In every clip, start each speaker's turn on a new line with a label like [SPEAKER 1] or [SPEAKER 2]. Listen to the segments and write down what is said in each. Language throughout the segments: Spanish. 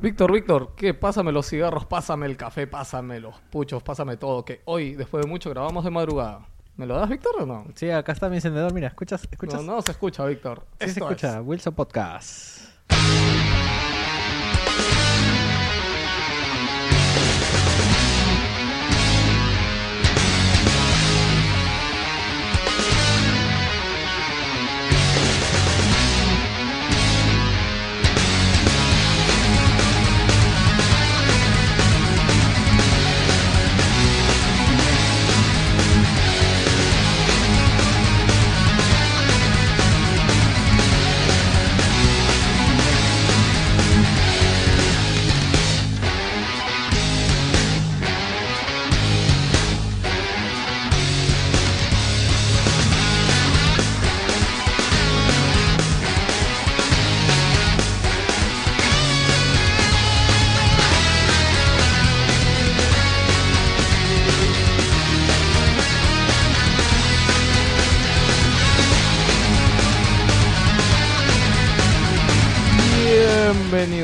[SPEAKER 1] Víctor, Víctor, ¿qué? Pásame los cigarros, pásame el café, pásame los puchos, pásame todo. Que hoy, después de mucho, grabamos de madrugada. ¿Me lo das, Víctor, o no?
[SPEAKER 2] Sí, acá está mi encendedor. Mira, ¿escuchas? ¿Escuchas?
[SPEAKER 1] No, no se escucha, Víctor.
[SPEAKER 2] Sí se escucha.
[SPEAKER 1] es.
[SPEAKER 2] Wilson Podcast.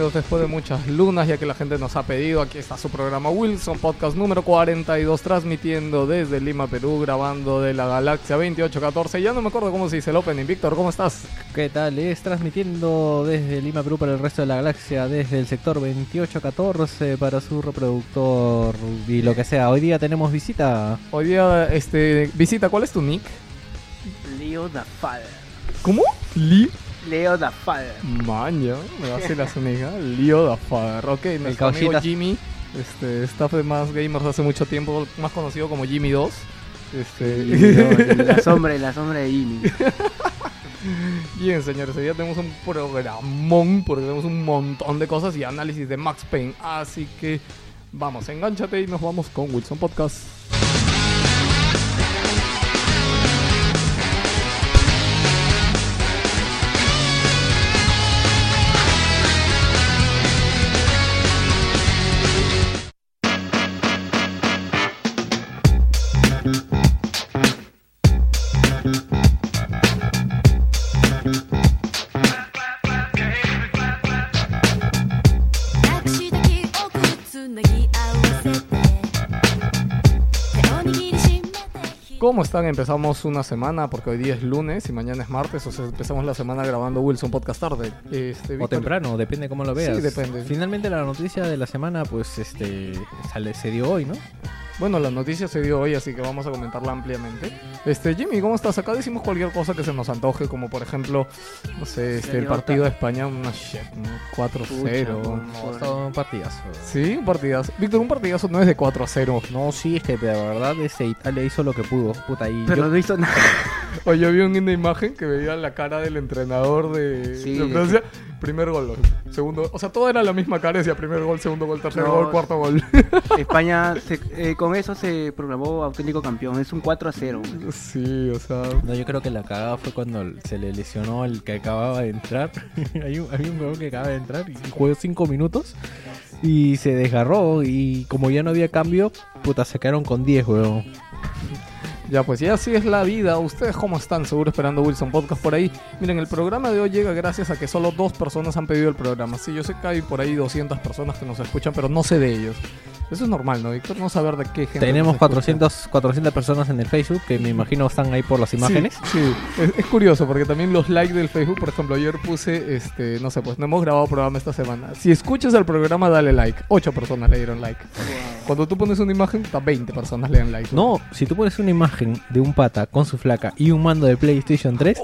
[SPEAKER 1] Bienvenidos después de muchas lunas, ya que la gente nos ha pedido. Aquí está su programa Wilson, podcast número 42, transmitiendo desde Lima, Perú, grabando de la galaxia 2814. Ya no me acuerdo cómo se dice el opening. Víctor, ¿cómo estás?
[SPEAKER 2] ¿Qué tal? Es transmitiendo desde Lima, Perú para el resto de la galaxia, desde el sector 2814 para su reproductor y lo que sea. Hoy día tenemos visita.
[SPEAKER 1] Hoy día, este, visita, ¿cuál es tu nick?
[SPEAKER 3] Leo da Father.
[SPEAKER 1] ¿Cómo? Lee.
[SPEAKER 3] Leo da Father.
[SPEAKER 1] Maña, me va a hacer la soniga. Leo da Father. Ok, nuestro amigo. Jimmy, este, staff de Más Gamers hace mucho tiempo, más conocido como Jimmy 2. Este,
[SPEAKER 3] Leo, la sombra, la sombra de Jimmy.
[SPEAKER 1] Bien, señores, hoy día tenemos un programón porque tenemos un montón de cosas y análisis de Max Payne. Así que vamos, enganchate y nos vamos con Wilson Podcast. ¿Cómo están? Empezamos una semana porque hoy día es lunes y mañana es martes, o sea, empezamos la semana grabando Wilson Podcast tarde. Este,
[SPEAKER 2] O temprano, depende cómo lo veas.
[SPEAKER 1] Sí, depende.
[SPEAKER 2] Finalmente la noticia de la semana, pues, este, sale, se dio hoy, ¿no?
[SPEAKER 1] Bueno, la noticia se dio hoy, así que vamos a comentarla ampliamente. Este, Jimmy, ¿cómo estás? Acá decimos cualquier cosa que se nos antoje, como por ejemplo, no sé, este, el partido de España, una shit, ¿no? 4-0.
[SPEAKER 3] Pucha,
[SPEAKER 2] No, un partidazo.
[SPEAKER 1] Sí, un partidazo. Víctor, un partidazo no es de 4 a 0.
[SPEAKER 2] No, sí, es que de verdad ese Italia hizo lo que pudo, puta. Y
[SPEAKER 3] Pero
[SPEAKER 2] yo-
[SPEAKER 3] no hizo nada.
[SPEAKER 1] Oye, yo vi una imagen que veía la cara del entrenador de,
[SPEAKER 3] Sí,
[SPEAKER 1] de
[SPEAKER 3] de-
[SPEAKER 1] Francia. Primer gol, segundo. O sea, todo era la misma cara. Decía primer gol, segundo gol, tercer
[SPEAKER 3] No.
[SPEAKER 1] gol, cuarto gol.
[SPEAKER 3] España, se- eh, con eso se proclamó auténtico campeón. Es un 4 a 0.
[SPEAKER 1] sí, o sea.
[SPEAKER 2] No, yo creo que la cagada fue cuando se le lesionó el que acababa de entrar. hay, un, hay un jugador que acaba de entrar y jugó 5 minutos y se desgarró. Y como ya no había cambio, puta, se quedaron con 10, weón.
[SPEAKER 1] Ya, pues ya así es la vida. ¿Ustedes cómo están? Seguro esperando Wilson Podcast por ahí. Miren, el programa de hoy llega gracias a que solo dos personas han pedido el programa. Sí, yo sé que hay por ahí 200 personas que nos escuchan, pero no sé de ellos. Eso es normal, ¿no, Víctor? No saber de qué gente.
[SPEAKER 2] Tenemos
[SPEAKER 1] nos escucha.
[SPEAKER 2] 400, 400 personas en el Facebook que me imagino están ahí por las imágenes.
[SPEAKER 1] Sí, sí. Es, es curioso porque también los likes del Facebook, por ejemplo, ayer puse, este, no sé, pues no hemos grabado programa esta semana. Si escuchas el programa, dale like. Ocho personas le dieron like. Cuando tú pones una imagen, hasta 20 personas le dan like.
[SPEAKER 2] No, si tú pones una imagen de un pata con su flaca y un mando de PlayStation 3,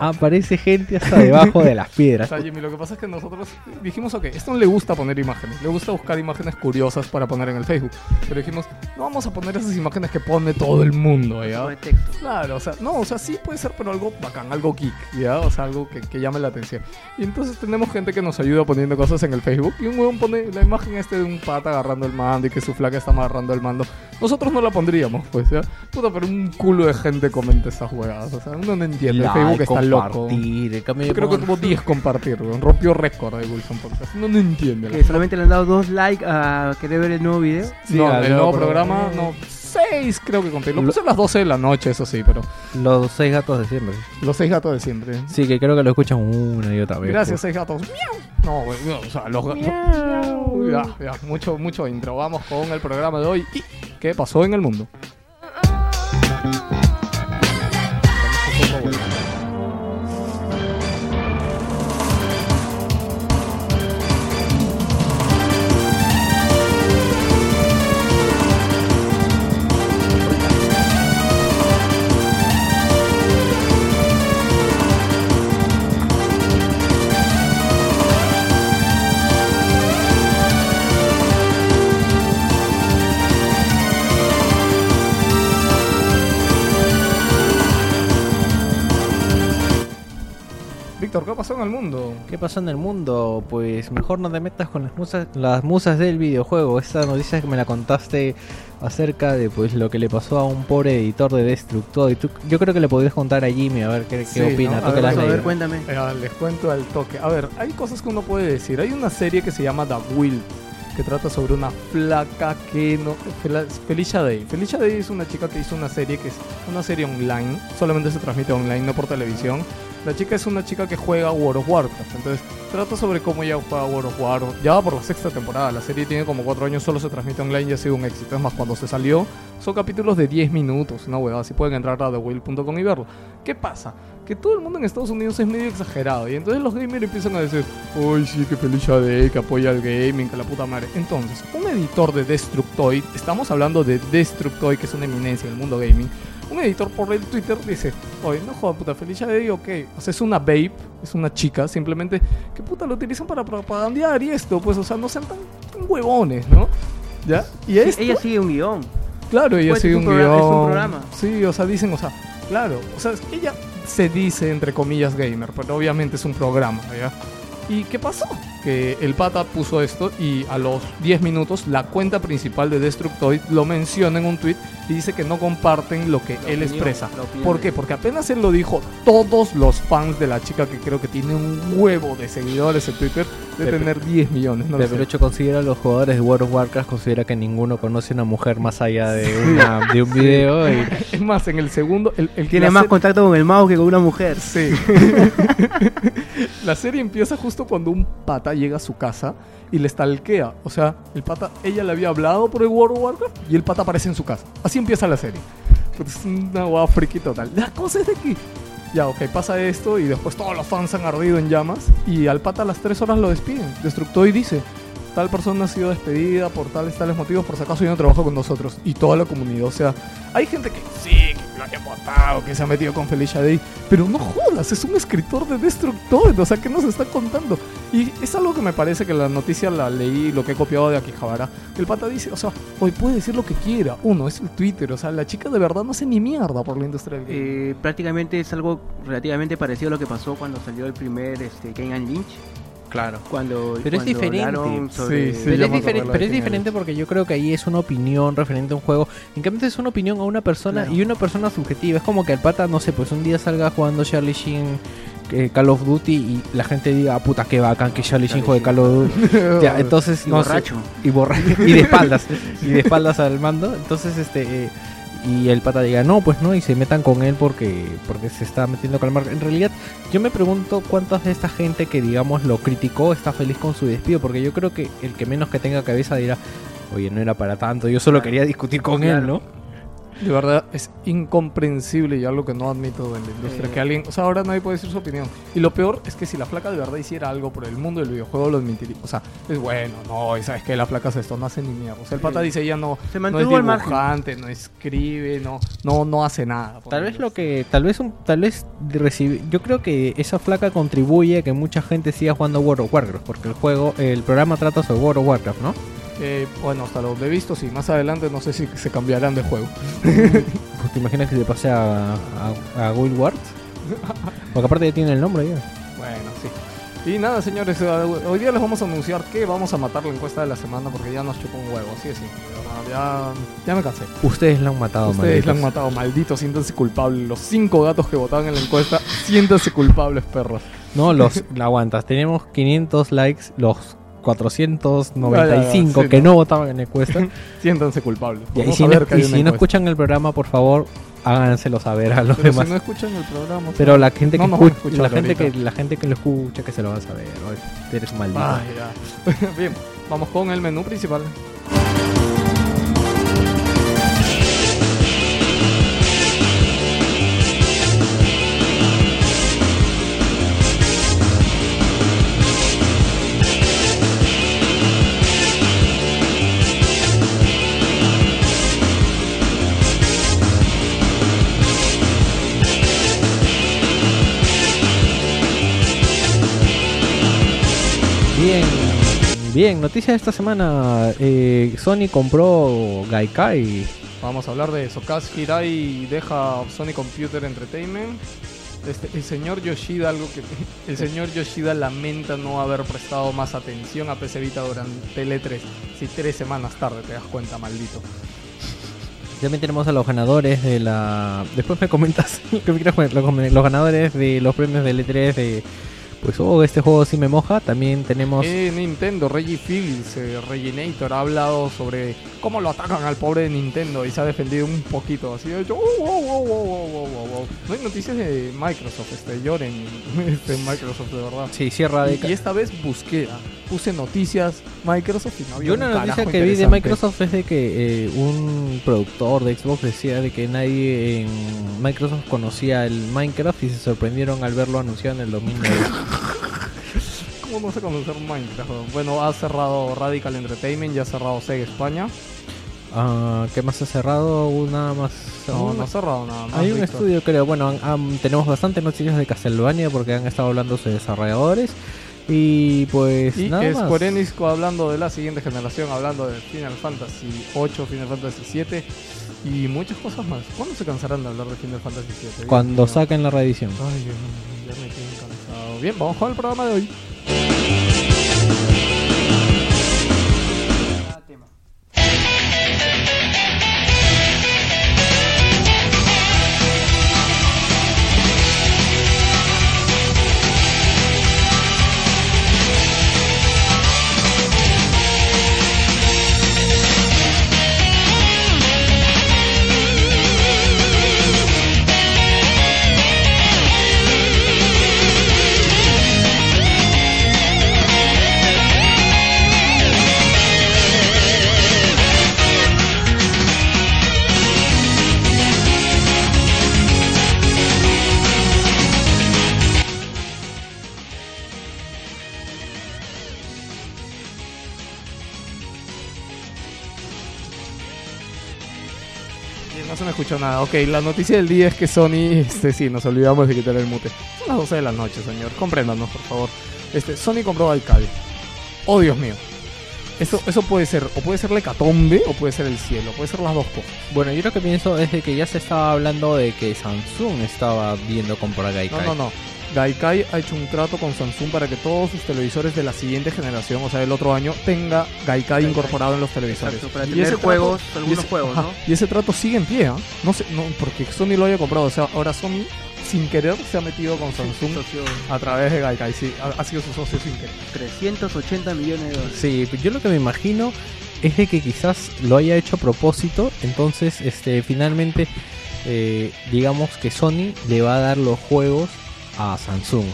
[SPEAKER 2] aparece gente hasta debajo de las
[SPEAKER 1] O
[SPEAKER 2] piedras.
[SPEAKER 1] sea, Jimmy, lo que pasa es que nosotros dijimos, ok, esto no le gusta poner imágenes, le gusta buscar imágenes curiosas para poner en el Facebook. Pero dijimos, no vamos a poner esas imágenes que pone todo el mundo, ¿ya?
[SPEAKER 3] de texto.
[SPEAKER 1] Claro, o sea, no, o sea, sí puede ser, pero algo bacán, algo geek, ¿ya? O sea, algo que, que llame la atención. Y entonces tenemos gente que nos ayuda poniendo cosas en el Facebook. Y un huevón pone la imagen este de un pata agarrando el mando y que su flaca está agarrando el mando. Nosotros no la pondríamos, pues, ¿ya? Puta, pero un culo de gente comenta esas juegadas. O sea, uno no entiende. el Facebook está loco. Yo creo que tuvo 10 compartir, weón. Rompió récord de Wilson Podcast. No, no entiende.
[SPEAKER 3] Que solamente le han dado dos likes a querer ver el nuevo video.
[SPEAKER 1] no, el nuevo programa,
[SPEAKER 2] programa.
[SPEAKER 1] no. 6 creo que conté. Lo puse a las 12 de la noche, eso sí, pero
[SPEAKER 2] Los seis gatos de siempre.
[SPEAKER 1] los 6 gatos de siempre.
[SPEAKER 2] Sí, que creo que lo escuchan una y otra vez.
[SPEAKER 1] Gracias, 6 gatos. Miau. No, güey, no, o sea, los gatos. Ya, ya, mucho, mucho intro. Vamos con el programa de hoy. ¿Y qué pasó en el mundo? Víctor, ¿qué pasó en el mundo?
[SPEAKER 2] ¿Qué pasó en el mundo? Pues mejor no te metas con las musas, las musas del videojuego. Esta noticia que me la contaste acerca de pues lo que le pasó a un pobre editor de Destructoid. Tú- yo creo que le podrías contar a Jimmy a ver qué, qué
[SPEAKER 1] Sí,
[SPEAKER 2] opina.
[SPEAKER 1] ¿no?
[SPEAKER 2] Tú
[SPEAKER 1] A ver,
[SPEAKER 3] a ver, cuéntame.
[SPEAKER 1] Eh, les cuento al toque. A ver, hay cosas que uno puede decir. Hay una serie que se llama The Will, que trata sobre una flaca que no... Fel- Felicia Day. Felicia Day es una chica que hizo una serie que es una serie online. Solamente se transmite online, no por televisión. La chica es una chica que juega World of Warcraft. Entonces, trata sobre cómo ella juega World of Warcraft. Ya va por la sexta temporada. La serie tiene como cuatro años, solo se transmite online y ha sido un éxito. Es más, cuando se salió, son capítulos de 10 minutos. Una huevada, así pueden entrar a thewill.com y verlo. ¿Qué pasa? Que todo el mundo en Estados Unidos es medio exagerado. Y entonces los gamers empiezan a decir, ¡Ay, sí, que Felicia Day, que apoya el gaming, que la puta madre! Entonces, un editor de Destructoid, estamos hablando de Destructoid, que es una eminencia en el mundo gaming. Un editor por el Twitter dice, oye, no jodas, puta, Felicia Day, ok. O sea, es una babe, es una chica, simplemente, que puta, lo utilizan para propagandear y esto, pues, o sea, no sean tan, tan huevones, ¿no? ¿Ya? Y esto...
[SPEAKER 3] ella sigue un guion.
[SPEAKER 1] Claro, ella
[SPEAKER 3] Pues,
[SPEAKER 1] sigue un
[SPEAKER 3] un programa- es un
[SPEAKER 1] guion.
[SPEAKER 3] programa.
[SPEAKER 1] Sí, o sea, dicen, o sea, claro, o sea, ella se dice entre comillas gamer, pero obviamente es un programa, ¿ya? ¿Y qué pasó? Que el pata puso esto y a los 10 minutos la cuenta principal de Destructoid lo menciona en un tweet y dice que no comparten lo que
[SPEAKER 3] La
[SPEAKER 1] él
[SPEAKER 3] opinión,
[SPEAKER 1] expresa. ¿Por qué? Porque apenas él lo dijo, todos los fans de la chica que creo que tiene un huevo de seguidores en Twitter de
[SPEAKER 2] Pepe-
[SPEAKER 1] tener 10 millones. No.
[SPEAKER 2] Pero hecho considera a los jugadores de World of Warcraft, considera que ninguno conoce una mujer más allá de, una, de un video. Y,
[SPEAKER 1] Es más, en el segundo, el, el
[SPEAKER 3] Tiene más contacto con el mouse que con una mujer.
[SPEAKER 1] Sí. la serie empieza justo cuando un pata llega a su casa y le stalkea. O sea, el pata, ella le había hablado por el World of Warcraft y el pata aparece en su casa. Así empieza la serie. Es una guapa friki total. La cosa es de que. Ya, ok, pasa esto y después todos los fans han ardido en llamas y al pata a las 3 horas lo despiden. Destructoid dice, tal persona ha sido despedida por tales, tales motivos, por si acaso ya no trabaja con nosotros. Y toda la comunidad, o sea, hay gente que sí, haya votado, que se ha metido con Felicia Day, pero no jodas, es un escritor de Destructoid, o sea, ¿qué nos está contando? Y es algo que me parece que la noticia la leí, lo que he copiado de Akihabara, el pata dice, o sea, hoy puede decir lo que quiera, uno, es el Twitter, o sea, la chica de verdad no hace ni mierda por la industria del gaming.
[SPEAKER 3] Eh, prácticamente es algo relativamente parecido a lo que pasó cuando salió el primer este, and Lynch.
[SPEAKER 2] Claro.
[SPEAKER 3] Cuando,
[SPEAKER 2] Pero es diferente.
[SPEAKER 3] sobre-
[SPEAKER 1] Sí, sí.
[SPEAKER 2] pero es, diferente, pero es diferente porque yo creo que ahí es una opinión referente a un juego. En cambio, es una opinión a una persona
[SPEAKER 3] Claro.
[SPEAKER 2] y una persona subjetiva. Es como que el pata, no sé, pues un día salga jugando Charlie Sheen eh, Call of Duty y la gente diga, "Ah, puta, qué bacán que Charlie Sheen juegue Call of Duty. Ya, entonces,
[SPEAKER 3] Y
[SPEAKER 2] no sé,
[SPEAKER 3] borracho.
[SPEAKER 2] y borracho. y de espaldas. y de espaldas al mando. Entonces, este. eh, y el pata diga, no, pues no, y se metan con él porque, porque se está metiendo con el marco. En realidad, yo me pregunto cuántas de esta gente que, digamos, lo criticó está feliz con su despido, porque yo creo que el que menos que tenga cabeza dirá, oye, no era para tanto, yo solo quería discutir con él. ¿no?
[SPEAKER 1] De verdad es incomprensible y algo que no admito en la industria.
[SPEAKER 3] Eh.
[SPEAKER 1] Que alguien, o sea, ahora nadie puede decir su opinión. Y lo peor es que si la flaca de verdad hiciera algo por el mundo del videojuego, lo admitiría. O sea, es bueno, no, y sabes que la flaca hace esto, no hace ni mierda. O sea, el pata dice ella no,
[SPEAKER 3] Se
[SPEAKER 1] no es dibujante, no escribe, no, no, no hace nada.
[SPEAKER 2] Tal vez lo que, tal vez un, tal vez recibe, yo creo que esa flaca contribuye a que mucha gente siga jugando World of Warcraft, porque el juego, el programa trata sobre World of Warcraft, ¿no?
[SPEAKER 1] Eh, bueno, hasta donde he visto, sí, más adelante no sé si se cambiarán de juego.
[SPEAKER 2] Pues te imaginas que se pase a, a, a Guild Wars? Porque aparte ya tiene el nombre ya.
[SPEAKER 1] Bueno, sí. Y nada, señores, eh, hoy día les vamos a anunciar que vamos a matar la encuesta de la semana porque ya nos chupó un huevo, así es, sí. Ya, ya me cansé.
[SPEAKER 2] Ustedes la han matado,
[SPEAKER 1] Ustedes la han
[SPEAKER 2] malditos.
[SPEAKER 1] matado, malditos, siéntanse culpables. Los cinco gatos que votaban en la encuesta, siéntanse culpables, perros.
[SPEAKER 2] No, los la aguantas. Tenemos 500 likes, los 495
[SPEAKER 1] sí,
[SPEAKER 2] que
[SPEAKER 1] no.
[SPEAKER 2] no votaban en la encuesta.
[SPEAKER 1] Siéntanse culpables.
[SPEAKER 2] y si no, y si no escuchan el programa, por favor, háganselo saber a los
[SPEAKER 1] Pero
[SPEAKER 2] demás.
[SPEAKER 1] si no escuchan el programa.
[SPEAKER 2] Pero la gente que
[SPEAKER 1] No
[SPEAKER 2] escucha, la gente que la gente que lo escucha que se lo va a saber. Oye, Eres maldito.
[SPEAKER 1] Ah. Bien, vamos con el menú principal.
[SPEAKER 2] Bien, noticia de esta semana. eh, Sony compró Gaikai.
[SPEAKER 1] Vamos a hablar de Sokaz Hirai deja Sony Computer Entertainment. Este, el señor Yoshida, algo que el señor Yoshida lamenta no haber prestado más atención a PC Vita durante el E3. Si tres semanas tarde te das cuenta, maldito.
[SPEAKER 2] También tenemos a los ganadores de la. Después me comentas los ganadores de los premios del E3 de. Pues, oh, este juego sí me moja. También tenemos.
[SPEAKER 1] Eh, Nintendo, Reggie Fields, eh, Reginator, ha hablado sobre cómo lo atacan al pobre de Nintendo y se ha defendido un poquito. Así de hecho, "Oh, wow, wow, wow, wow". No hay noticias de Microsoft, este, lloren este, Microsoft de verdad.
[SPEAKER 2] Sí, cierra de.
[SPEAKER 1] Y, y esta vez busqué, ah, puse noticias Microsoft y no había
[SPEAKER 2] Yo
[SPEAKER 1] un
[SPEAKER 2] una noticia
[SPEAKER 1] carajo
[SPEAKER 2] que vi de. Microsoft es de que eh, un productor de Xbox decía de que nadie en Microsoft conocía el Minecraft y se sorprendieron al verlo anunciado en el 2009.
[SPEAKER 1] ¿Cómo no se conocer Minecraft? Bueno, ha cerrado Radical Entertainment, ya ha cerrado Sega España.
[SPEAKER 2] Ah, ¿Qué más ha cerrado? Una más.
[SPEAKER 1] No,
[SPEAKER 2] una-
[SPEAKER 1] no ha cerrado nada más.
[SPEAKER 2] Hay un
[SPEAKER 1] Víctor.
[SPEAKER 2] estudio, creo. Bueno, han- han- tenemos bastantes noticias de Castlevania porque han estado hablando sus desarrolladores. Y pues
[SPEAKER 1] Y
[SPEAKER 2] nada más.
[SPEAKER 1] Square Enix hablando de la siguiente generación, hablando de Final Fantasy 8, Final Fantasy 7 y muchas cosas más. ¿Cuándo se cansarán de hablar de Final Fantasy 7?
[SPEAKER 2] Cuando saquen la reedición.
[SPEAKER 1] Ay, Dios mío, ya me tienen cansado. Bien, vamos con el programa de hoy. No escuchó nada. Ok, la noticia del día es que Sony, este sí, nos olvidamos de quitar el mute. Son las 12 de la noche, señor. Compréndanos, por favor. Este, Sony compró Gaikai. Oh, Dios mío. Eso, eso puede ser, o puede ser la hecatombe, o puede ser el cielo. Puede ser las dos cosas.
[SPEAKER 2] Bueno, yo lo que pienso es de que ya se estaba hablando de que Samsung estaba viendo comprar
[SPEAKER 1] No,
[SPEAKER 2] Gaikai.
[SPEAKER 1] no, no. Gaikai ha hecho un trato con Samsung para que todos sus televisores de la siguiente generación, o sea, del otro año, tenga Gaikai
[SPEAKER 3] Gaikai.
[SPEAKER 1] incorporado en los televisores.
[SPEAKER 3] Exacto, para
[SPEAKER 1] Y
[SPEAKER 3] tener
[SPEAKER 1] ese trato-
[SPEAKER 3] juegos,
[SPEAKER 1] y
[SPEAKER 3] algunos
[SPEAKER 1] ese-
[SPEAKER 3] juegos,
[SPEAKER 1] ajá,
[SPEAKER 3] ¿no?
[SPEAKER 1] Y ese trato sigue en pie, ¿ah? No sé, no, porque Sony lo haya comprado. O sea, ahora Sony, sin querer, se ha metido con Samsung a través de Gaikai. Sí, ha, ha sido su socio sin querer.
[SPEAKER 3] 380 millones de dólares.
[SPEAKER 2] Sí, yo lo que me imagino es de que quizás lo haya hecho a propósito, entonces este finalmente eh, digamos que Sony le va a dar los juegos a Samsung.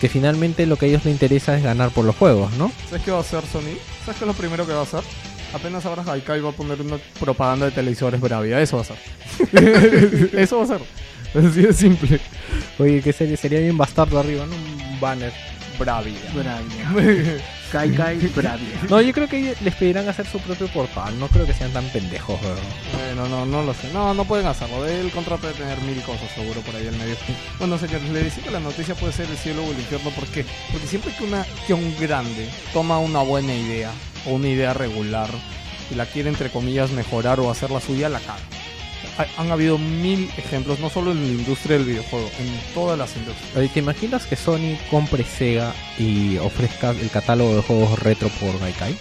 [SPEAKER 2] Que finalmente lo que a ellos les interesa es ganar por los juegos, ¿no?
[SPEAKER 1] ¿Sabes qué va a hacer Sony? ¿Sabes qué es lo primero que va a hacer? Apenas abras Gaikai va a poner una propaganda de televisores Bravia. Eso va a hacer. Eso va a ser. Así de simple.
[SPEAKER 2] Oye, que sería, sería bien bastardo arriba, ¿no? Un banner.
[SPEAKER 1] Bravia.
[SPEAKER 3] Bravia. Kai Kai Bravia.
[SPEAKER 2] No, yo creo que les pedirán hacer su propio portal, no creo que sean tan pendejos, ¿verdad?
[SPEAKER 1] Bueno, no, no lo sé. No, no pueden hacerlo. El contrato de tener mil cosas seguro por ahí en medio. Bueno, señores, le decía que la noticia puede ser el cielo o el infierno. ¿Por qué? Porque siempre que, una, que un grande toma una buena idea o una idea regular y la quiere, entre comillas, mejorar o hacer la suya, la caga. Ha- Han habido mil ejemplos, no solo en la industria del videojuego, en todas las industrias.
[SPEAKER 2] ¿te imaginas que Sony compre Sega y ofrezca el catálogo de juegos retro por Gaikai?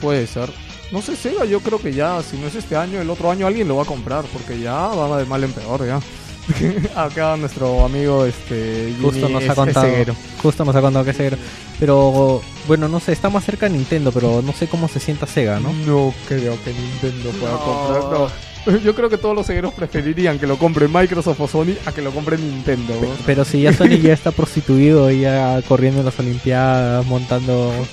[SPEAKER 1] Puede ser. No sé, Sega, yo creo que ya, si no es este año, el otro año alguien lo va a comprar, porque ya va de mal en peor, ya. Acá nuestro amigo este
[SPEAKER 2] Justo
[SPEAKER 1] Jimmy
[SPEAKER 2] nos ha contado.
[SPEAKER 1] ceguero.
[SPEAKER 2] Justo nos ha contado que es Sega. Pero bueno, no sé, está más cerca de Nintendo, pero no sé cómo se sienta Sega, ¿no?
[SPEAKER 1] No creo que Nintendo pueda
[SPEAKER 3] No.
[SPEAKER 1] comprar. No. Yo creo que todos los cegueros preferirían que lo compre Microsoft o Sony a que lo compre Nintendo. ¿no?
[SPEAKER 2] Pero si ya Sony ya está prostituido, ya corriendo en las Olimpiadas, montando.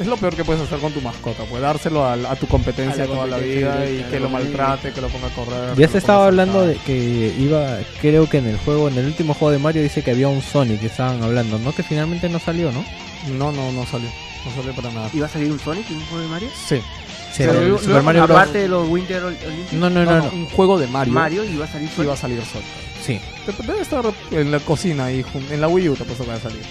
[SPEAKER 1] Es lo peor que puedes hacer con tu mascota, pues dárselo a, a tu competencia
[SPEAKER 3] A la
[SPEAKER 1] toda la vida y que lo maltrate, que lo ponga a correr.
[SPEAKER 2] Ya se estaba hablando de que iba, creo que en el juego, en el último juego de Mario dice que había un Sonic que estaban hablando, ¿no? Que finalmente no salió, ¿no?
[SPEAKER 1] No, no, no salió. No salió para nada.
[SPEAKER 3] ¿Iba a salir un Sonic en un juego de Mario?
[SPEAKER 1] Sí.
[SPEAKER 2] Sí,
[SPEAKER 1] Pero
[SPEAKER 2] el
[SPEAKER 1] luego-
[SPEAKER 2] Super
[SPEAKER 1] luego,
[SPEAKER 2] Mario Bros.
[SPEAKER 3] Aparte de los Winter Ol- Olympics,
[SPEAKER 2] No, no,
[SPEAKER 1] No,
[SPEAKER 2] no,
[SPEAKER 1] no,
[SPEAKER 2] no.
[SPEAKER 1] un juego de Mario.
[SPEAKER 3] Mario iba a salir Sonic.
[SPEAKER 1] va a salir Sonic.
[SPEAKER 2] Sí,
[SPEAKER 1] Debe estar en la cocina jun- en la Wii U te puesto que va a salir.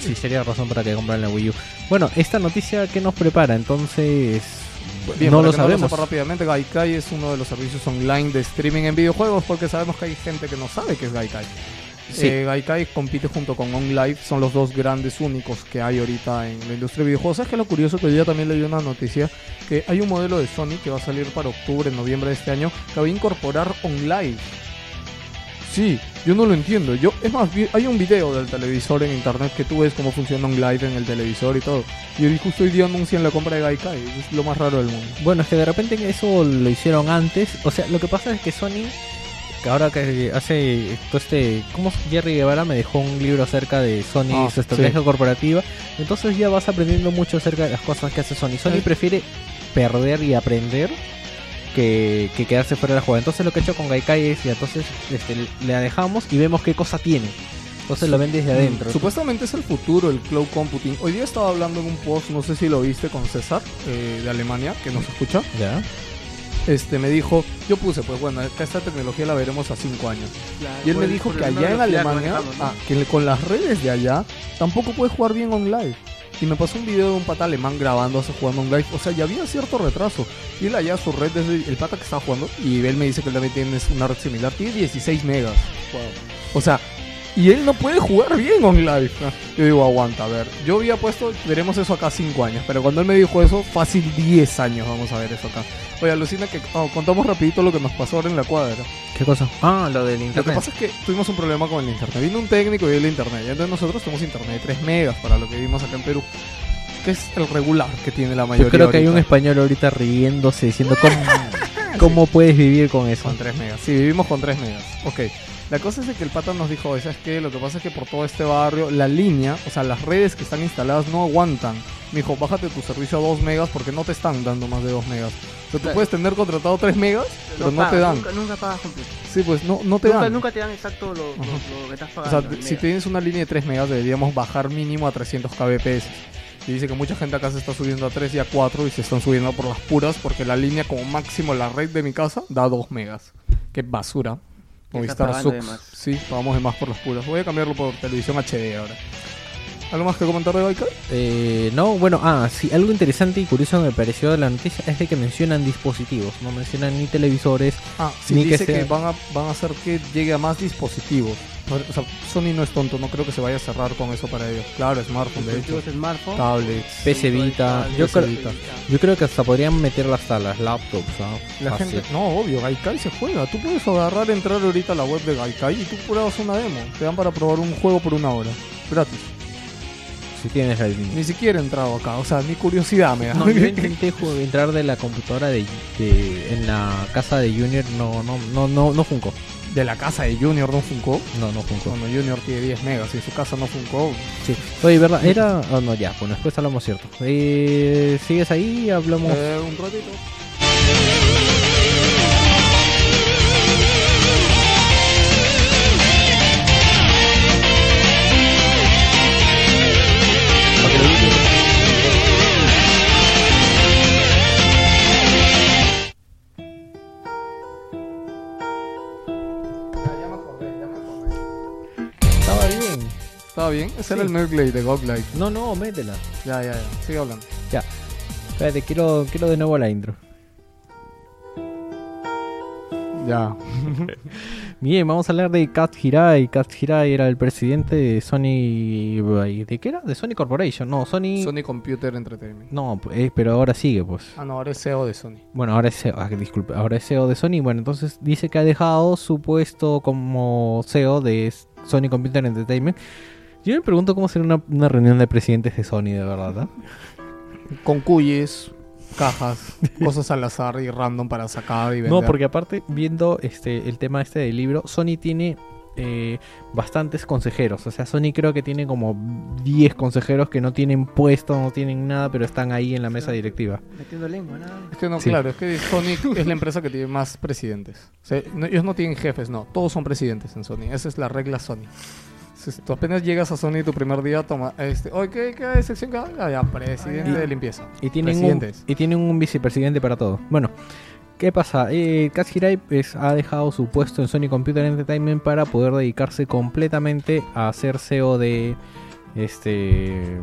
[SPEAKER 2] sí, sería razón para que compren la Wii U. Bueno, esta noticia que nos prepara, entonces.
[SPEAKER 1] Bien,
[SPEAKER 2] no
[SPEAKER 1] para
[SPEAKER 2] lo
[SPEAKER 1] que
[SPEAKER 2] sabemos.
[SPEAKER 1] sepa rápidamente, Gaikai es uno de los servicios online de streaming en videojuegos porque sabemos que hay gente que no sabe qué es Gaikai.
[SPEAKER 2] Sí.
[SPEAKER 1] Eh, Gaikai compite junto con OnLive, son los dos grandes únicos que hay ahorita en la industria de videojuegos. ¿Sabes qué es lo curioso? Que yo también leí una noticia que hay un modelo de Sony que va a salir para octubre, noviembre de este año, que va a incorporar OnLive. Sí, yo no lo entiendo. Yo, es más, hay un video del televisor en internet que tú ves cómo funciona OnLive en el televisor y todo. Y justo hoy día anuncian la compra de Gaikai. Es lo más raro del mundo.
[SPEAKER 2] Bueno, es que de repente eso lo hicieron antes. O sea, lo que pasa es que Sony, ahora que hace este. ¿Cómo Jerry Guevara me dejó un libro acerca de Sony
[SPEAKER 1] Ah,
[SPEAKER 2] su estrategia
[SPEAKER 1] sí.
[SPEAKER 2] corporativa? Entonces ya vas aprendiendo mucho acerca de las cosas que hace Sony. Sony
[SPEAKER 1] Sí.
[SPEAKER 2] prefiere perder y aprender que, que quedarse fuera de la jugada. Entonces lo que ha hecho con Gaikai es, y entonces este, le dejamos y vemos qué cosa tiene. Entonces lo ven desde adentro.
[SPEAKER 1] Supuestamente es el futuro, el cloud computing. Hoy día estaba hablando en un post, no sé si lo viste con César, eh, de Alemania, que nos escucha.
[SPEAKER 2] ¿Ya?
[SPEAKER 1] Este me dijo, yo puse, pues bueno, que esta tecnología la veremos a 5 años.
[SPEAKER 3] Claro,
[SPEAKER 1] Y él me
[SPEAKER 3] el-
[SPEAKER 1] dijo que allá en
[SPEAKER 3] que
[SPEAKER 1] Alemania,
[SPEAKER 3] manejamos, ¿no?
[SPEAKER 1] ah, que con las redes de allá, tampoco puedes jugar bien online. Y me pasó un video de un pata alemán grabando, jugando online. O sea, ya había cierto retraso. Y él allá su red, desde el pata que estaba jugando, y él me dice que él también tiene una red similar, tiene 16 megas. O sea, y él no puede jugar bien online. Ah, Yo digo, aguanta, a ver. Yo había puesto, veremos eso acá 5 años. Pero cuando él me dijo eso, fácil 10 años vamos a ver eso acá. Oye, alucina que oh, contamos rapidito lo que nos pasó ahora en la cuadra.
[SPEAKER 2] ¿Qué cosa? Ah, lo del
[SPEAKER 1] Lo que
[SPEAKER 2] internet.
[SPEAKER 1] pasa es que tuvimos un problema con el internet. Vino un técnico y el internet. Y entonces nosotros tenemos internet de 3 megas para lo que vimos acá en Perú. Que es el regular que tiene la mayoría.
[SPEAKER 2] Yo creo que hay un
[SPEAKER 1] ahorita.
[SPEAKER 2] español ahorita riéndose diciendo cómo, cómo puedes vivir con eso.
[SPEAKER 1] Con 3 megas. Sí, vivimos con 3 megas. Ok. La cosa es de que el pata nos dijo, ¿sabes qué? Lo que pasa es que por todo este barrio, la línea, o sea, las redes que están instaladas no aguantan. Me dijo, bájate tu servicio a 2 megas porque no te están dando más de 2 megas. O sea, tú
[SPEAKER 3] Claro.
[SPEAKER 1] puedes tener contratado 3 megas, pero no, te dan.
[SPEAKER 3] Nunca, nunca pagas completo.
[SPEAKER 1] Sí, pues no, no te
[SPEAKER 3] Nunca,
[SPEAKER 1] dan.
[SPEAKER 3] nunca te dan exacto lo, lo- lo que estás
[SPEAKER 1] O
[SPEAKER 3] pagando.
[SPEAKER 1] sea,
[SPEAKER 3] el
[SPEAKER 1] si tienes una línea de 3 megas, deberíamos bajar mínimo a 300 kbps. Y dice que mucha gente acá se está subiendo a 3 y a 4 y se están subiendo por las puras porque la línea como máximo, la red de mi casa, da 2 megas. Qué basura. Movistar
[SPEAKER 3] más.
[SPEAKER 1] Sí, pagamos de más por las puras. Voy a cambiarlo por televisión HD ahora. ¿Algo más que comentar de Baikal?
[SPEAKER 2] Eh, no, bueno, ah, sí, algo interesante y curioso me pareció de la noticia es de que mencionan dispositivos, no mencionan ni televisores.
[SPEAKER 1] Ah, sí,
[SPEAKER 2] Ni que
[SPEAKER 1] dice que,
[SPEAKER 2] sea-
[SPEAKER 1] van, a, van a hacer que llegue a más dispositivos. O sea, Sony no es tonto, no creo que se vaya a cerrar con eso para ellos. Claro, smartphone, de hecho.
[SPEAKER 3] Smartphone.
[SPEAKER 1] Tablets.
[SPEAKER 2] PC Vita, yo
[SPEAKER 1] PC
[SPEAKER 2] creo,
[SPEAKER 1] Vita.
[SPEAKER 2] yo creo que hasta podrían hasta las laptops, ¿no?
[SPEAKER 1] La
[SPEAKER 2] Fácil.
[SPEAKER 1] gente, no, obvio, Gaikai se juega. Tú puedes agarrar, entrar ahorita a la web de Gaikai y tú pruebas una demo. Te dan para probar un juego por una hora. Gratis.
[SPEAKER 2] Si tienes la línea.
[SPEAKER 1] Ni siquiera he entrado acá. O sea, ni curiosidad me da.
[SPEAKER 2] No, yo intenté entrar de la computadora de, de- en la casa de Junior, no, no, no, no, no funcó.
[SPEAKER 1] de la casa de Junior no funcó.
[SPEAKER 2] No, no funcó.
[SPEAKER 1] Cuando Junior tiene 10 megas y en su casa no funcó.
[SPEAKER 2] Sí. Oye, ¿verdad? Era. Oh, no, ya, bueno, después hablamos cierto. Eh, ¿Sigues ahí? Hablamos.
[SPEAKER 1] Eh, un ratito.
[SPEAKER 2] Estaba bien.
[SPEAKER 1] Ese
[SPEAKER 2] Sí.
[SPEAKER 1] era el Merglade de Godlight.
[SPEAKER 2] No, no, métela.
[SPEAKER 1] Ya, ya, ya. Sigue hablando.
[SPEAKER 2] Espérate, quiero, quiero de nuevo la intro.
[SPEAKER 1] Ya.
[SPEAKER 2] Bien, vamos a hablar de Kat Hirai. Kat Hirai era el presidente de Sony. ¿De qué era? De Sony Corporation. No, Sony.
[SPEAKER 1] Sony Computer Entertainment.
[SPEAKER 2] No, eh, pero ahora sigue, pues.
[SPEAKER 1] Ah, no, ahora es CEO de Sony.
[SPEAKER 2] Bueno, ahora es CEO, ah, disculpe, ahora es CEO de Sony. Bueno, entonces dice que ha dejado su puesto como CEO de Sony Computer Entertainment. Yo me pregunto cómo será una, una reunión de presidentes de Sony, de verdad. ¿ah?
[SPEAKER 1] Con cuyes, cajas, cosas al azar y random para sacar y vender.
[SPEAKER 2] No, porque aparte, viendo este el tema este del libro, Sony tiene eh, bastantes consejeros. O sea, Sony creo que tiene como 10 consejeros que no tienen puesto, no tienen nada, pero están ahí en la mesa directiva.
[SPEAKER 3] Metiendo lengua, nada.
[SPEAKER 1] Es que no,
[SPEAKER 2] Sí.
[SPEAKER 1] claro, es que Sony es la empresa que tiene más presidentes. O sea, no- ellos no tienen jefes, no. Todos son presidentes en Sony. Esa es la regla Sony. Si tú apenas llegas a Sony tu primer día, toma, este, oye, ¿qué, qué sección que Ah, ya, presidente
[SPEAKER 3] Ah,
[SPEAKER 1] de limpieza.
[SPEAKER 2] Y tienen, un, y tienen un vicepresidente para todo. Bueno, ¿qué pasa? Eh, Kaz Hirai pues, ha dejado su puesto en Sony Computer Entertainment para poder dedicarse completamente a ser CEO de este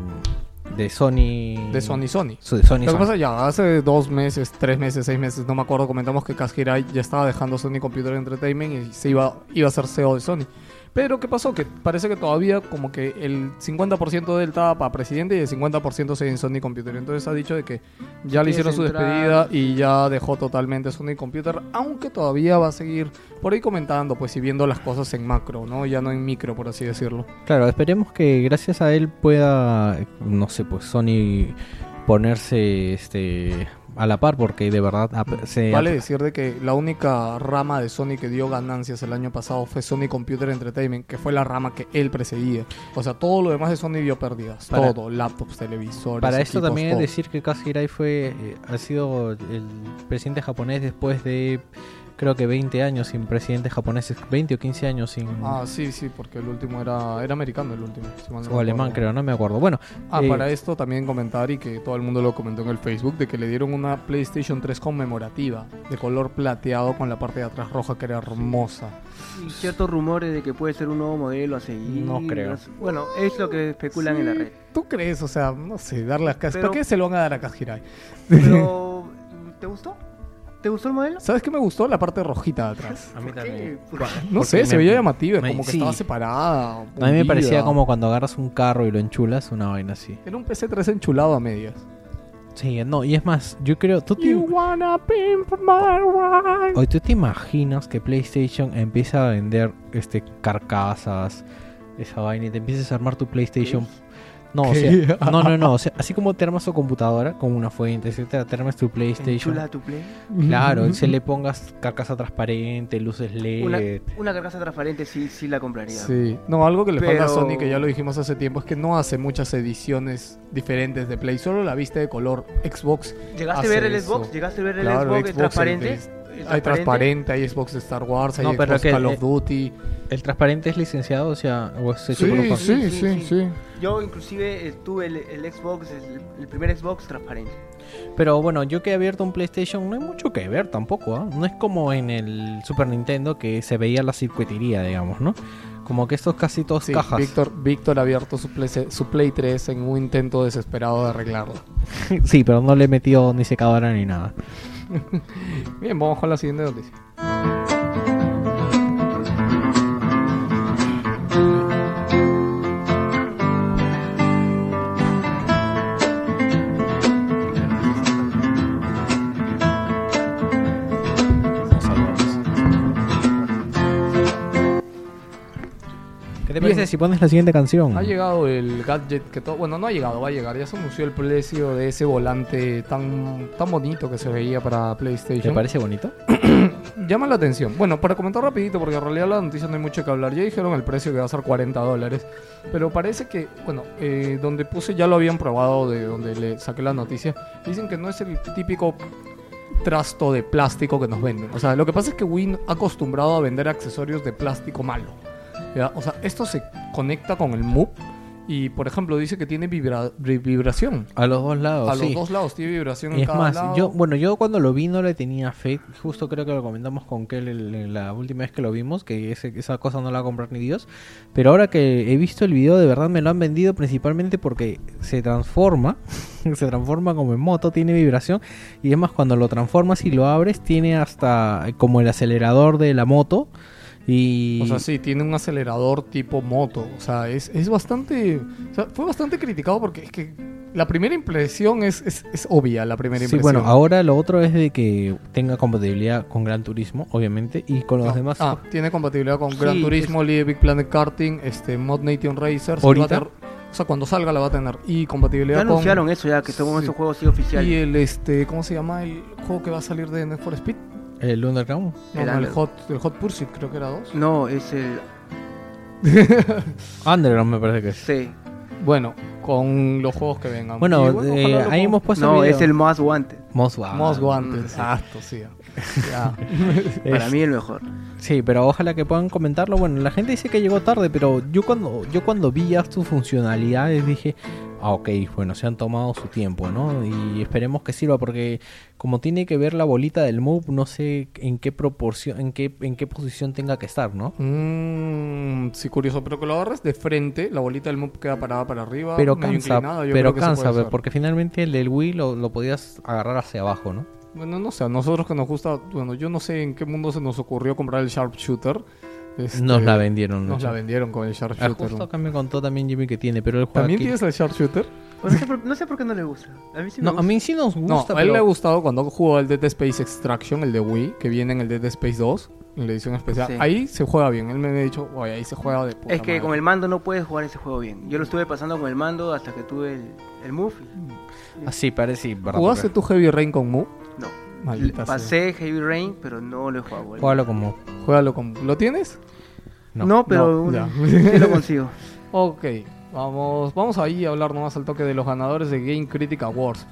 [SPEAKER 2] de Sony
[SPEAKER 1] De Sony Sony.
[SPEAKER 2] Su- de Sony,
[SPEAKER 1] Lo que
[SPEAKER 2] Sony.
[SPEAKER 1] pasa ya, hace dos meses, tres meses, seis meses, no me acuerdo, comentamos que Kaz Hirai ya estaba dejando Sony Computer Entertainment y se iba, iba a ser CEO de Sony. Pero, ¿qué pasó? Que parece que todavía como que el 50% de él estaba para presidente y el 50% sigue en Sony Computer. Entonces ha dicho de que ya le hicieron su despedida y ya dejó totalmente Sony Computer, aunque todavía va a seguir por ahí comentando, pues y viendo las cosas en macro, ¿no? Ya no en micro, por así decirlo.
[SPEAKER 2] Claro, esperemos que gracias a él pueda, no sé, pues Sony ponerse este a la par porque de verdad se
[SPEAKER 1] Vale decir de que la única rama de Sony que dio ganancias el año pasado fue Sony Computer Entertainment, que fue la rama que él precedía. O sea, todo lo demás de Sony dio pérdidas.
[SPEAKER 2] Para-
[SPEAKER 1] todo, laptops, televisores.
[SPEAKER 2] Para esto
[SPEAKER 1] equipos,
[SPEAKER 2] también es
[SPEAKER 1] todo.
[SPEAKER 2] decir que Kaz Hirai fue, eh, ha sido el presidente japonés después de creo que 20 años sin presidentes japoneses, 20 o 15 años sin...
[SPEAKER 1] Ah, sí, sí, porque el último era, era americano el último. si mal no
[SPEAKER 2] o alemán creo, no me acuerdo. Bueno,
[SPEAKER 1] Ah,
[SPEAKER 2] eh,
[SPEAKER 1] para esto también comentar y que todo el mundo lo comentó en el Facebook de que le dieron una PlayStation 3 conmemorativa de color plateado con la parte de atrás roja que era hermosa.
[SPEAKER 3] Y ciertos rumores de que puede ser un nuevo modelo a seguir.
[SPEAKER 2] No creo.
[SPEAKER 3] Bueno, es lo que especulan en la red.
[SPEAKER 1] ¿Tú crees? O sea, no sé, darle a.
[SPEAKER 3] Pero-
[SPEAKER 1] ¿Para qué se lo van a dar a Kaz Hirai?
[SPEAKER 3] Pero, ¿te gustó? ¿Te gustó el modelo?
[SPEAKER 1] ¿Sabes qué me gustó? La parte rojita de atrás.
[SPEAKER 2] a mí
[SPEAKER 3] ¿Por
[SPEAKER 2] también.
[SPEAKER 1] No
[SPEAKER 2] Porque
[SPEAKER 1] sé, se veía llamativa,
[SPEAKER 2] me-
[SPEAKER 1] como que
[SPEAKER 2] sí.
[SPEAKER 1] estaba separada.
[SPEAKER 2] A mí me
[SPEAKER 1] hundida.
[SPEAKER 2] parecía como cuando agarras un carro y lo enchulas, una vaina así.
[SPEAKER 1] Era un PC3 enchulado a medias.
[SPEAKER 2] Sí, no, y es más, yo creo, tú te,
[SPEAKER 1] wanna pimp my ride.
[SPEAKER 2] Oye, ¿tú te imaginas que PlayStation empieza a vender este carcasas, esa vaina y te empiezas a armar tu PlayStation? No, o no, no, no, o sea, así como te armas tu computadora con una fuente, etcétera, te armas tu PlayStation.
[SPEAKER 3] Tu play.
[SPEAKER 2] Claro, se le pongas carcasa transparente, luces LED.
[SPEAKER 3] Una, una carcasa transparente sí, sí la compraría.
[SPEAKER 1] Sí, no, algo que le falta a
[SPEAKER 3] Pero-
[SPEAKER 1] Sony, que ya lo dijimos hace tiempo, es que no hace muchas ediciones diferentes de Play, solo la viste de color Xbox.
[SPEAKER 3] ¿Llegaste a ver el
[SPEAKER 1] eso.
[SPEAKER 3] Xbox? ¿Llegaste a ver el
[SPEAKER 1] Claro,
[SPEAKER 3] Xbox,
[SPEAKER 1] Xbox,
[SPEAKER 3] transparente?
[SPEAKER 1] el Hay transparente, hay Xbox de Star Wars, hay
[SPEAKER 2] No, pero
[SPEAKER 1] Xbox
[SPEAKER 2] que-
[SPEAKER 1] Call of Duty.
[SPEAKER 2] ¿El transparente es licenciado? O sea, o es hecho
[SPEAKER 1] Sí,
[SPEAKER 2] por un fan?
[SPEAKER 1] sí,
[SPEAKER 3] Sí,
[SPEAKER 1] sí,
[SPEAKER 3] sí,
[SPEAKER 1] sí.
[SPEAKER 3] Yo inclusive eh, tuve el, el Xbox, el, el primer Xbox transparente.
[SPEAKER 2] Pero bueno, yo que he abierto un PlayStation no hay mucho que ver tampoco, ¿ah? No es como en el Super Nintendo que se veía la circuitería, digamos, ¿no? Como que estos casi todos
[SPEAKER 1] Sí,
[SPEAKER 2] cajas.
[SPEAKER 1] Víctor, Víctor ha abierto su Play, su Play 3 en un intento desesperado de arreglarlo.
[SPEAKER 2] sí, pero no le metió ni secadora ni nada.
[SPEAKER 1] Bien, vamos con la siguiente noticia.
[SPEAKER 2] ¿Qué te parece si pones la siguiente canción?
[SPEAKER 1] Ha llegado el gadget que todo, bueno, no ha llegado, va a llegar. Ya se anunció el precio de ese volante tan tan bonito que se veía para
[SPEAKER 2] ¿Te
[SPEAKER 1] PlayStation.
[SPEAKER 2] parece bonito?
[SPEAKER 1] Llama la atención. Bueno, para comentar rapidito, porque en realidad la noticia no hay mucho que hablar. Ya dijeron el precio que va a ser 40 dólares. Pero parece que, bueno, eh, donde puse ya lo habían probado, de donde le saqué la noticia. Dicen que no es el típico trasto de plástico que nos venden. O sea, lo que pasa es que Win ha acostumbrado a vender accesorios de plástico malo. ¿Ya? O sea, esto se conecta con el MUP y, por ejemplo, dice que tiene vibra- vi- vibración.
[SPEAKER 2] A los dos lados,
[SPEAKER 1] A
[SPEAKER 2] sí.
[SPEAKER 1] los dos lados tiene vibración
[SPEAKER 2] Y
[SPEAKER 1] en
[SPEAKER 2] es
[SPEAKER 1] cada
[SPEAKER 2] más,
[SPEAKER 1] lado.
[SPEAKER 2] yo, bueno, yo cuando lo vi no le tenía fe. Justo creo que lo comentamos con Kel el- el- la última vez que lo vimos, que ese- esa cosa no la va a comprar ni Dios. Pero ahora que he visto el video, de verdad me lo han vendido principalmente porque se transforma, se transforma como en moto, tiene vibración. Y es más, cuando lo transformas y lo abres, tiene hasta como el acelerador de la moto. Y
[SPEAKER 1] O sea, sí, tiene un acelerador tipo moto. O sea, es, es bastante. O sea, fue bastante criticado porque es que la primera impresión es, es, es obvia, la primera
[SPEAKER 2] Sí,
[SPEAKER 1] impresión.
[SPEAKER 2] bueno, ahora lo otro es de que tenga compatibilidad con Gran Turismo, obviamente, y con los
[SPEAKER 1] No.
[SPEAKER 2] demás.
[SPEAKER 1] Ah, tiene compatibilidad con Gran
[SPEAKER 3] Sí,
[SPEAKER 1] Turismo, Little Big Planet Karting, este, Mod Nation Racers.
[SPEAKER 2] ¿Ahorita?
[SPEAKER 1] o sea, cuando salga la va a tener. Y
[SPEAKER 3] Ya
[SPEAKER 1] compatibilidad con.
[SPEAKER 3] anunciaron eso ya, que son
[SPEAKER 1] Sí.
[SPEAKER 3] esos juegos sí oficiales.
[SPEAKER 1] Y el, este, ¿cómo se llama el juego que va a salir de Need for Speed?
[SPEAKER 2] El Underground.
[SPEAKER 1] No,
[SPEAKER 3] El
[SPEAKER 1] no, el
[SPEAKER 3] Under-
[SPEAKER 1] Hot, el Hot Pursuit creo que era dos.
[SPEAKER 3] No, es el...
[SPEAKER 2] Underground me parece que es.
[SPEAKER 3] Sí.
[SPEAKER 1] Bueno, con los juegos que vengan.
[SPEAKER 2] Bueno,
[SPEAKER 1] Y
[SPEAKER 2] eh, ahí hemos puesto
[SPEAKER 3] No,
[SPEAKER 2] video.
[SPEAKER 3] es el Most Wanted.
[SPEAKER 2] Most Wanted.
[SPEAKER 1] Most Wanted,
[SPEAKER 3] Mm, sí.
[SPEAKER 1] exacto, sí.
[SPEAKER 3] Para mí el mejor.
[SPEAKER 2] Sí, pero ojalá que puedan comentarlo. Bueno, la gente dice que llegó tarde, pero yo cuando yo cuando vi ya sus funcionalidades dije, ah, ok, bueno, se han tomado su tiempo, ¿no? Y esperemos que sirva porque como tiene que ver la bolita del Move, no sé en qué proporción, en qué en qué posición tenga que estar, ¿no?
[SPEAKER 1] Mm, sí, curioso, pero que lo agarres de frente, la bolita del move queda parada para arriba,
[SPEAKER 2] Pero cansa, pero cansa, porque finalmente el del Wii lo, lo podías agarrar hacia abajo, ¿no?
[SPEAKER 1] Bueno, no sé, a nosotros que nos gusta, bueno, yo no sé en qué mundo se nos ocurrió comprar el Sharpshooter. Este,
[SPEAKER 2] Nos la vendieron.
[SPEAKER 1] Nos
[SPEAKER 2] ¿no?
[SPEAKER 1] la vendieron con el
[SPEAKER 2] Ah,
[SPEAKER 1] Sharpshooter.
[SPEAKER 2] justo acá me contó también Jimmy que tiene, pero el juego
[SPEAKER 1] ¿También
[SPEAKER 2] aquí-
[SPEAKER 1] tienes el Sharpshooter?
[SPEAKER 3] No, sé por, no sé por qué no le gusta. A mí sí me
[SPEAKER 2] No, a mí sí nos
[SPEAKER 1] No,
[SPEAKER 2] gusta,
[SPEAKER 1] a él
[SPEAKER 2] pero-
[SPEAKER 1] le ha gustado cuando jugó el Dead Space Extraction, el de Wii, que viene en el Dead Space 2, en la edición especial.
[SPEAKER 3] Sí.
[SPEAKER 1] Ahí se juega bien. Él me ha dicho, oye, ahí se juega de puta
[SPEAKER 3] Es que
[SPEAKER 1] madre".
[SPEAKER 3] con el mando no puedes jugar ese juego bien. Yo lo estuve pasando con el mando hasta que tuve el, el Move. y-
[SPEAKER 2] Así parece, ¿verdad?
[SPEAKER 1] ¿Jugaste tú Heavy Rain con Mu?
[SPEAKER 3] No.
[SPEAKER 1] Maldita sea.
[SPEAKER 3] Pasé Heavy Rain, pero no lo he jugado. güey.
[SPEAKER 2] Juégalo como...
[SPEAKER 1] Juégalo con... ¿Lo tienes?
[SPEAKER 2] No.
[SPEAKER 3] No, pero
[SPEAKER 1] No, ya.
[SPEAKER 3] sí lo consigo.
[SPEAKER 1] Ok, vamos, vamos ahí a hablar nomás al toque de los ganadores de Game Critic Awards.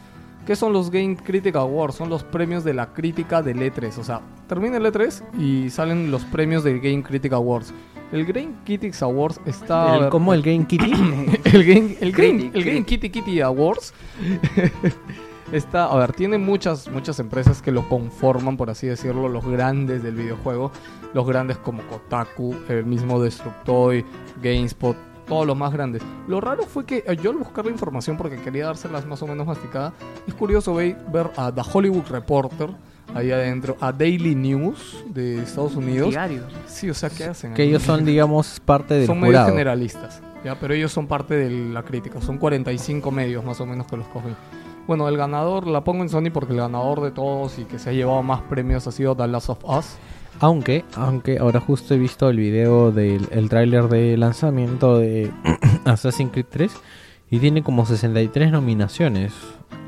[SPEAKER 1] ¿Qué son los Game Critic Awards? Son los premios de la crítica del E3. O sea, termina el E3 y salen los premios del Game Critic Awards. El Game Critics Awards está...
[SPEAKER 2] El- ¿Cómo el Game Kitty?
[SPEAKER 1] el Game, el Game, el Game. Kitty Kitty Awards está, a ver, tiene muchas, muchas empresas que lo conforman, por así decirlo, los grandes del videojuego, los grandes como Kotaku, el mismo Destructoy, GameSpot, todos los más grandes. Lo raro fue que eh, yo al buscar la información, porque quería dárselas más o menos masticada, es curioso ve- ver a The Hollywood Reporter ahí adentro, a Daily News de Estados Unidos.
[SPEAKER 3] Diario.
[SPEAKER 1] Sí, o sea, ¿qué hacen?
[SPEAKER 2] que ellos son, digamos, parte del
[SPEAKER 1] son medios
[SPEAKER 2] jurado.
[SPEAKER 1] generalistas, ¿ya? pero ellos son parte de la crítica. Son 45 medios más o menos que los cogen. Bueno, el ganador, la pongo en Sony porque el ganador de todos y que se ha llevado más premios ha sido The Last of Us.
[SPEAKER 2] Aunque, aunque ahora justo he visto el video del el tráiler de lanzamiento de Assassin's Creed 3 y tiene como 63 nominaciones.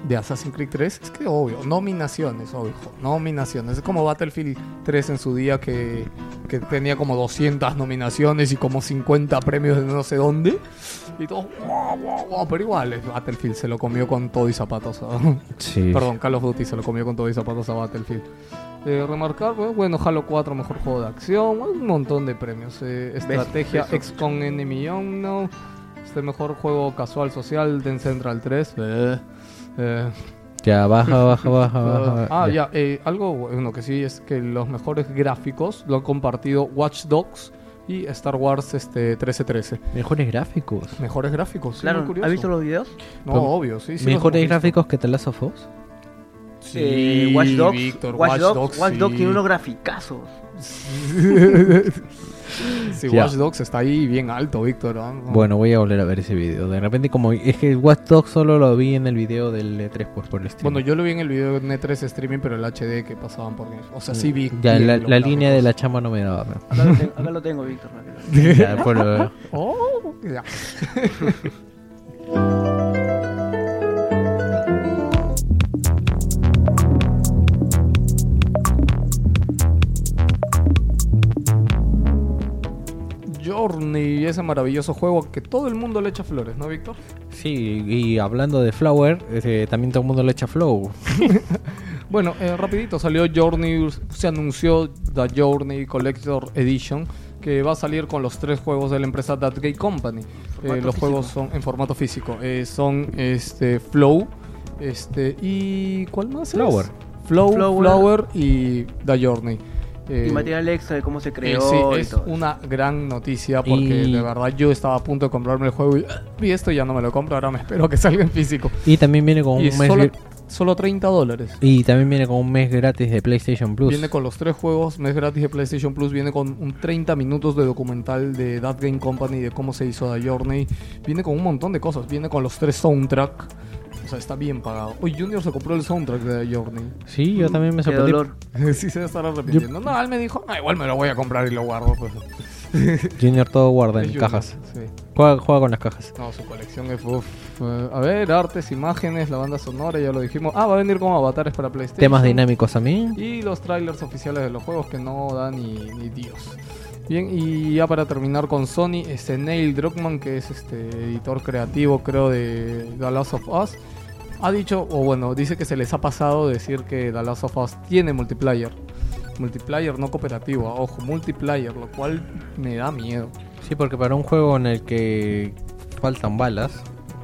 [SPEAKER 1] De Assassin's Creed 3, es que obvio, nominaciones, obvio, nominaciones. Es como Battlefield 3 en su día que, que tenía como 200 nominaciones y como 50 premios de no sé dónde. Y todo, wow, wow, wow, pero igual, Battlefield se lo comió con todo y zapatos. ¿no?
[SPEAKER 2] Sí.
[SPEAKER 1] Perdón, Call of Duty se lo comió con todo y zapatos a Battlefield. Eh, remarcar, bueno, Halo 4, mejor juego de acción, un montón de premios. Eh, estrategia, XCOM Enemy Unknown, este mejor juego casual social, Den Central 3. eh, eh,
[SPEAKER 2] Ya, baja, baja, baja, baja.
[SPEAKER 1] ah, ya, eh, algo bueno que sí es que los mejores gráficos lo han compartido Watch Dogs y Star Wars este 1313.
[SPEAKER 2] Mejores gráficos.
[SPEAKER 1] Mejores gráficos, sí,
[SPEAKER 3] Claro,
[SPEAKER 1] muy curioso.
[SPEAKER 3] ¿has visto los videos?
[SPEAKER 1] No,
[SPEAKER 2] Pues,
[SPEAKER 1] obvio, sí. sí
[SPEAKER 2] Mejores gráficos que The Last of Us.
[SPEAKER 1] Sí,
[SPEAKER 3] Eh, Watch Dogs.
[SPEAKER 1] Víctor,
[SPEAKER 3] Watch Dogs, Watch
[SPEAKER 1] sí.
[SPEAKER 3] Dogs tiene unos graficazos.
[SPEAKER 1] Sí. Watch Dogs está ahí bien alto, Víctor. No.
[SPEAKER 2] Bueno, voy a volver a ver ese video. De repente, como es que Watch Dogs solo lo vi en el video del E3, pues por el stream.
[SPEAKER 1] Bueno, yo lo vi en el video de Net3 streaming, pero el HD que pasaban por O sea, sí vi.
[SPEAKER 2] Ya, la, línea de la chama no me daba.
[SPEAKER 3] Acá lo tengo, acá lo tengo Víctor.
[SPEAKER 2] Ya, después lo veo.
[SPEAKER 1] Oh, ya. Journey, ese maravilloso juego que todo el mundo le echa flores, ¿no, Víctor?
[SPEAKER 2] Sí, y hablando de Flower, eh, también todo el mundo le echa Flow.
[SPEAKER 1] Bueno, eh, rapidito, salió Journey, se anunció The Journey Collector Edition, que va a salir con los tres juegos de la empresa That Gay Company. Eh, los
[SPEAKER 3] físico.
[SPEAKER 1] juegos son en formato físico. Eh, son este Flow, este y ¿cuál más? es?
[SPEAKER 2] Flower.
[SPEAKER 1] Flow,
[SPEAKER 3] Flower.
[SPEAKER 1] Flower y The Journey. Eh,
[SPEAKER 3] Y material extra de cómo se
[SPEAKER 1] eh,
[SPEAKER 3] creó.
[SPEAKER 1] sí,
[SPEAKER 3] y
[SPEAKER 1] es
[SPEAKER 3] todo.
[SPEAKER 1] una gran noticia porque
[SPEAKER 2] Y-
[SPEAKER 1] de verdad yo estaba a punto de comprarme el juego y, y esto ya no me lo compro, ahora me espero que salga en físico.
[SPEAKER 2] Y también viene con
[SPEAKER 1] Y
[SPEAKER 2] un mes, gr-
[SPEAKER 1] solo 30 dólares.
[SPEAKER 2] Y también viene con un mes gratis de PlayStation Plus.
[SPEAKER 1] Viene con los tres juegos, mes gratis de PlayStation Plus, viene con un 30 minutos de documental de That Game Company, de cómo se hizo The Journey, viene con un montón de cosas, viene con los tres soundtrack, o sea, está bien pagado. Hoy Junior se compró el soundtrack de Journey.
[SPEAKER 2] Sí, yo también me
[SPEAKER 3] Qué
[SPEAKER 2] sorprendí.
[SPEAKER 3] dolor.
[SPEAKER 1] sí se estará arrepintiendo. No, él me dijo, ah, igual me lo voy a comprar y lo guardo. Pues.
[SPEAKER 2] Junior todo guarda
[SPEAKER 1] Es
[SPEAKER 2] en
[SPEAKER 1] Junior,
[SPEAKER 2] cajas.
[SPEAKER 1] Sí.
[SPEAKER 2] Juega, juega con las cajas.
[SPEAKER 1] No, su colección es uf. Eh, a ver, artes, imágenes, la banda sonora, ya lo dijimos. Ah, va a venir como avatares para PlayStation.
[SPEAKER 2] Temas dinámicos también.
[SPEAKER 1] Y los trailers oficiales de los juegos que no dan ni, ni Dios. Bien, y ya para terminar con Sony, este Neil Druckmann, que es este editor creativo, creo, de The Last of Us, ha dicho, o bueno, dice que se les ha pasado decir que The Last of Us tiene multiplayer. Multiplayer, no cooperativo, ah, ojo, multiplayer, lo cual me da miedo.
[SPEAKER 2] Sí, porque para un juego en el que faltan balas,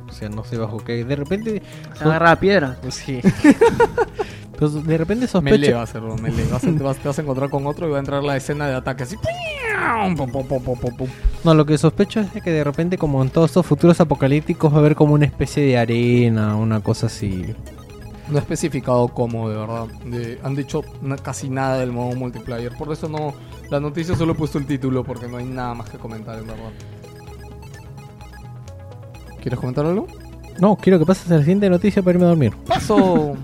[SPEAKER 2] o sea, no sé bajo qué, de repente...
[SPEAKER 3] Se agarra a piedra.
[SPEAKER 2] Sí. de repente
[SPEAKER 1] Melee
[SPEAKER 2] sospecho...
[SPEAKER 1] va a ser, melee. Vas a, te, vas, te vas a encontrar con otro y va a entrar la escena de ataque así.
[SPEAKER 2] No, lo que sospecho es que de repente como en todos estos futuros apocalípticos va a haber como una especie de arena, una cosa así.
[SPEAKER 1] No he especificado cómo, de verdad. De- han dicho casi nada del modo multiplayer. Por eso no. La noticia solo he puesto el título porque no hay nada más que comentar, en verdad. ¿Quieres comentar algo?
[SPEAKER 2] No, quiero que pases a la siguiente noticia para irme a dormir.
[SPEAKER 1] Paso.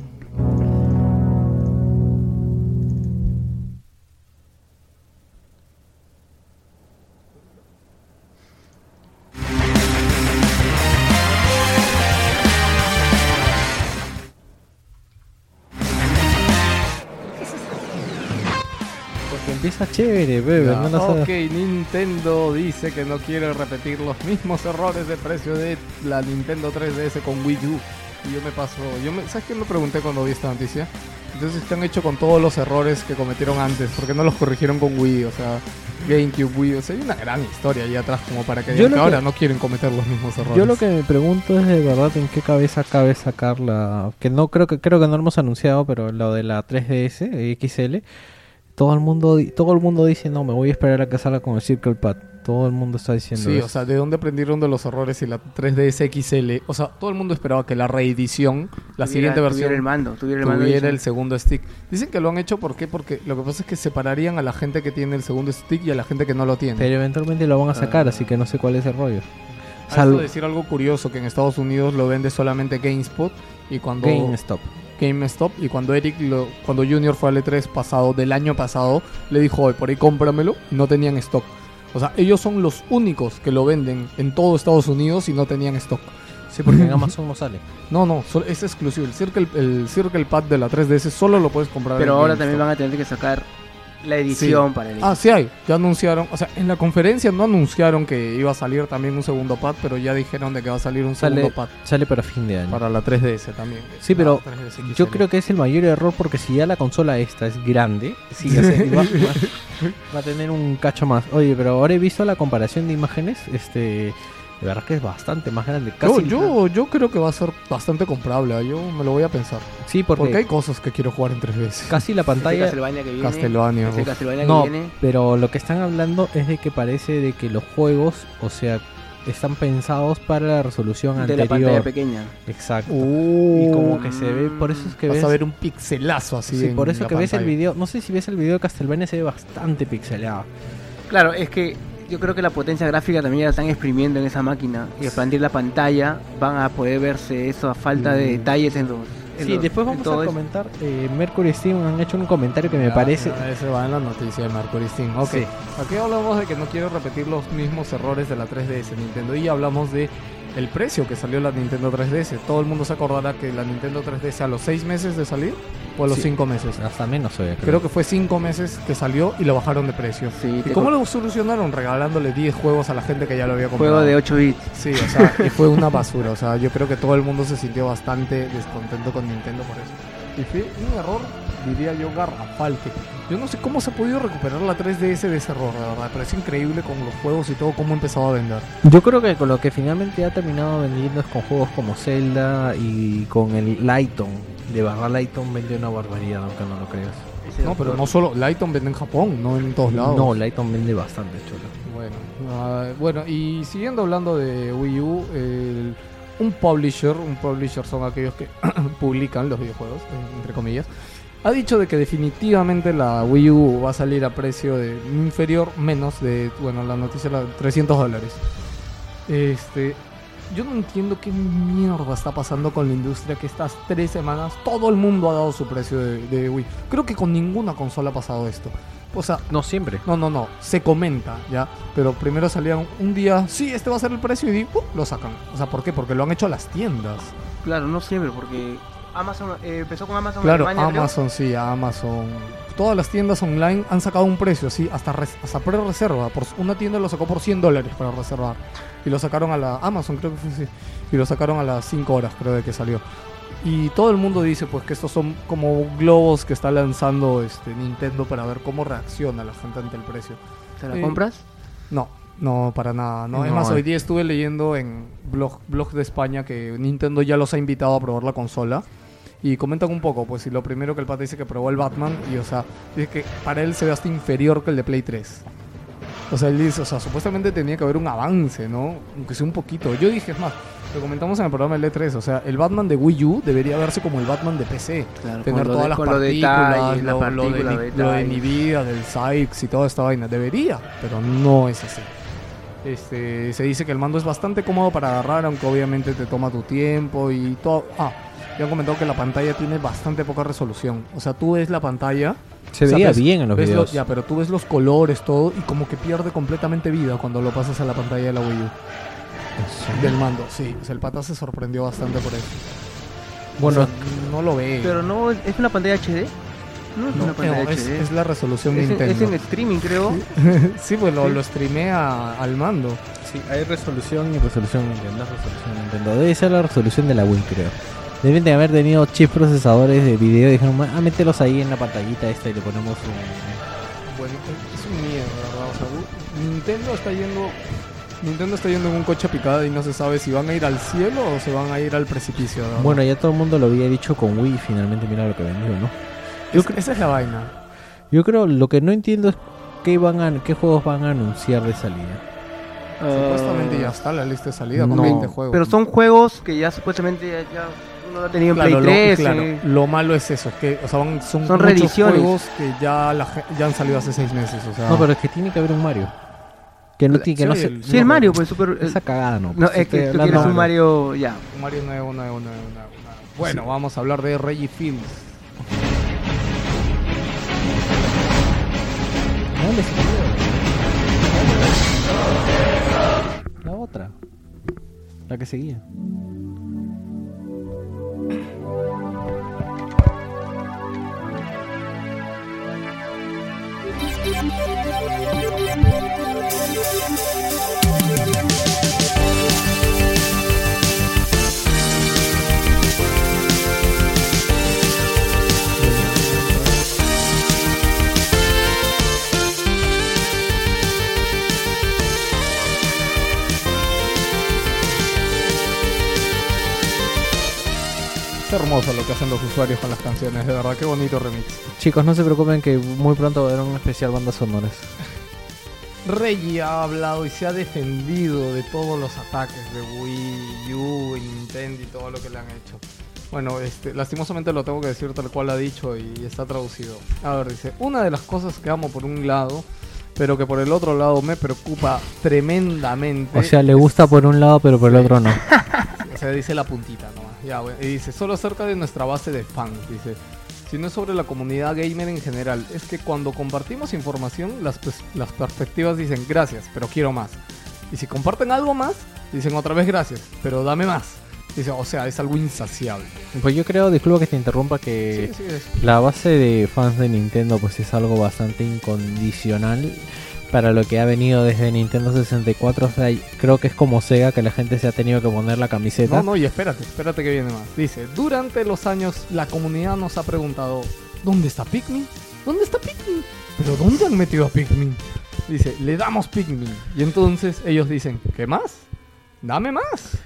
[SPEAKER 2] Porque empieza chévere, bebé. No sabes.
[SPEAKER 1] ok, Nintendo dice que no quiere repetir los mismos errores de precio de la Nintendo 3DS con Wii U. Y yo me paso. Yo me, ¿Sabes qué me pregunté cuando vi esta noticia? Entonces, ¿qué han hecho con todos los errores que cometieron antes? ¿Por qué no los corrigieron con Wii? O sea, GameCube, Wii. O sea, hay una gran historia ahí atrás como para que, digan que
[SPEAKER 2] que-
[SPEAKER 1] ahora no quieren cometer los mismos errores.
[SPEAKER 2] Yo lo que me pregunto es de verdad en qué cabeza cabe sacar la que no creo que creo que no lo hemos anunciado, pero lo de la 3DS eh, XL. Todo el mundo di- todo el mundo dice, "No, me voy a esperar a que salga con el Circle Pad." Todo el mundo está diciendo
[SPEAKER 1] Sí,
[SPEAKER 2] eso.
[SPEAKER 1] o sea, ¿de dónde aprendieron de los errores y la 3DS XL? O sea, todo el mundo esperaba que la reedición, la
[SPEAKER 3] Tuviera-
[SPEAKER 1] siguiente versión,
[SPEAKER 3] Tuviera el mando. Tuviera el mando.
[SPEAKER 1] tuviera
[SPEAKER 3] y-
[SPEAKER 1] el segundo stick. Dicen que lo han hecho ¿por qué? porque lo que pasa es que separarían a la gente que tiene el segundo stick y a la gente que no lo tiene.
[SPEAKER 2] Pero eventualmente lo van a sacar,
[SPEAKER 3] Ah.
[SPEAKER 2] así que no sé cuál es el rollo. Salvo
[SPEAKER 1] decir algo curioso, que en Estados Unidos lo vende solamente GameSpot y cuando
[SPEAKER 2] GameStop.
[SPEAKER 1] GameStop y cuando Eric, lo, cuando Junior fue al E3 pasado, del año pasado, le dijo, oye, por ahí cómpramelo, y no tenían stock. O sea, ellos son los únicos que lo venden en todo Estados Unidos y no tenían stock.
[SPEAKER 2] Sí, porque en Amazon no sale.
[SPEAKER 1] No, no, solo- es exclusivo. El Circle, el Circle Pad de la 3DS solo lo puedes comprar
[SPEAKER 3] Pero
[SPEAKER 1] en
[SPEAKER 3] ahora
[SPEAKER 1] GameStop.
[SPEAKER 3] también van a tener que sacar la edición para el
[SPEAKER 1] Ah, sí hay. Ya anunciaron. O sea, en la conferencia no anunciaron que iba a salir también un segundo pad, pero ya dijeron de que va a salir un
[SPEAKER 2] Sale-
[SPEAKER 1] segundo pad
[SPEAKER 2] Sale para fin de año.
[SPEAKER 1] para la 3DS también.
[SPEAKER 2] Sí,
[SPEAKER 1] La
[SPEAKER 2] pero
[SPEAKER 1] 3DS
[SPEAKER 2] Yo creo que es el mayor error porque si ya la consola esta es grande, sí, sea, va, va- va a tener un cacho más. Oye, pero ahora he visto la comparación de imágenes, este, de verdad que es bastante más grande.
[SPEAKER 1] Yo,
[SPEAKER 2] Casi,
[SPEAKER 1] yo, yo creo que va a ser bastante comprable. ¿ah? Yo me lo voy a pensar.
[SPEAKER 2] sí, porque,
[SPEAKER 1] Porque hay cosas que quiero jugar en 3DS.
[SPEAKER 2] casi la
[SPEAKER 3] Este
[SPEAKER 2] pantalla.
[SPEAKER 3] Castlevania que viene.
[SPEAKER 1] Castlevania.
[SPEAKER 3] este
[SPEAKER 1] uf.
[SPEAKER 3] Castlevania
[SPEAKER 2] No,
[SPEAKER 3] que viene.
[SPEAKER 2] pero lo que están hablando es de que parece de que los juegos, o sea, están pensados para la resolución
[SPEAKER 3] De la pantalla
[SPEAKER 2] anterior.
[SPEAKER 3] pequeña.
[SPEAKER 2] Exacto.
[SPEAKER 1] Uh,
[SPEAKER 2] y como que se ve, por eso es que
[SPEAKER 1] vas
[SPEAKER 2] ves
[SPEAKER 1] a ver un pixelazo así.
[SPEAKER 2] Sí,
[SPEAKER 1] en
[SPEAKER 2] por eso
[SPEAKER 1] la
[SPEAKER 2] que ves el video, no sé si ves el video de Castlevania se ve bastante pixelado.
[SPEAKER 3] Claro, es que yo creo que la potencia gráfica también ya la están exprimiendo en esa máquina. Y expandir la pantalla van a poder verse eso a falta de
[SPEAKER 1] Mm.
[SPEAKER 3] detalles en los. en
[SPEAKER 2] Sí,
[SPEAKER 3] los-
[SPEAKER 2] después vamos
[SPEAKER 3] todo
[SPEAKER 2] a
[SPEAKER 3] eso.
[SPEAKER 2] comentar. eh, Mercury Steam han hecho un comentario que me
[SPEAKER 1] Ya,
[SPEAKER 2] parece.
[SPEAKER 1] ya, ese va en la noticia de Mercury Steam. Ok.
[SPEAKER 2] Sí.
[SPEAKER 1] Aquí hablamos de que no quiero repetir los mismos errores de la 3DS Nintendo. Y hablamos de el precio que salió la Nintendo 3DS. Todo el mundo se acordará que la Nintendo 3DS a los 6 meses de salir o a los
[SPEAKER 2] Sí.
[SPEAKER 1] 5 meses.
[SPEAKER 2] Hasta menos, oye,
[SPEAKER 1] Creo que fue 5 meses que salió y lo bajaron de precio.
[SPEAKER 3] Sí,
[SPEAKER 1] ¿Y cómo lo solucionaron? Regalándole 10 juegos a la gente que ya lo había comprado.
[SPEAKER 3] Juego de 8 bits.
[SPEAKER 1] Sí, o sea, y fue una basura. O sea, yo creo que todo el mundo se sintió bastante descontento con Nintendo por eso. Y fue un error, diría yo, garrafal. Que yo no sé cómo se ha podido recuperar la 3DS de ese error, de verdad. Es increíble con los juegos y todo, cómo ha empezado a vender.
[SPEAKER 2] Yo creo que con lo que finalmente ha terminado vendiendo es con juegos como Zelda y con el Lighton. De verdad, Lighton vendió una barbaridad, aunque no lo creas.
[SPEAKER 1] No, pero no solo. Lighton vende en Japón, no en todos lados.
[SPEAKER 2] No, Lighton vende bastante, chulo.
[SPEAKER 1] Bueno, ah, bueno, y siguiendo hablando de Wii U, el- un publisher, un publisher son aquellos que publican los videojuegos, eh, entre comillas, ha dicho de que definitivamente la Wii U va a salir a precio de inferior, menos de, bueno, la noticia era 300 dólares. Este, yo no entiendo qué mierda está pasando con la industria que estas tres semanas todo el mundo ha dado su precio de, de Wii. Creo que con ninguna consola ha pasado esto. O sea,
[SPEAKER 2] No siempre.
[SPEAKER 1] no, no, no, se comenta, ¿ya? Pero primero salían un día, sí, este va a ser el precio y ¡pum! lo sacan. O sea, ¿por qué? Porque lo han hecho las tiendas.
[SPEAKER 3] Claro, no siempre, porque Amazon eh, empezó con Amazon
[SPEAKER 1] Claro,
[SPEAKER 3] Alemania, creo.
[SPEAKER 1] Amazon, sí, Amazon. Todas las tiendas online han sacado un precio, sí, hasta, hasta pre-reserva. Por, una tienda lo sacó por 100 dólares para reservar. Y lo sacaron a la Amazon, creo que fue sí. Y lo sacaron a las 5 horas, creo, de que salió. Y todo el mundo dice pues que estos son como globos que está lanzando este Nintendo para ver cómo reacciona la gente ante el precio.
[SPEAKER 3] ¿Te la compras?
[SPEAKER 1] No, no, para nada. No, es
[SPEAKER 2] No,
[SPEAKER 1] más,
[SPEAKER 2] eh.
[SPEAKER 1] hoy día estuve leyendo en blog, blog de España que Nintendo ya los ha invitado a probar la consola. Y comentan un poco, pues, y lo primero que el pata dice que probó el Batman, y o sea, dice que para él se ve hasta inferior que el de Play 3. O sea, él dice, o sea, supuestamente tenía que haber un avance, ¿no? Aunque sea un poquito. Yo dije, es más, lo comentamos en el programa del E3, o sea, el Batman de Wii U debería verse como el Batman de PC.
[SPEAKER 3] Claro,
[SPEAKER 1] Tener
[SPEAKER 3] lo
[SPEAKER 1] todas
[SPEAKER 3] de-
[SPEAKER 1] las
[SPEAKER 3] lo
[SPEAKER 1] partículas,
[SPEAKER 3] detalles, la
[SPEAKER 1] lo, lo de, ni- lo de
[SPEAKER 3] detalles.
[SPEAKER 1] Nvidia, del Sykes y toda esta vaina. Debería, pero no es así. Este, se dice que el mando es bastante cómodo para agarrar, aunque obviamente te toma tu tiempo y todo. Ah, ya han comentado que la pantalla tiene bastante poca resolución. O sea, tú ves la pantalla.
[SPEAKER 2] Se
[SPEAKER 1] o sea,
[SPEAKER 2] veía
[SPEAKER 1] ves-
[SPEAKER 2] bien en los videos.
[SPEAKER 1] ya, pero tú ves los colores, todo, y como que pierde completamente vida cuando lo pasas a la pantalla de la Wii U. Del mando, sí. O sea, el pata se sorprendió bastante por eso.
[SPEAKER 2] Bueno,
[SPEAKER 1] O sea, no lo ve.
[SPEAKER 3] Pero no, ¿es una pantalla HD? No es
[SPEAKER 1] No,
[SPEAKER 3] una pantalla
[SPEAKER 1] no,
[SPEAKER 3] HD.
[SPEAKER 1] es la resolución
[SPEAKER 3] Es en,
[SPEAKER 1] Nintendo.
[SPEAKER 3] es en streaming, creo.
[SPEAKER 1] sí, pues lo,
[SPEAKER 3] Sí.
[SPEAKER 1] lo streamea al mando.
[SPEAKER 2] Sí, hay resolución y resolución Nintendo. es resolución Nintendo. Debe ser la resolución de la Wii, creo. Deben de haber tenido chips procesadores de video y dijeron, ah, mételos ahí en la pantallita esta y le ponemos un...
[SPEAKER 1] Bueno, es un mierda, ¿verdad? O sea, Nintendo está yendo. Nintendo está yendo en un coche a picada y no se sabe si van a ir al cielo o se van a ir al precipicio. ¿verdad?
[SPEAKER 2] Bueno, ya todo el mundo lo había dicho con Wii finalmente mira lo que vendió, ¿no?
[SPEAKER 1] yo esa es la vaina.
[SPEAKER 2] Yo creo, lo que no entiendo es qué, van a, qué juegos van a anunciar de salida.
[SPEAKER 1] Supuestamente
[SPEAKER 3] Ah,
[SPEAKER 1] ya está la lista de salida con
[SPEAKER 2] No,
[SPEAKER 1] 20 juegos.
[SPEAKER 3] Pero son juegos que ya supuestamente ya, ya uno lo ha tenido en
[SPEAKER 1] Claro,
[SPEAKER 3] Play
[SPEAKER 1] lo,
[SPEAKER 3] 3.
[SPEAKER 1] claro,
[SPEAKER 3] eh.
[SPEAKER 1] lo malo es eso, es que o sea, van- son,
[SPEAKER 3] Son
[SPEAKER 1] muchos juegos que ya, la ya han salido hace 6 meses. O sea,
[SPEAKER 2] No, pero es que tiene que haber un Mario. Que no, tiene que
[SPEAKER 1] Sí,
[SPEAKER 2] no se...
[SPEAKER 1] el-
[SPEAKER 3] Sí, el Mario, pues super.
[SPEAKER 2] Esa cagada, ¿no?
[SPEAKER 3] No,
[SPEAKER 2] Pues,
[SPEAKER 3] es que tú quieres un Mario ya.
[SPEAKER 1] un Mario nuevo, nuevo, nuevo, nuevo. Bueno, vamos a hablar de Reggie Films.
[SPEAKER 2] No. La otra. La que seguía.
[SPEAKER 1] Oh. Que hacen los usuarios con las canciones, de verdad, qué bonito remix.
[SPEAKER 2] Chicos, no se preocupen que muy pronto va a haber un especial bandas sonoras.
[SPEAKER 1] Reggie ha hablado y se ha defendido de todos los ataques de Wii U y Nintendo y todo lo que le han hecho. Bueno, este, lastimosamente lo tengo que decir tal cual ha dicho y está traducido. A ver, dice, una de las cosas que amo por un lado, pero que por el otro lado me preocupa tremendamente.
[SPEAKER 2] O sea, le gusta por un lado, pero por el otro no.
[SPEAKER 1] O sea, dice la puntita nomás. Ya, bueno. Y dice, solo acerca de nuestra base de fans, dice. Si no es sobre la comunidad gamer en general, es que cuando compartimos información, las, las perspectivas dicen gracias, pero quiero más. Y si comparten algo más, dicen otra vez gracias, pero dame más. Dice, o sea, es algo insaciable.
[SPEAKER 2] Pues yo creo, disculpa que te interrumpa, que
[SPEAKER 1] Sí, sí,
[SPEAKER 2] la base de fans de Nintendo pues es algo bastante incondicional para lo que ha venido desde Nintendo 64. O creo que es como Sega que la gente se ha tenido que poner la camiseta.
[SPEAKER 1] No, no, y espérate, espérate que viene más. Dice, durante los años la comunidad nos ha preguntado, ¿dónde está Pikmin? ¿Dónde está Pikmin? ¿Pero dónde han metido a Pikmin? Dice, le damos Pikmin. Y entonces ellos dicen, ¿qué más? Dame más.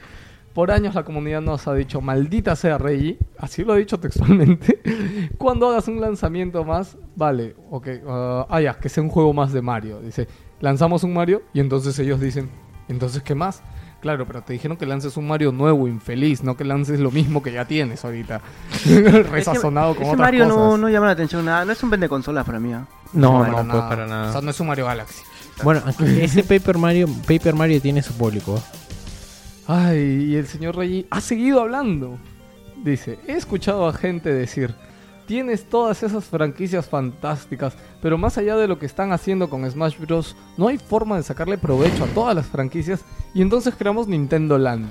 [SPEAKER 1] Por años la comunidad nos ha dicho, maldita sea Reggie, así lo ha dicho textualmente, cuando hagas un lanzamiento más, vale, ok, ah, ah, ya, que sea un juego más de Mario. Dice, lanzamos un Mario y entonces ellos dicen, entonces ¿qué más? Claro, pero te dijeron que lances un Mario nuevo, infeliz, no que lances lo mismo que ya tienes ahorita. Resazonado con
[SPEAKER 3] ese
[SPEAKER 1] otras
[SPEAKER 3] Mario
[SPEAKER 1] cosas.
[SPEAKER 3] no, no llama la atención nada. No es un vende consolas para mí. ¿ah?
[SPEAKER 2] No,
[SPEAKER 1] para
[SPEAKER 2] no,
[SPEAKER 1] nada.
[SPEAKER 2] pues para
[SPEAKER 1] O
[SPEAKER 2] nada.
[SPEAKER 1] sea, no es un Mario Galaxy.
[SPEAKER 2] Bueno, ese Paper Mario, Paper Mario tiene su público.
[SPEAKER 1] Ay, y el señor Reggie ha seguido hablando. Dice, he escuchado a gente decir, tienes todas esas franquicias fantásticas, pero más allá de lo que están haciendo con Smash Bros, no hay forma de sacarle provecho a todas las franquicias y entonces creamos Nintendo Land.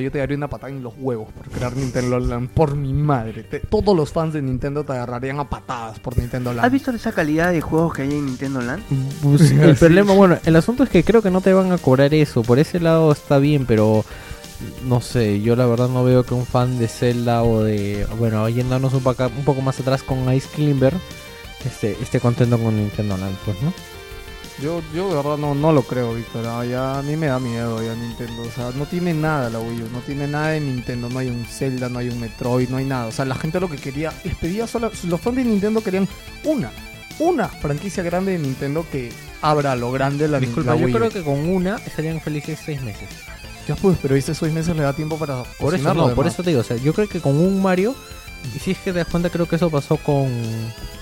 [SPEAKER 1] Yo te daría una patada en los huevos por crear Nintendo Land, por mi madre. Te- todos los fans de Nintendo te agarrarían a patadas por Nintendo Land.
[SPEAKER 3] ¿Has visto esa calidad de juegos que hay en Nintendo Land?
[SPEAKER 2] Pues, el problema, bueno, el asunto es que creo que no te van a cobrar eso. Por ese lado está bien, pero no sé, yo la verdad no veo que un fan de Zelda o de, bueno, yéndonos un, poco- un poco más atrás con Ice Climber, este, esté contento con Nintendo Land, pues, ¿no?
[SPEAKER 1] Yo, yo de verdad no, no lo creo, Víctor. Ah, ya, a mí me da miedo ya Nintendo. O sea, no tiene nada la Wii U. No tiene nada de Nintendo. No hay un Zelda, no hay un Metroid, no hay nada. O sea, la gente lo que quería, les pedía solo... Los fans de Nintendo querían una, una franquicia grande de Nintendo que abra lo grande la,
[SPEAKER 2] Disculpa,
[SPEAKER 1] la
[SPEAKER 2] yo
[SPEAKER 1] Wii U.
[SPEAKER 2] creo que con una estarían felices seis meses.
[SPEAKER 1] Ya pues, pero ese seis meses le da tiempo para
[SPEAKER 2] Por eso no, por eso te digo, o sea, yo creo que con un Mario, y si es que te das cuenta, creo que eso pasó con...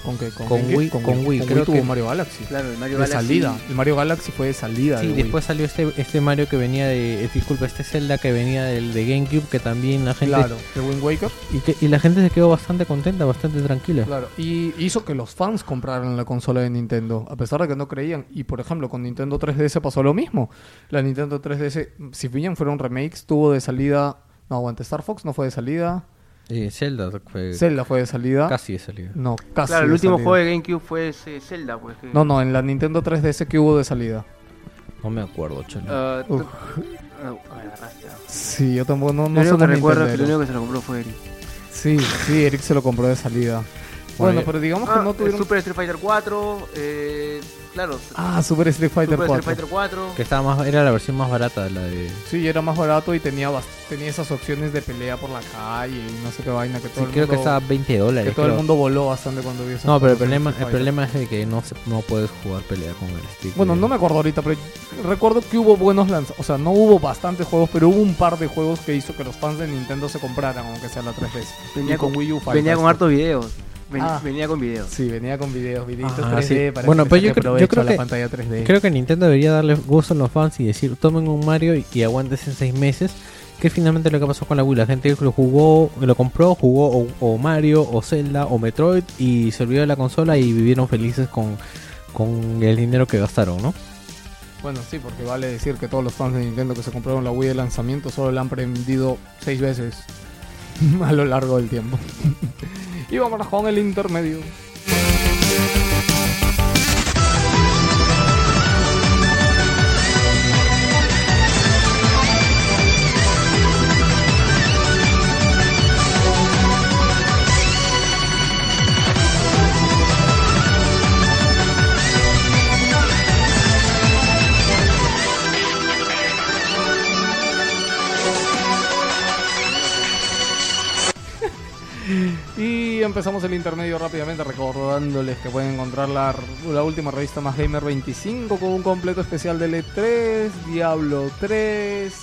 [SPEAKER 1] ¿Con qué? ¿Con,
[SPEAKER 2] con? Wii- con Wii, creo
[SPEAKER 1] tuvo
[SPEAKER 2] que-
[SPEAKER 1] Mario Galaxy.
[SPEAKER 3] Claro, el Mario
[SPEAKER 1] de
[SPEAKER 3] Galaxy.
[SPEAKER 1] salida. El Mario Galaxy fue de salida
[SPEAKER 2] Sí,
[SPEAKER 1] de Wii.
[SPEAKER 2] después salió este, este Mario que venía de, eh, disculpa, este Zelda que venía del de GameCube, que también la gente...
[SPEAKER 1] Claro, de Wind Waker.
[SPEAKER 2] Y, que, y la gente se quedó bastante contenta, bastante tranquila.
[SPEAKER 1] Claro, y hizo que los fans compraran la consola de Nintendo, a pesar de que no creían. Y por ejemplo, con Nintendo 3DS pasó lo mismo. La Nintendo 3DS, si bien fueron remakes, tuvo de salida. No, aguante, Star Fox no fue de salida.
[SPEAKER 2] Eh, Zelda fue
[SPEAKER 1] Zelda fue de salida.
[SPEAKER 2] casi de salida.
[SPEAKER 1] No, casi.
[SPEAKER 3] Claro, el
[SPEAKER 1] de
[SPEAKER 3] último
[SPEAKER 1] salida.
[SPEAKER 3] juego de GameCube fue ese Zelda, pues. que-
[SPEAKER 1] No, no, en la Nintendo 3DS que hubo de salida.
[SPEAKER 2] No me acuerdo.
[SPEAKER 3] Ah, tú-
[SPEAKER 1] Uf.
[SPEAKER 3] Ah, ah.
[SPEAKER 1] Sí, yo tampoco no, no
[SPEAKER 3] recuerdo que lo único que se lo compró fue Eric.
[SPEAKER 1] Sí, sí, Eric se lo compró de salida.
[SPEAKER 2] Bueno,
[SPEAKER 1] Bueno, pero digamos que
[SPEAKER 3] Ah,
[SPEAKER 1] no
[SPEAKER 3] el
[SPEAKER 1] tuvieron.
[SPEAKER 3] Super Street Fighter 4, eh, claro,
[SPEAKER 1] Ah, Super Street Fighter
[SPEAKER 3] Super
[SPEAKER 1] 4.
[SPEAKER 3] Street Fighter 4.
[SPEAKER 2] que estaba más, era la versión más barata de la de...
[SPEAKER 1] Sí, era más barato y tenía tenía esas opciones de pelea por la calle y no sé qué vaina que todo
[SPEAKER 2] Sí,
[SPEAKER 1] el
[SPEAKER 2] creo que
[SPEAKER 1] mundo-
[SPEAKER 2] estaba 20 dólares.
[SPEAKER 1] Que todo el mundo voló bastante cuando vio esas
[SPEAKER 2] No, pero el problema, el
[SPEAKER 1] Fighter.
[SPEAKER 2] problema es de que no, se, no puedes jugar pelea con el stick.
[SPEAKER 1] Bueno,
[SPEAKER 2] de-
[SPEAKER 1] no me acuerdo ahorita, pero recuerdo que hubo buenos lanzamientos. O sea, no hubo bastantes juegos, pero hubo un par de juegos que hizo que los fans de Nintendo se compraran, aunque sea la 3DS.
[SPEAKER 3] Venía
[SPEAKER 1] Y con
[SPEAKER 3] con-
[SPEAKER 1] Wii U Fight
[SPEAKER 3] Venía con hartos videos. Ven-
[SPEAKER 1] Ah.
[SPEAKER 3] Venía con videos.
[SPEAKER 1] Sí, venía con videos, videitos
[SPEAKER 2] Ajá,
[SPEAKER 1] 3D
[SPEAKER 2] sí.
[SPEAKER 1] para
[SPEAKER 2] Bueno,
[SPEAKER 1] que
[SPEAKER 2] pues
[SPEAKER 1] le
[SPEAKER 2] yo creo- yo creo
[SPEAKER 1] a la
[SPEAKER 2] que-
[SPEAKER 1] pantalla 3D.
[SPEAKER 2] Creo que Nintendo debería darle gusto a los fans y decir, tomen un Mario y, y aguantes en seis meses. Que finalmente lo que pasó con la Wii, la gente que lo jugó, lo compró, jugó o, o Mario, o Zelda, o Metroid y se olvidó de la consola y vivieron felices con, con el dinero que gastaron, ¿no?
[SPEAKER 1] Bueno, sí, porque vale decir que todos los fans de Nintendo que se compraron la Wii de lanzamiento solo la han prendido seis veces a lo largo del tiempo. y vamos con el intermedio. Y empezamos el intermedio rápidamente recordándoles que pueden encontrar la, última revista Más Gamer 25 con un completo especial de E3, Diablo 3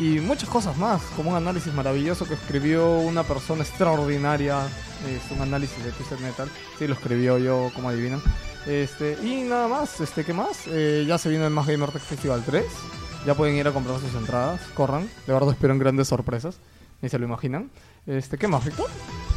[SPEAKER 1] y muchas cosas más, como un análisis maravilloso que escribió una persona extraordinaria, es un análisis de Twisted Metal, sí lo escribió yo como adivinan. Este, y nada más, este, ¿qué más? Eh, ya se viene el Más Gamer Tech Festival 3, ya pueden ir a comprar sus entradas, corran, de verdad esperen grandes sorpresas, ni se lo imaginan. Este, ¿qué más, Víctor?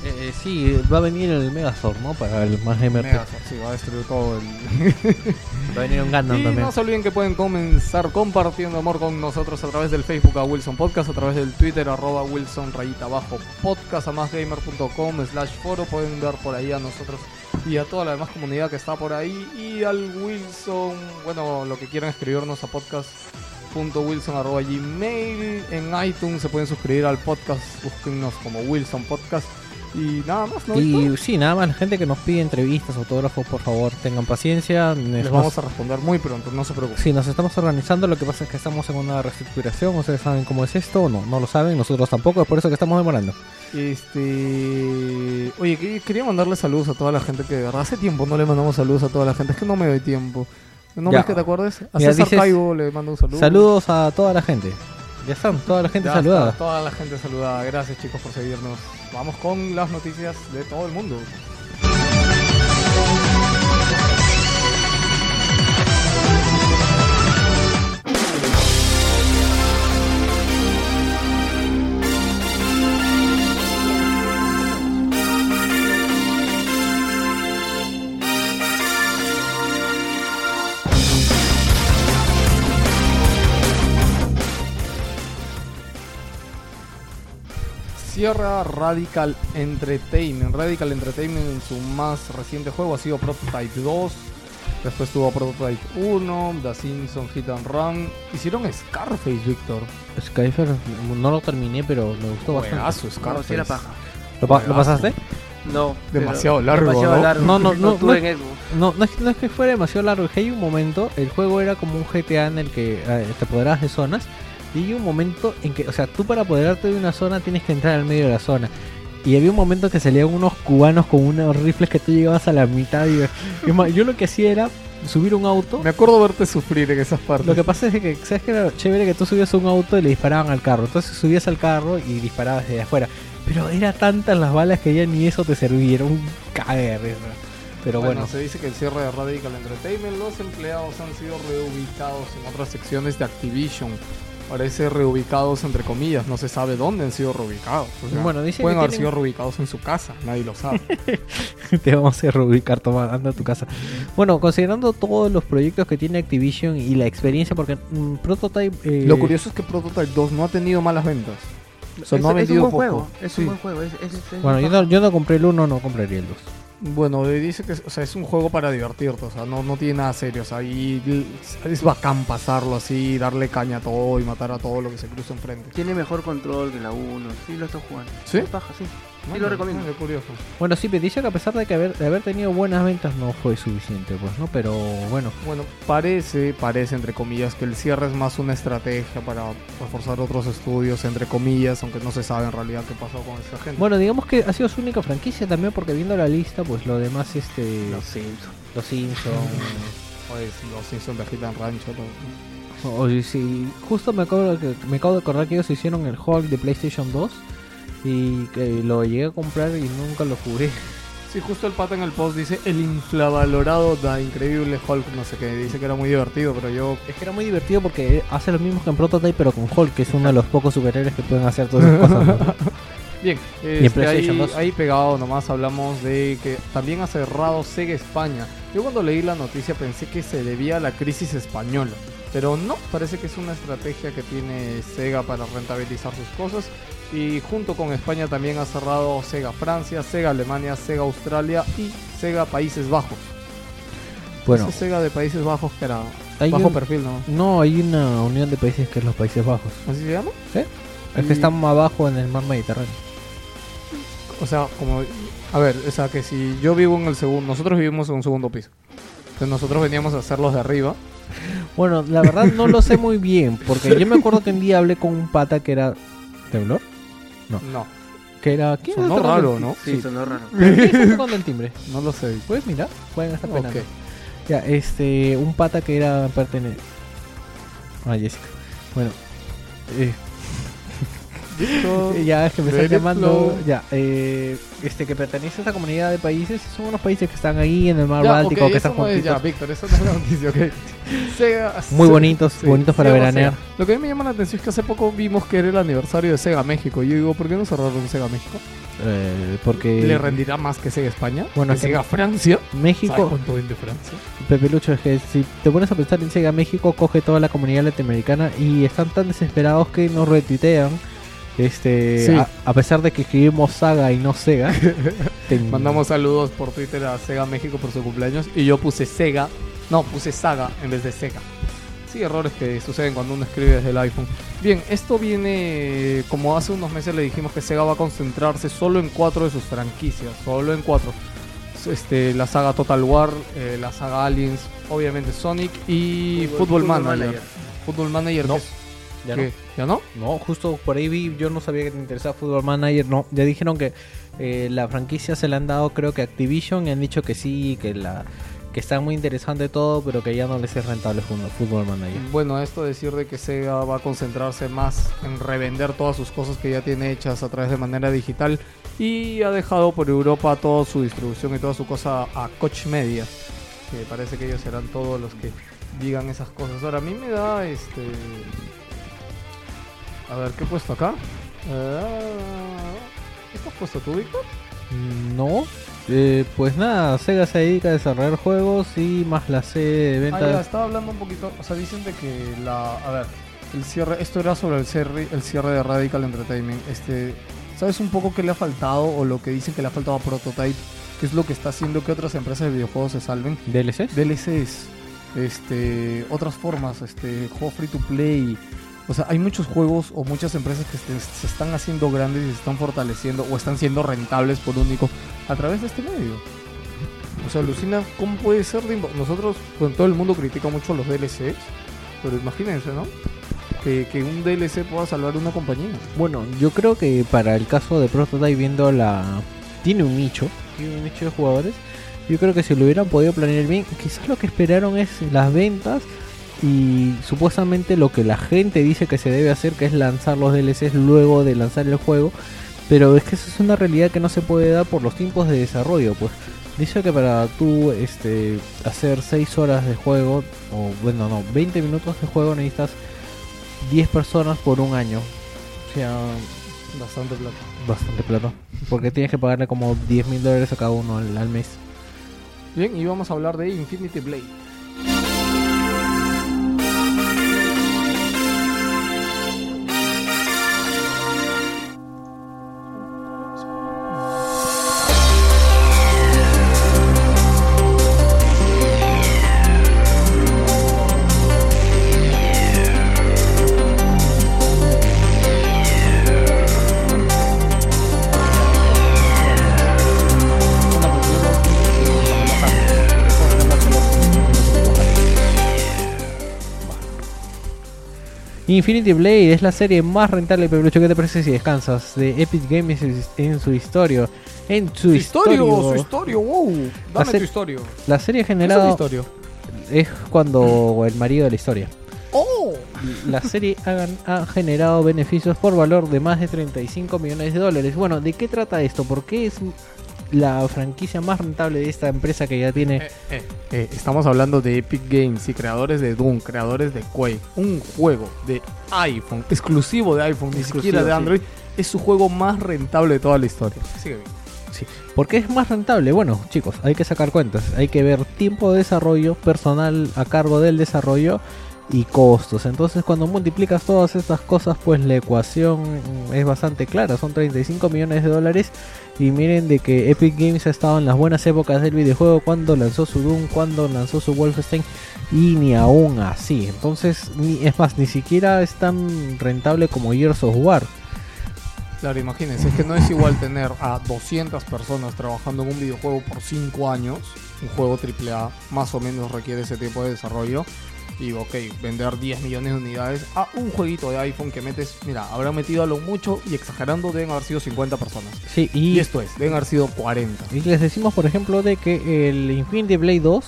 [SPEAKER 2] Eh, sí, va a venir el Megazord, ¿no? Para el más Gamer.
[SPEAKER 1] Megazord, sí, va a destruir todo el...
[SPEAKER 2] Va a venir un Gundam
[SPEAKER 1] y
[SPEAKER 2] también.
[SPEAKER 1] no se olviden que pueden comenzar compartiendo amor con nosotros a través del Facebook a Wilson Podcast, a través del Twitter arroba Wilson rayita abajo podcast, a másgamer.com slash foro, pueden ver por ahí a nosotros y a toda la demás comunidad que está por ahí y al Wilson, bueno, lo que quieran escribirnos a podcast gmail en iTunes se pueden suscribir al podcast búsquennos como Wilson Podcast y nada más.
[SPEAKER 2] Y sí, nada más, la gente que nos pide entrevistas, autógrafos, por favor, tengan paciencia.
[SPEAKER 1] les
[SPEAKER 2] Nos-
[SPEAKER 1] vamos a responder muy pronto no se preocupen
[SPEAKER 2] Sí, nos estamos organizando, lo que pasa es que estamos en una reestructuración, ustedes saben cómo es esto, o no, no lo saben, nosotros tampoco, es por eso que estamos demorando.
[SPEAKER 1] Este. Oye, que- quería mandarle saludos a toda la gente que de verdad hace tiempo no le mandamos saludos a toda la gente. Es que no me doy tiempo. ¿No
[SPEAKER 2] Ya.
[SPEAKER 1] ves que te acuerdes? A
[SPEAKER 2] Mira,
[SPEAKER 1] César
[SPEAKER 2] dices-
[SPEAKER 1] Caibo le mando un saludo.
[SPEAKER 2] Saludos a toda la gente. Ya están, toda la gente
[SPEAKER 1] Ya
[SPEAKER 2] saludada.
[SPEAKER 1] está, toda la gente saludada. Gracias chicos por seguirnos. Vamos con las noticias de todo el mundo. Sierra Radical Entertainment. Radical Entertainment en su más reciente juego ha sido Prototype 2. Después tuvo Prototype 1, The Simpsons Hit and Run. Hicieron Scarface, Víctor.
[SPEAKER 2] Skyfer, no lo terminé, pero me gustó bastante.
[SPEAKER 1] Juegazo,
[SPEAKER 3] No,
[SPEAKER 1] Scarface.
[SPEAKER 3] sí era paja.
[SPEAKER 2] ¿Lo, pa- lo pasaste?
[SPEAKER 3] No.
[SPEAKER 1] Demasiado largo,
[SPEAKER 3] Demasiado
[SPEAKER 1] ¿no?
[SPEAKER 3] largo.
[SPEAKER 2] No, no, no, no.
[SPEAKER 3] en Xbox.
[SPEAKER 2] No, no es, que- no es que fuera demasiado largo. hay un momento, el juego era como un GTA en el que eh, te apoderabas de zonas. Y hay un momento en que, o sea, tú para apoderarte de una zona tienes que entrar al medio de la zona. Y había un momento que salían unos cubanos con unos rifles que tú llegabas a la mitad. Y, es más, yo lo que hacía era subir un auto.
[SPEAKER 1] Me acuerdo verte sufrir en esas partes.
[SPEAKER 2] Lo que pasa es que, ¿sabes que era chévere? Que tú subías a un auto y le disparaban al carro. Entonces subías al carro y disparabas desde afuera. Pero era tantas las balas que ya ni eso te servía. Era un cague de risa. Pero
[SPEAKER 1] bueno,
[SPEAKER 2] bueno,
[SPEAKER 1] se dice que el cierre de Radical Entertainment, los empleados han sido reubicados en otras secciones de Activision. Parece reubicados entre comillas, no se sabe dónde han sido reubicados. O sea,
[SPEAKER 2] Bueno, dice que
[SPEAKER 1] pueden haber
[SPEAKER 2] tienen-
[SPEAKER 1] sido reubicados en su casa, nadie lo sabe.
[SPEAKER 2] te vamos a reubicar, toma, anda a tu casa. Bueno, considerando todos los proyectos que tiene Activision y la experiencia, porque mm, Prototype... eh,
[SPEAKER 1] Lo curioso es que Prototype 2 no ha tenido malas ventas. O sea, no ha
[SPEAKER 3] es, es un buen
[SPEAKER 1] poco.
[SPEAKER 3] juego. Es
[SPEAKER 1] Sí.
[SPEAKER 3] un buen juego. Es, es- es-
[SPEAKER 2] Bueno, yo no, yo no compré el 1, no compraría el 2.
[SPEAKER 1] Bueno, eh, dice que es- o sea, es un juego para divertirte, o sea, no, no tiene nada serio, o sea, y es bacán pasarlo así, darle caña a todo y matar a todo lo que se cruza enfrente.
[SPEAKER 3] Tiene mejor control que la 1. Sí, lo estoy jugando.
[SPEAKER 1] ¿Sí?
[SPEAKER 3] Paja, sí. Sí, lo recomiendo.
[SPEAKER 1] Qué curioso.
[SPEAKER 2] Bueno, sí, pero dice que a pesar de que haber, de haber tenido buenas ventas no fue suficiente, pues, ¿no? Pero bueno,
[SPEAKER 1] Bueno, parece, parece entre comillas que el cierre es más una estrategia para reforzar otros estudios, entre comillas, aunque no se sabe en realidad qué pasó con esa gente.
[SPEAKER 2] bueno, digamos que ha sido su única franquicia también porque viendo la lista, pues lo demás, este...
[SPEAKER 3] Los Simpsons.
[SPEAKER 2] Los Simpsons...
[SPEAKER 1] Pues los Simpsons de Agitan Rancho. ¿no?
[SPEAKER 2] Oye, sí, justo me acabo, que, me acabo de acordar que ellos hicieron el Hulk de PlayStation 2 y que lo llegué a comprar y nunca lo jugué.
[SPEAKER 1] Sí, justo el pata en el post dice el infravalorado da increíble Hulk, no sé qué, dice que era muy divertido, pero yo
[SPEAKER 2] Es que era muy divertido porque hace lo mismo que en Prototype pero con Hulk, que es uno de los pocos superhéroes que pueden hacer todas esas cosas. ¿no?
[SPEAKER 1] Bien,
[SPEAKER 2] en
[SPEAKER 1] este, ahí,
[SPEAKER 2] 2.
[SPEAKER 1] ahí pegado nomás hablamos de que también ha cerrado Sega España. Yo cuando leí la noticia pensé que se debía a la crisis española, pero no, parece que es una estrategia que tiene Sega para rentabilizar sus cosas. Y junto con España también ha cerrado Sega Francia, Sega Alemania, Sega Australia y Sega Países Bajos.
[SPEAKER 2] Bueno,
[SPEAKER 1] Ese Sega de Países Bajos que era
[SPEAKER 2] hay
[SPEAKER 1] bajo
[SPEAKER 2] un-
[SPEAKER 1] perfil, ¿no?
[SPEAKER 2] no, hay una unión de países que es los Países Bajos.
[SPEAKER 1] ¿Así se llama?
[SPEAKER 2] Es que están más abajo en el mar Mediterráneo.
[SPEAKER 1] O sea, como... A ver, o sea, que si yo vivo en el segundo... Nosotros vivimos en un segundo piso. Entonces nosotros veníamos a hacer los de arriba.
[SPEAKER 2] Bueno, la verdad no lo sé muy bien, porque yo me acuerdo que un día hablé con un pata que era... ¿Temblor?
[SPEAKER 1] No.
[SPEAKER 2] Que era... ¿Quién
[SPEAKER 1] Sonó
[SPEAKER 2] está tocando
[SPEAKER 1] raro,
[SPEAKER 2] el-
[SPEAKER 1] ¿no?
[SPEAKER 3] Sí, sonó raro.
[SPEAKER 2] ¿Quién está tocando el timbre?
[SPEAKER 1] No lo sé.
[SPEAKER 2] ¿Puedes mirar? Pueden estar penando.
[SPEAKER 1] Ok.
[SPEAKER 2] Ya, este, un pata que era pertenece. Ah, Jessica. Bueno, eh, ya es que me están llamando. Ya, eh, este que pertenece a esta comunidad de países. Son unos países que están ahí en el mar
[SPEAKER 1] Ya,
[SPEAKER 2] Báltico, que están
[SPEAKER 1] no es- ya,
[SPEAKER 2] juntitos.
[SPEAKER 1] Víctor, eso no es noticia, ok. Sega,
[SPEAKER 2] Muy bonitos, bonitos para
[SPEAKER 1] Sega,
[SPEAKER 2] veranear.
[SPEAKER 1] Lo que a mí me llama la atención es que hace poco vimos que era el aniversario de Sega México. Y yo digo, ¿por qué no cerraron Sega México?
[SPEAKER 2] Eh, porque
[SPEAKER 1] ¿Le rendirá más que Sega España?
[SPEAKER 2] Bueno,
[SPEAKER 1] ¿Que
[SPEAKER 2] es que-
[SPEAKER 1] Sega Francia? ¿Sabes
[SPEAKER 2] México,
[SPEAKER 1] cuánto vende Francia?
[SPEAKER 2] Pepe Lucho, es que si te pones a pensar en Sega México, coge toda la comunidad latinoamericana y están tan desesperados que nos retuitean. Este,
[SPEAKER 1] Sí.
[SPEAKER 2] a, a pesar de que escribimos Saga y no Sega,
[SPEAKER 1] Mandamos saludos por Twitter a Sega México por su cumpleaños. Y yo puse Sega. No, puse Saga en vez de Sega. Sí, errores que suceden cuando uno escribe desde el iPhone. Bien, esto viene, como hace unos meses le dijimos que Sega va a concentrarse solo en cuatro de sus franquicias, solo en cuatro. Este, la saga Total War, eh, la saga Aliens, obviamente Sonic y
[SPEAKER 3] Fútbol-
[SPEAKER 1] Football,
[SPEAKER 3] Fútbol
[SPEAKER 1] Manager.
[SPEAKER 3] Manager.
[SPEAKER 1] Football Manager,
[SPEAKER 2] No. Ya
[SPEAKER 1] ¿Qué? ¿Ya no?
[SPEAKER 2] no. Justo por ahí vi, yo no sabía que te interesaba Football Manager, no. Ya dijeron que eh, la franquicia se la han dado creo que a Activision y han dicho que sí, que la que está muy interesante todo, pero que ya no les es rentable Fútbol Fútbol Manager.
[SPEAKER 1] Bueno, esto decir de que Sega va a concentrarse más en revender todas sus cosas que ya tiene hechas a través de manera digital y ha dejado por Europa toda su distribución y toda su cosa a Coach Media, que parece que ellos serán todos los que digan esas cosas. Ahora, a mí me da este... A ver, ¿qué he puesto acá? ¿Qué has puesto tú, Víctor?
[SPEAKER 2] No, eh, pues nada, Sega se dedica a desarrollar juegos y más la sede de
[SPEAKER 1] Ah, ya, estaba hablando un poquito, o sea, dicen de que la, a ver, el cierre, esto era sobre el cierre, el cierre de Radical Entertainment, este, ¿sabes un poco qué le ha faltado o lo que dicen que le ha faltado a Prototype? ¿Qué es lo que está haciendo que otras empresas de videojuegos se salven?
[SPEAKER 2] ¿DLCs?
[SPEAKER 1] DLCs, este, otras formas, este, juego free to play. O sea, hay muchos juegos o muchas empresas que se, están haciendo grandes y se están fortaleciendo o están siendo rentables por único a través de este medio. O sea, alucina, ¿cómo puede ser? de Nosotros, bueno, todo el mundo critica mucho los DLCs, pero imagínense, ¿no? Que, que un DLC pueda salvar una compañía.
[SPEAKER 2] Bueno, yo creo que para el caso de Prototype, viendo la. Tiene un nicho, tiene un nicho de jugadores. Yo creo que si lo hubieran podido planear bien, quizás lo que esperaron es las ventas y supuestamente lo que la gente dice que se debe hacer, que es lanzar los DLCs luego de lanzar el juego. Pero es que eso es una realidad que no se puede dar por los tiempos de desarrollo, pues. Dice que para tú este, hacer 6 horas de juego, o bueno, no, 20 minutos de juego necesitas 10 personas por un año. O sea,
[SPEAKER 1] Bastante plata.
[SPEAKER 2] bastante plata. Porque tienes que pagarle como 10 mil dólares a cada uno al, al mes.
[SPEAKER 1] Bien, y vamos a hablar de Infinity Blade.
[SPEAKER 2] Infinity Blade es la serie más rentable, Pepelucho. ¿Qué te parece si descansas? De Epic Games en su- en su historia. En su
[SPEAKER 1] historia, su historia, wow. Dame tu historia.
[SPEAKER 2] La serie
[SPEAKER 1] ¿Qué es
[SPEAKER 2] generada
[SPEAKER 1] historia?
[SPEAKER 2] es cuando el marido de la historia.
[SPEAKER 1] ¡Oh!
[SPEAKER 2] La serie ha, ha generado beneficios por valor de más de 35 millones de dólares. Bueno, ¿de qué trata esto? ¿Por qué es la franquicia más rentable de esta empresa que ya tiene?
[SPEAKER 1] Eh, eh, eh, estamos hablando de Epic Games y creadores de Doom, creadores de Quake. Un juego de iPhone, exclusivo de iPhone, ni
[SPEAKER 3] Exclusivo,
[SPEAKER 1] siquiera de
[SPEAKER 3] sí.
[SPEAKER 1] Android. Es su juego más rentable de toda la historia. Sigue bien.
[SPEAKER 2] ¿Por qué es más rentable? Bueno, chicos, hay que sacar cuentas. Hay que ver tiempo de desarrollo, personal a cargo del desarrollo y costos. Entonces, cuando multiplicas todas estas cosas, pues la ecuación es bastante clara. Son 35 millones de dólares. Y miren de que Epic Games ha estado en las buenas épocas del videojuego cuando lanzó su Doom, cuando lanzó su Wolfenstein y ni aún así. Entonces, ni, es más, ni siquiera es tan rentable como Gears of War.
[SPEAKER 1] Claro, imagínense, es que no es igual tener a 200 personas trabajando en un videojuego por 5 años, un juego AAA más o menos requiere ese tiempo de desarrollo, y ok, vender 10 millones de unidades a un jueguito de iPhone que metes, mira, habrá metido a lo mucho y exagerando deben haber sido 50 personas.
[SPEAKER 2] Sí,
[SPEAKER 1] Y,
[SPEAKER 2] y
[SPEAKER 1] esto es, deben haber sido 40.
[SPEAKER 2] Y les decimos, por ejemplo, de que el Infinity Blade 2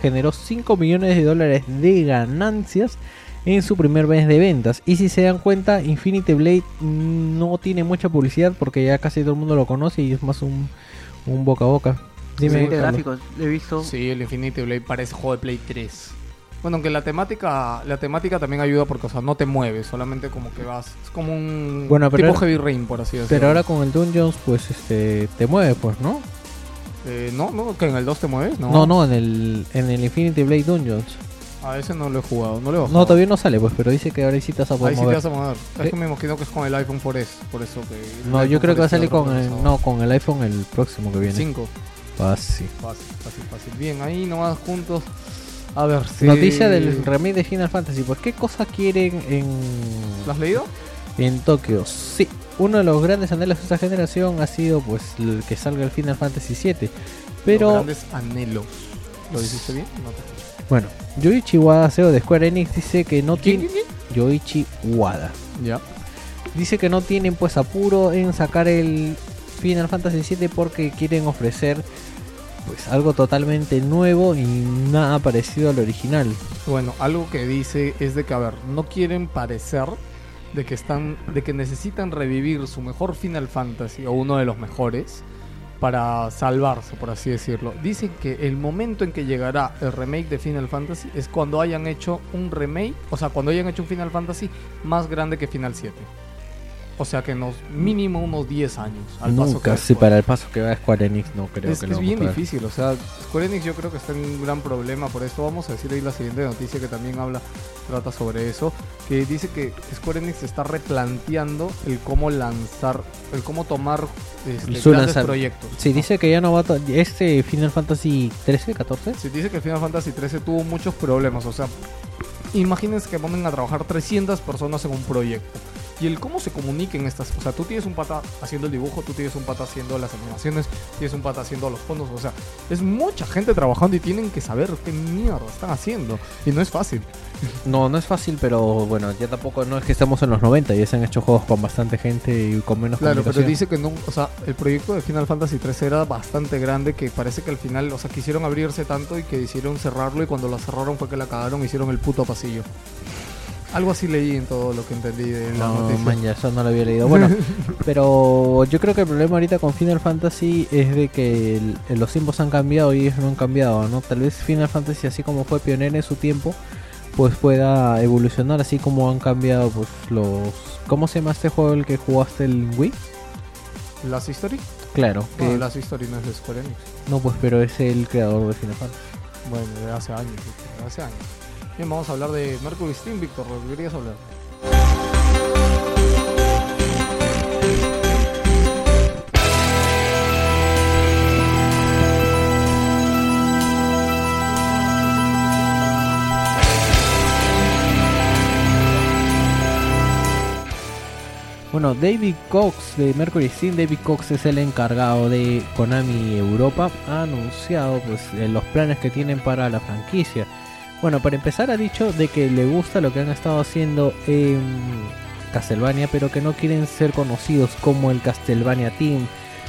[SPEAKER 2] generó 5 millones de dólares de ganancias en su primer mes de ventas. Y si se dan cuenta, Infinity Blade no tiene mucha publicidad porque ya casi todo el mundo lo conoce y es más un, un boca a boca. Dime, Carlos.
[SPEAKER 3] gráficos, he visto.
[SPEAKER 1] Sí, el Infinity Blade parece juego de Play 3. Bueno, aunque la temática, la temática también ayuda porque, o sea, no te mueves, solamente como que vas, es como un
[SPEAKER 2] Bueno,
[SPEAKER 1] tipo Heavy Rain, por así decirlo.
[SPEAKER 2] Pero ahora con el Dungeons, pues este te mueve, pues, ¿no?
[SPEAKER 1] Eh, no, no, que en el 2 te mueves, no.
[SPEAKER 2] No, no, en el, en el Infinity Blade Dungeons.
[SPEAKER 1] A ese no lo he jugado, no lo he bajado.
[SPEAKER 2] No, todavía no sale, pues, pero dice que ahora sí te vas a poder
[SPEAKER 1] Ahí sí te vas a mover. Es que me imagino que es con el iPhone 4S, por eso que...
[SPEAKER 2] No, yo creo que va a
[SPEAKER 1] 4S
[SPEAKER 2] salir con el, no, con el iPhone el próximo que viene.
[SPEAKER 1] 5.
[SPEAKER 2] Fácil.
[SPEAKER 1] Fácil, fácil, fácil. Bien, ahí nomás juntos. A ver, si...
[SPEAKER 2] Noticia del remake de Final Fantasy. Pues, ¿qué cosa quieren en,
[SPEAKER 1] ¿Lo has leído?
[SPEAKER 2] en Tokio? Sí, uno de los grandes anhelos de esta generación ha sido pues el que salga el Final Fantasy 7.
[SPEAKER 1] Los
[SPEAKER 2] Pero,
[SPEAKER 1] grandes anhelos. ¿Lo dijiste bien? No te
[SPEAKER 2] bueno, Yoichi Wada, CEO de Square Enix, dice que no
[SPEAKER 1] ¿Quién,
[SPEAKER 2] tiene... Yoichi Wada.
[SPEAKER 1] Ya.
[SPEAKER 2] Dice que no tienen pues apuro en sacar el Final Fantasy 7 porque quieren ofrecer pues algo totalmente nuevo y nada parecido al original.
[SPEAKER 1] Bueno, algo que dice es de que, a ver, no quieren parecer de que están, de que necesitan revivir su mejor Final Fantasy o uno de los mejores para salvarse, por así decirlo. Dicen que el momento en que llegará el remake de Final Fantasy es cuando hayan hecho un remake, o sea, cuando hayan hecho un Final Fantasy más grande que Final 7. O sea que nos mínimo unos 10 años al paso que
[SPEAKER 2] Nunca, sí, para el paso que va Square Enix no creo
[SPEAKER 1] es,
[SPEAKER 2] que
[SPEAKER 1] que es bien difícil, o sea, Square Enix yo creo que está en un gran problema por esto. Vamos a decir ahí la siguiente noticia que también habla, trata sobre eso, que dice que Square Enix está replanteando el cómo lanzar, el cómo tomar este,
[SPEAKER 2] Su
[SPEAKER 1] grandes
[SPEAKER 2] lanzar-
[SPEAKER 1] proyectos.
[SPEAKER 2] Sí, dice que ya no va a... Este Final Fantasy 13, 14.
[SPEAKER 1] Se dice que Final Fantasy 13 tuvo muchos problemas, o sea, imagínense que ponen a trabajar 300 personas en un proyecto. Y el cómo se comuniquen estas, o sea, tú tienes un pata haciendo el dibujo, tú tienes un pata haciendo las animaciones, tienes un pata haciendo los fondos, o sea, es mucha gente trabajando y tienen que saber qué mierda están haciendo. Y no es fácil.
[SPEAKER 2] No, no es fácil, pero bueno, ya tampoco no es que estemos en los 90, ya se han hecho juegos con bastante gente y con menos
[SPEAKER 1] Claro, pero dice que no, o sea, el proyecto de Final Fantasy 13 era bastante grande, que parece que al final, o sea, quisieron abrirse tanto y que hicieron cerrarlo y cuando lo cerraron fue que la cagaron, hicieron el puto pasillo. Algo así leí en todo lo que entendí de la
[SPEAKER 2] No,
[SPEAKER 1] noticia.
[SPEAKER 2] man, ya eso no lo había leído. Bueno, pero yo creo que el problema ahorita con Final Fantasy es de que el- los tiempos han cambiado y ellos no han cambiado, ¿no? Tal vez Final Fantasy, así como fue pionero en su tiempo, pues pueda evolucionar así como han cambiado pues los... ¿Cómo se llama este juego el que jugaste el Wii?
[SPEAKER 1] ¿Las History?
[SPEAKER 2] Claro, que...
[SPEAKER 1] No, Las History no es de Square Enix.
[SPEAKER 2] No, pues pero es el creador de Final Fantasy.
[SPEAKER 1] Bueno, de hace años, de hace años. Bien, vamos a hablar de Mercury Steam, Víctor, ¿lo que querías hablar?
[SPEAKER 2] Bueno, David Cox de Mercury Steam, David Cox es el encargado de Konami Europa, ha anunciado pues eh, los planes que tienen para la franquicia. Bueno, para empezar ha dicho de que le gusta lo que han estado haciendo en Castlevania, pero que no quieren ser conocidos como el Castlevania Team.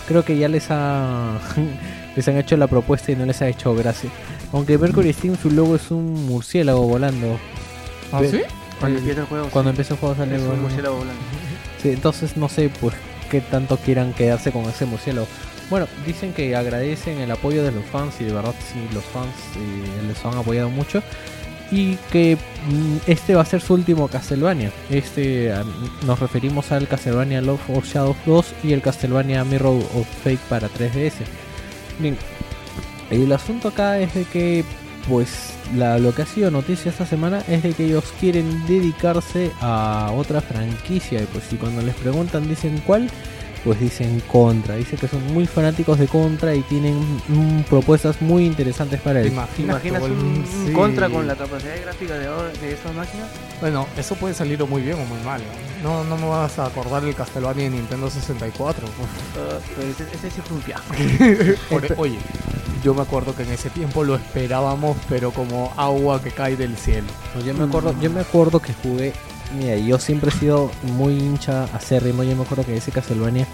[SPEAKER 2] Creo que ya les ha les han hecho la propuesta y no les ha hecho gracia. Aunque Mercury Steam su logo es un murciélago volando.
[SPEAKER 1] ¿Ah,
[SPEAKER 2] Ve-
[SPEAKER 1] sí?
[SPEAKER 3] Cuando empieza el juego.
[SPEAKER 2] Cuando
[SPEAKER 3] sí.
[SPEAKER 2] empezó el juego sale
[SPEAKER 3] Es un
[SPEAKER 2] volando.
[SPEAKER 3] murciélago volando.
[SPEAKER 2] Sí, entonces no sé pues qué tanto quieran quedarse con ese murciélago. Bueno, dicen que agradecen el apoyo de los fans y de verdad sí, los fans eh, les han apoyado mucho. Y que mm, este va a ser su último Castlevania. Este nos referimos al Castlevania Love of Shadows 2 y el Castlevania Mirror of Fate para 3DS. Bien, el asunto acá es de que pues lo que ha sido noticia esta semana es de que ellos quieren dedicarse a otra franquicia y pues si cuando les preguntan dicen cuál pues dicen Contra dice que son muy fanáticos de Contra y tienen mm, propuestas muy interesantes para
[SPEAKER 1] ¿Te
[SPEAKER 2] él
[SPEAKER 3] ¿Te imaginas un, un
[SPEAKER 1] sí.
[SPEAKER 3] contra con la capacidad gráfica de, ahora- de estas máquinas?
[SPEAKER 1] Bueno, eso puede salir o muy bien o muy mal. No, no, no me vas a acordar el Castlevania de Nintendo 64.
[SPEAKER 3] Uh, pero ese, ese sí fue un fiasco.
[SPEAKER 1] Por- oye, yo me acuerdo que en ese tiempo lo esperábamos, pero como agua que cae del cielo.
[SPEAKER 2] Pues yo me acuerdo yo me acuerdo que jugué mira yo siempre he sido muy hincha acérrimo yo me acuerdo que ese Castlevania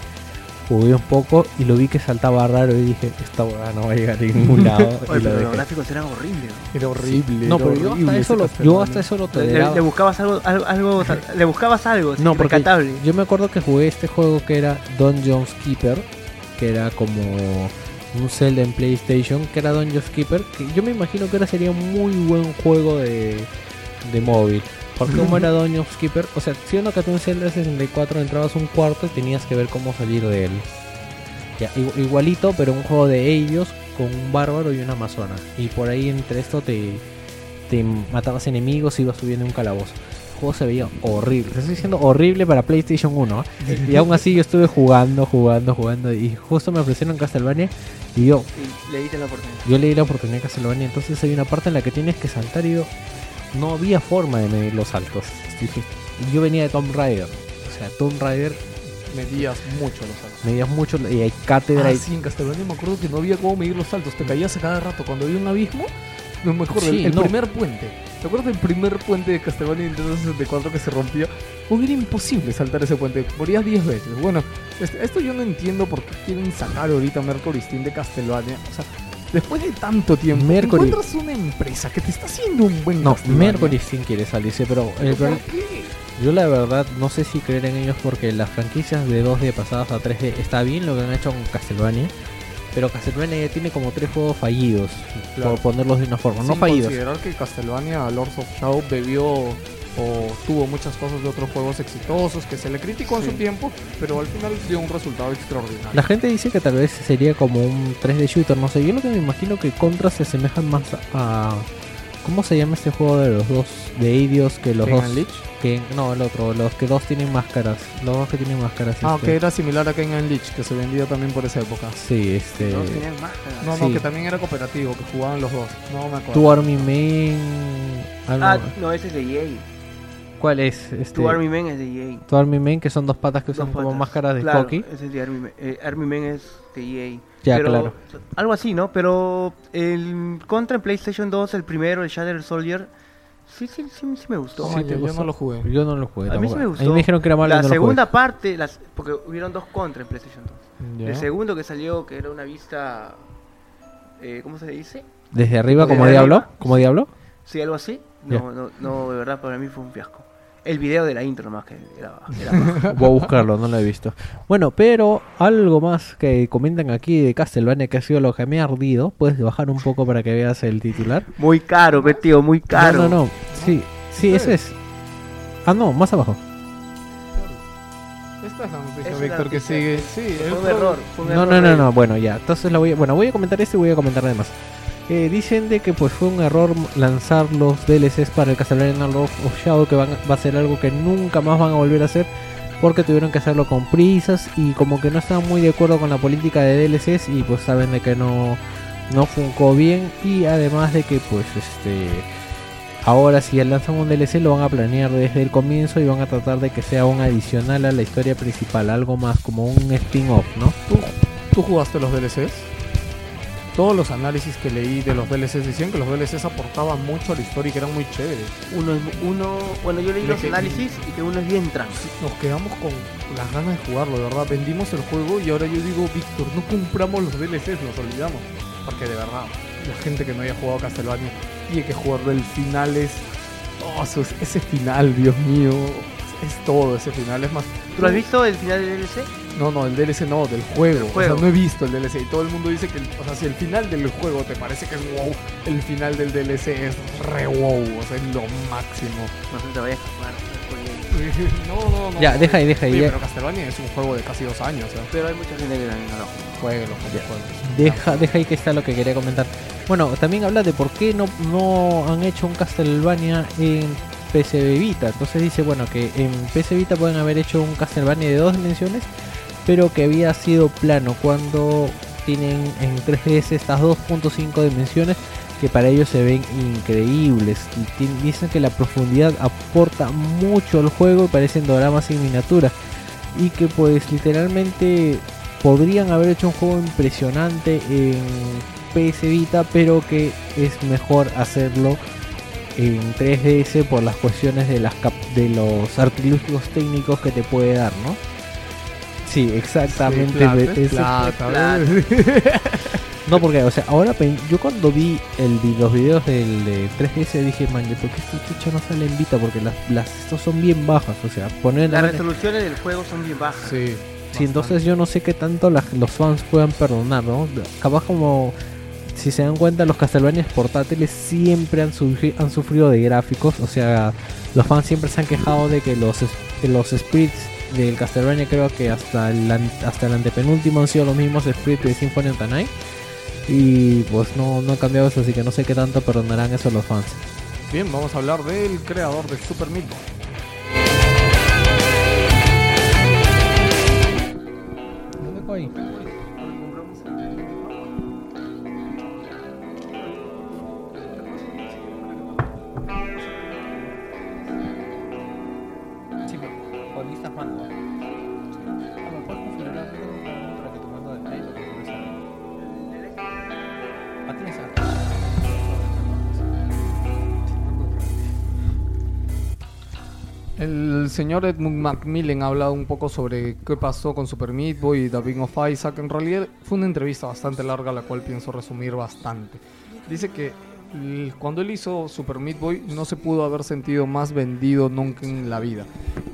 [SPEAKER 2] jugué un poco y lo vi que saltaba raro y dije esta hueá no va a llegar a ningún lado y
[SPEAKER 3] Oye,
[SPEAKER 2] lo
[SPEAKER 3] pero los gráficos eran horribles.
[SPEAKER 1] Era horrible.
[SPEAKER 2] no pero yo hasta eso lo, yo hasta eso lo
[SPEAKER 3] Le,
[SPEAKER 2] toleraba.
[SPEAKER 3] le buscabas algo, algo, algo- le buscabas algo,
[SPEAKER 2] No, porque
[SPEAKER 3] rescatable.
[SPEAKER 2] yo me acuerdo que jugué este juego que era Dungeons Keeper, que era como un Zelda en PlayStation, que era Dungeons Keeper, que yo me imagino que ahora sería un muy buen juego de, de móvil. Porque como era Dungeons Keeper, o sea, siendo que tú en Zelda 64 entrabas un cuarto y tenías que ver cómo salir de él. Ya, igu- igualito, pero un juego de ellos con un bárbaro y una amazona. Y por ahí entre esto te, te matabas enemigos y ibas subiendo un calabozo. El juego se veía horrible. Te estoy diciendo horrible para PlayStation 1. ¿eh? Y aún así yo estuve jugando, jugando, jugando. Y justo me ofrecieron Castlevania. Y yo,
[SPEAKER 3] Y le diste la oportunidad.
[SPEAKER 2] yo le di la oportunidad a Castlevania. Entonces hay una parte en la que tienes que saltar y yo, no había forma de medir los saltos. Yo venía de Tomb Raider. O sea, Tomb Raider
[SPEAKER 1] Medías mucho los saltos.
[SPEAKER 2] medías mucho y hay cátedra.
[SPEAKER 1] Ah,
[SPEAKER 2] y-
[SPEAKER 1] sí, en Castlevania me acuerdo que no había cómo medir los saltos. Te caías a cada rato. Cuando había un abismo, no me acuerdo.
[SPEAKER 2] Sí,
[SPEAKER 1] el el
[SPEAKER 2] no.
[SPEAKER 1] primer puente. ¿Te acuerdas del primer puente de Castlevania Nintendo 64 que se rompía? Pues era imposible saltar ese puente. Morías 10 veces. Bueno, este- esto yo no entiendo por qué quieren sacar ahorita Mercury Steam de Castlevania. O sea, Después de tanto tiempo,
[SPEAKER 2] Mercury.
[SPEAKER 1] encuentras una empresa que te está haciendo un buen
[SPEAKER 2] No. Mercury sí quiere salirse, pero el
[SPEAKER 1] ¿Por
[SPEAKER 2] pro-
[SPEAKER 1] qué?
[SPEAKER 2] yo la verdad no sé si creer en ellos porque las franquicias de 2D pasadas a 3D está bien lo que han hecho con Castlevania, pero Castlevania ya tiene como tres juegos fallidos,
[SPEAKER 1] Claro.
[SPEAKER 2] por ponerlos de una forma, no
[SPEAKER 1] Sin
[SPEAKER 2] fallidos.
[SPEAKER 1] considerar que Castlevania Lords of Shadow bebió o tuvo muchas cosas de otros juegos exitosos que se le criticó en
[SPEAKER 3] Sí.
[SPEAKER 1] su tiempo, pero al final dio un resultado extraordinario.
[SPEAKER 2] La gente dice que tal vez sería como un 3D shooter, no sé, yo lo que me imagino que Contra se asemejan más a... ¿Cómo se llama este juego de los dos? De Eidos que los
[SPEAKER 1] Ken
[SPEAKER 2] dos... Que, no, el otro, los que dos tienen máscaras. Los dos que tienen máscaras.
[SPEAKER 1] Ah,
[SPEAKER 2] este,
[SPEAKER 1] que era similar a Ken and Lich, que se vendía también por esa época.
[SPEAKER 2] Sí, este...
[SPEAKER 3] No tenían.
[SPEAKER 1] No, no,
[SPEAKER 2] Sí.
[SPEAKER 1] que también era cooperativo, que jugaban los dos. No me acuerdo.
[SPEAKER 2] Tu Army algo-
[SPEAKER 3] Ah, no, ese es de EA.
[SPEAKER 2] ¿Cuál es? Este,
[SPEAKER 3] Tu Army Man es de EA.
[SPEAKER 2] Tu Army Man, que son dos patas que usan como máscaras de
[SPEAKER 3] claro,
[SPEAKER 2] hockey.
[SPEAKER 3] Ese es de Army Man. Eh, Army Man es de EA.
[SPEAKER 2] Ya,
[SPEAKER 3] Pero-
[SPEAKER 2] claro.
[SPEAKER 3] Algo así, ¿no? Pero el Contra en PlayStation 2, el primero, el Shadow Soldier, sí, sí, sí, sí me gustó.
[SPEAKER 2] Sí,
[SPEAKER 1] yo,
[SPEAKER 2] gustó.
[SPEAKER 1] no lo jugué.
[SPEAKER 2] Yo no lo jugué.
[SPEAKER 3] A mí sí me gustó.
[SPEAKER 2] A mí me dijeron que era malo
[SPEAKER 3] la
[SPEAKER 2] no lo
[SPEAKER 3] segunda parte, las, porque hubieron dos Contra en PlayStation 2.
[SPEAKER 2] jugué.
[SPEAKER 3] El segundo que salió, que era una vista... Eh, ¿Cómo se dice?
[SPEAKER 2] Desde arriba,
[SPEAKER 3] Desde
[SPEAKER 2] como
[SPEAKER 3] arriba.
[SPEAKER 2] Diablo. Como Diablo.
[SPEAKER 3] Sí, algo así. No, no, no, de verdad, para mí fue un fiasco. El video de la intro nomás que era...
[SPEAKER 2] Voy a buscarlo, no lo he visto. Bueno, pero algo más que comentan aquí de Castlevania que ha sido lo que me ha ardido. Puedes bajar un poco para que veas el titular.
[SPEAKER 3] muy caro, tío, muy caro.
[SPEAKER 2] No, no, no. Sí, sí, eso es. Ah, no, más abajo.
[SPEAKER 1] Esta es la noticia,
[SPEAKER 3] es
[SPEAKER 1] Víctor, que sigue. Sí,
[SPEAKER 3] Fue un error. fue un
[SPEAKER 2] No,
[SPEAKER 3] error
[SPEAKER 2] no, no, no. Bueno, ya. Entonces la voy a, bueno, voy a comentar este y voy a comentar además. Dicen de que pues fue un error lanzar los DLCs para el Castlevania Lord of Shadow que van, va a ser algo que nunca más van a volver a hacer porque tuvieron que hacerlo con prisas y como que no estaban muy de acuerdo con la política de DLCs y pues saben de que no no funcó bien y además de que pues este ahora si lanzan un DLC lo van a planear desde el comienzo y van a tratar de que sea un adicional a la historia principal, algo más como un spin-off, ¿no?
[SPEAKER 1] ¿Tú, ¿Tú jugaste los DLCs? Todos los análisis que leí de los DLCs decían que los DLCs aportaban mucho a la historia y que eran muy chéveres.
[SPEAKER 3] Uno, es- uno, bueno, yo leí
[SPEAKER 1] Le
[SPEAKER 3] los análisis y que uno es bien tranqui.
[SPEAKER 1] Nos quedamos con las ganas de jugarlo, de verdad. Vendimos el juego y ahora yo digo, Víctor, no compramos los DLCs, nos olvidamos. Porque de verdad, la gente que no haya jugado Castlevania tiene que jugarlo. El final es. Oh, es- ese final, Dios mío. Es todo ese final. Es más.
[SPEAKER 3] ¿Tú lo has visto el final del DLC?
[SPEAKER 1] No, no, el DLC no, del juego.
[SPEAKER 3] Juego.
[SPEAKER 1] O sea, no he visto el DLC y todo el mundo dice que, el- o sea, si el final del juego te parece que es wow, el final del DLC es re wow, o sea, es lo máximo.
[SPEAKER 3] No se te vayas a jugar.
[SPEAKER 1] no, no, no.
[SPEAKER 2] Ya,
[SPEAKER 1] no.
[SPEAKER 2] deja ahí, deja ahí,
[SPEAKER 1] Oye,
[SPEAKER 2] ya.
[SPEAKER 1] pero Castlevania es un juego de casi dos años,
[SPEAKER 3] Pero hay mucha gente que también no lo juega.
[SPEAKER 1] jueguelo.
[SPEAKER 2] Deja, deja ahí que está lo que quería comentar. Bueno, también habla de por qué no, no han hecho un Castlevania en PC Vita. Entonces dice, bueno, que en PC Vita pueden haber hecho un Castlevania de dos dimensiones, pero que había sido plano cuando tienen en 3DS estas 2.5 dimensiones que para ellos se ven increíbles. Y dicen que la profundidad aporta mucho al juego y parecen doramas en miniatura. Y que pues literalmente podrían haber hecho un juego impresionante en PS Vita, pero que es mejor hacerlo en 3DS por las cuestiones de las cap- de los artilugios técnicos que te puede dar, ¿no? Sí, exactamente.
[SPEAKER 1] Sí, plata,
[SPEAKER 2] de-
[SPEAKER 1] es
[SPEAKER 2] ese-
[SPEAKER 1] plata,
[SPEAKER 2] no, porque, o sea, ahora yo cuando vi el, vi- los videos del de 3DS dije, man, ¿por qué este chucho no sale en Vita? Porque las, las estos son bien bajas, o sea, poner
[SPEAKER 3] Las resoluciones del juego son bien bajas.
[SPEAKER 1] Sí.
[SPEAKER 2] Sí, entonces yo no sé qué tanto la- los fans puedan perdonar, ¿no? Capaz como, si se dan cuenta, los Castlevania portátiles siempre han, sufri- han sufrido de gráficos, o sea, los fans siempre se han quejado de que los, que los sprites del Castlevania creo que hasta el, hasta el antepenúltimo han sido los mismos sprites de Symphony of the Night. Y pues no, no ha cambiado eso, así que no sé qué tanto perdonarán eso los fans.
[SPEAKER 1] Bien, vamos a hablar del creador de Super Meat Boy. Señor Edmund Macmillan ha hablado un poco sobre qué pasó con Super Meat Boy y The Bing of Isaac. En realidad fue una entrevista bastante larga, la cual pienso resumir bastante. Dice que cuando él hizo Super Meat Boy no se pudo haber sentido más vendido nunca en la vida.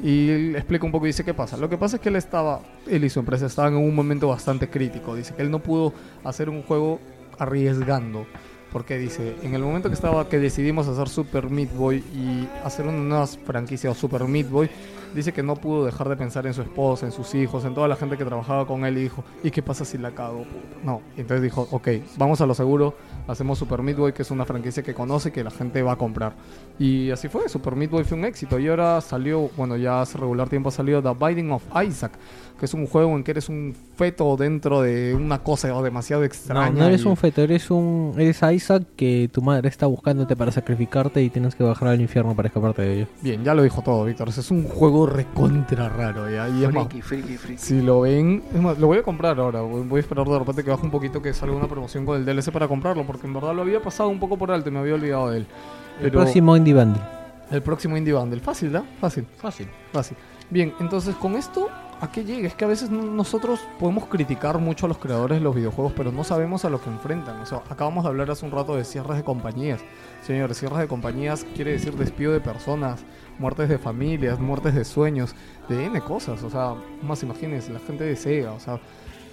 [SPEAKER 1] Y explica un poco dice qué pasa. Lo que pasa es que él estaba, él y su empresa estaban en un momento bastante crítico. Dice que él no pudo hacer un juego arriesgando. Porque dice, en el momento que estaba que decidimos hacer Super Meat Boy y hacer una nueva franquicia o Super Meat Boy, dice que no pudo dejar de pensar en su esposa, en sus hijos, en toda la gente que trabajaba con él y dijo, ¿y qué pasa si la cago? puta?". No, y entonces dijo, ok, vamos a lo seguro, hacemos Super Meat Boy, que es una franquicia que conoce, que la gente va a comprar. Y así fue, Super Meat Boy fue un éxito. Y ahora salió, bueno, ya hace regular tiempo salió The Binding of Isaac, que es un juego en que eres un feto dentro de una cosa demasiado extraña.
[SPEAKER 2] No, no eres
[SPEAKER 1] y-
[SPEAKER 2] un feto, eres un eres Isaac que tu madre está buscándote para sacrificarte y tienes que bajar al infierno para escaparte de ello.
[SPEAKER 1] Bien, ya lo dijo todo, Víctor. Es un juego recontra raro, ¿ya? Y es más,
[SPEAKER 3] Friki, friki, friki.
[SPEAKER 1] si lo ven, es más, lo voy a comprar ahora. Voy a esperar de repente que baje un poquito que salga una promoción con el DLC para comprarlo, porque en verdad lo había pasado un poco por alto y me había olvidado de él.
[SPEAKER 2] El próximo Indie Bundle.
[SPEAKER 1] el próximo Indie Bundle. Fácil, ¿da? Fácil,
[SPEAKER 2] Fácil.
[SPEAKER 1] fácil. Bien, entonces con esto, ¿a qué llega? Es que a veces no- nosotros podemos criticar mucho a los creadores de los videojuegos, pero no sabemos a lo que enfrentan. O sea, acabamos de hablar hace un rato de cierres de compañías. Señores, cierres de compañías quiere decir despido de personas, muertes de familias, muertes de sueños, de N cosas. O sea, más imagínense, la gente de Sega, o sea,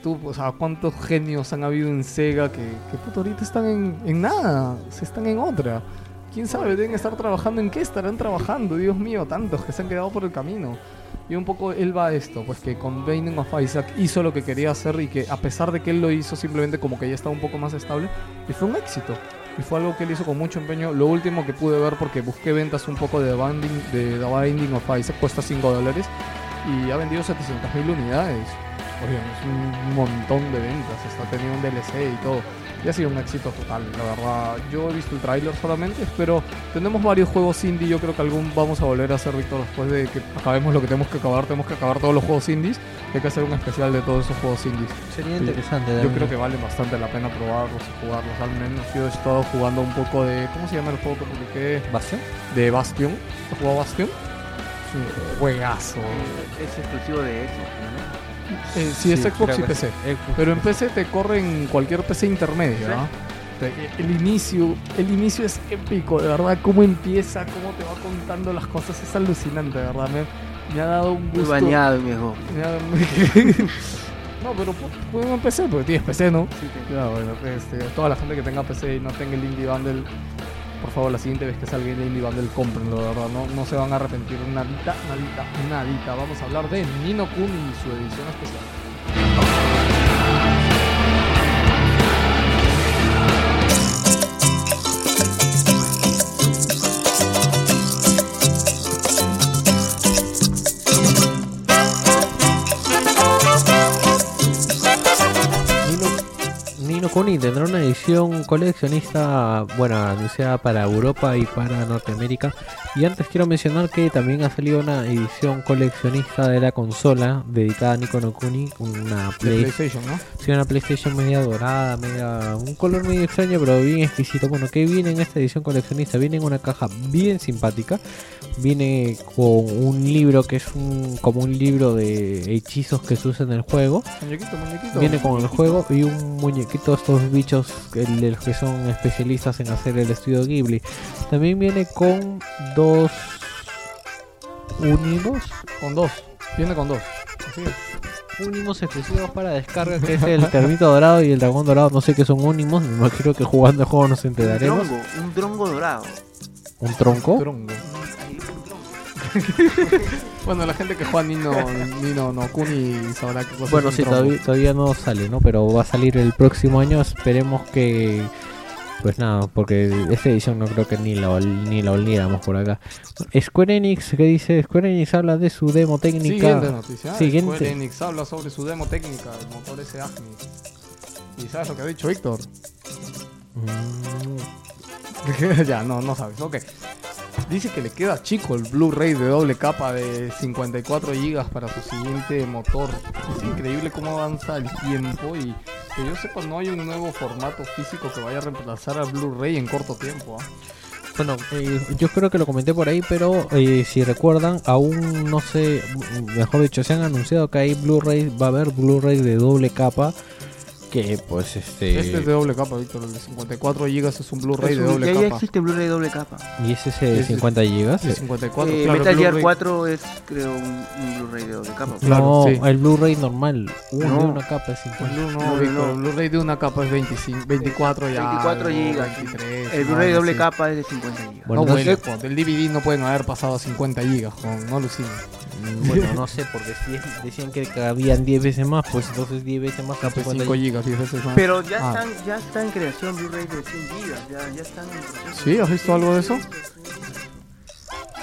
[SPEAKER 1] tú, o sea, cuántos genios han habido en Sega que, que puto, ahorita están en, en nada, se están en otra. ¿Quién sabe? Deben estar trabajando en qué estarán trabajando, Dios mío, tantos que se han quedado por el camino. Y un poco él va a esto, pues que con Binding of Isaac hizo lo que quería hacer y que a pesar de que él lo hizo simplemente como que ya estaba un poco más estable, y fue un éxito. Y fue algo que él hizo con mucho empeño. Lo último que pude ver porque busqué ventas un poco de Binding, de The Binding of Isaac, cuesta 5 dólares y ha vendido 700.000 unidades. Oigan, es un montón de ventas, está teniendo un DLC y todo. Y ha sido un éxito total, la verdad. Yo he visto el tráiler solamente, pero tenemos varios juegos indie. Yo creo que algún vamos a volver a hacer, Víctor, después de que acabemos lo que tenemos que acabar. Tenemos que acabar todos los juegos indies. Hay que hacer un especial de todos esos juegos indies.
[SPEAKER 2] Sería
[SPEAKER 1] Sí.
[SPEAKER 2] interesante.
[SPEAKER 1] Yo creo que vale bastante la pena probarlos y jugarlos. Al menos yo he estado jugando un poco de. ¿Cómo se llama el juego que publiqué?
[SPEAKER 2] ¿Bastion?
[SPEAKER 1] De Bastion. ¿Has jugado Bastion? Es un juegazo.
[SPEAKER 3] Es exclusivo de Xbox, ¿no?
[SPEAKER 1] Eh, sí, es Xbox y PC.
[SPEAKER 2] sí.
[SPEAKER 1] Pero en PC te corre en cualquier PC intermedio. Te- El inicio, el inicio es épico, de verdad, cómo empieza, cómo te va contando las cosas, es alucinante, de verdad, me, me ha dado un
[SPEAKER 3] Muy
[SPEAKER 1] gusto.
[SPEAKER 3] bañado, viejo.
[SPEAKER 1] no, pero pu- pueden en PC, porque tienes PC, ¿no? Claro, bueno, este, toda la gente que tenga PC y no tenga el Indie Bundle, por favor, la siguiente vez que salga el Indie Bundle, cómprenlo, de verdad, no, no se van a arrepentir, nadita, nadita, nadita. Vamos a hablar de Nino Kuni y su edición especial.
[SPEAKER 2] Kuni tendrá una edición coleccionista, bueno, anunciada para Europa y para Norteamérica. Y antes quiero mencionar que también ha salido una edición coleccionista de la consola dedicada a Nico no Kuni, una Play,
[SPEAKER 1] PlayStation, ¿no?
[SPEAKER 2] sí, una PlayStation media dorada, media, un color medio extraño, pero bien exquisito. Bueno, que viene en esta edición coleccionista? Viene en una caja bien simpática. Viene con un libro que es un, como un libro de hechizos que se usa en el juego.
[SPEAKER 1] Muñequito, muñequito.
[SPEAKER 2] Viene con el juego y un muñequito, estos bichos de los que son especialistas en hacer el estudio Ghibli. También viene con dos unimos,
[SPEAKER 1] Con dos. Viene con dos. Así es.
[SPEAKER 2] unimos exclusivos para descarga, que es el termito dorado y el dragón dorado. No sé qué son unimos, me imagino que jugando el juego nos
[SPEAKER 3] Un
[SPEAKER 2] enteraremos.
[SPEAKER 3] un drongo dorado.
[SPEAKER 2] Un tronco.
[SPEAKER 1] Trongo. Bueno, la gente que juega Nino, Nino no Kuni sabrá cosa
[SPEAKER 2] Bueno, sí, todavía, todavía no sale, ¿no? Pero va a salir el próximo año. Esperemos que. Pues nada, porque esta edición no creo que ni la, ni la oliéramos por acá. Square Enix, ¿qué dice? Square Enix habla de su demo técnica.
[SPEAKER 1] Siguiente noticia.
[SPEAKER 2] Siguiente.
[SPEAKER 1] Square Enix habla sobre su demo técnica, el motor ese Agni. ¿Y sabes lo que ha dicho Víctor?
[SPEAKER 2] Mm,
[SPEAKER 1] ya, no, no sabes. Ok. Dice que le queda chico el Blu-ray de doble capa de 54 GB para su siguiente motor. Es increíble cómo avanza el tiempo y que yo sepa no hay un nuevo formato físico que vaya a reemplazar al Blu-ray en corto tiempo. ¿ah?
[SPEAKER 2] Bueno, eh, yo creo que lo comenté por ahí, pero eh, si recuerdan, aún no sé, mejor dicho, se han anunciado que hay Blu-ray, va a haber Blu-ray de doble capa, que pues este...
[SPEAKER 1] Este es de doble capa, Víctor. El de 54 GB es un Blu-ray de doble
[SPEAKER 3] ya, ya
[SPEAKER 1] capa.
[SPEAKER 3] existe Blu-ray doble capa.
[SPEAKER 2] Y es ese de
[SPEAKER 1] Es de-
[SPEAKER 2] 50 gigas.
[SPEAKER 1] De 54,
[SPEAKER 3] Eh,
[SPEAKER 1] claro.
[SPEAKER 3] Metal Gear
[SPEAKER 1] Blu-ray.
[SPEAKER 3] 4 es, creo, un, un Blu-ray de doble capa.
[SPEAKER 1] Claro,
[SPEAKER 2] no,
[SPEAKER 1] sí.
[SPEAKER 2] el Blu-ray normal, uno
[SPEAKER 3] No.
[SPEAKER 2] de una capa es 50.
[SPEAKER 1] Blu-
[SPEAKER 3] No,
[SPEAKER 1] no, Víctor,
[SPEAKER 3] no.
[SPEAKER 1] el Blu-ray de una capa es 25, 24 ya.
[SPEAKER 3] 24
[SPEAKER 1] algo,
[SPEAKER 3] gigas.
[SPEAKER 1] 23,
[SPEAKER 3] El Blu-ray de doble
[SPEAKER 1] sí.
[SPEAKER 3] capa es de 50 GB.
[SPEAKER 2] Bueno,
[SPEAKER 1] no,
[SPEAKER 2] entonces-
[SPEAKER 1] bueno, joder, del DVD no pueden haber pasado a 50 gigas, joder, no alucines.
[SPEAKER 2] Mm, Bueno, no sé, porque si es- decían que cabían 10 veces más, pues entonces 10 veces más. que 50
[SPEAKER 1] 5 gigas, 10 veces más.
[SPEAKER 3] Pero ya,
[SPEAKER 1] Ah.
[SPEAKER 3] están, ya está en creación Blu-ray de 100 GB. Ya, ya están en.
[SPEAKER 1] ¿Sí? ¿Has visto algo de eso?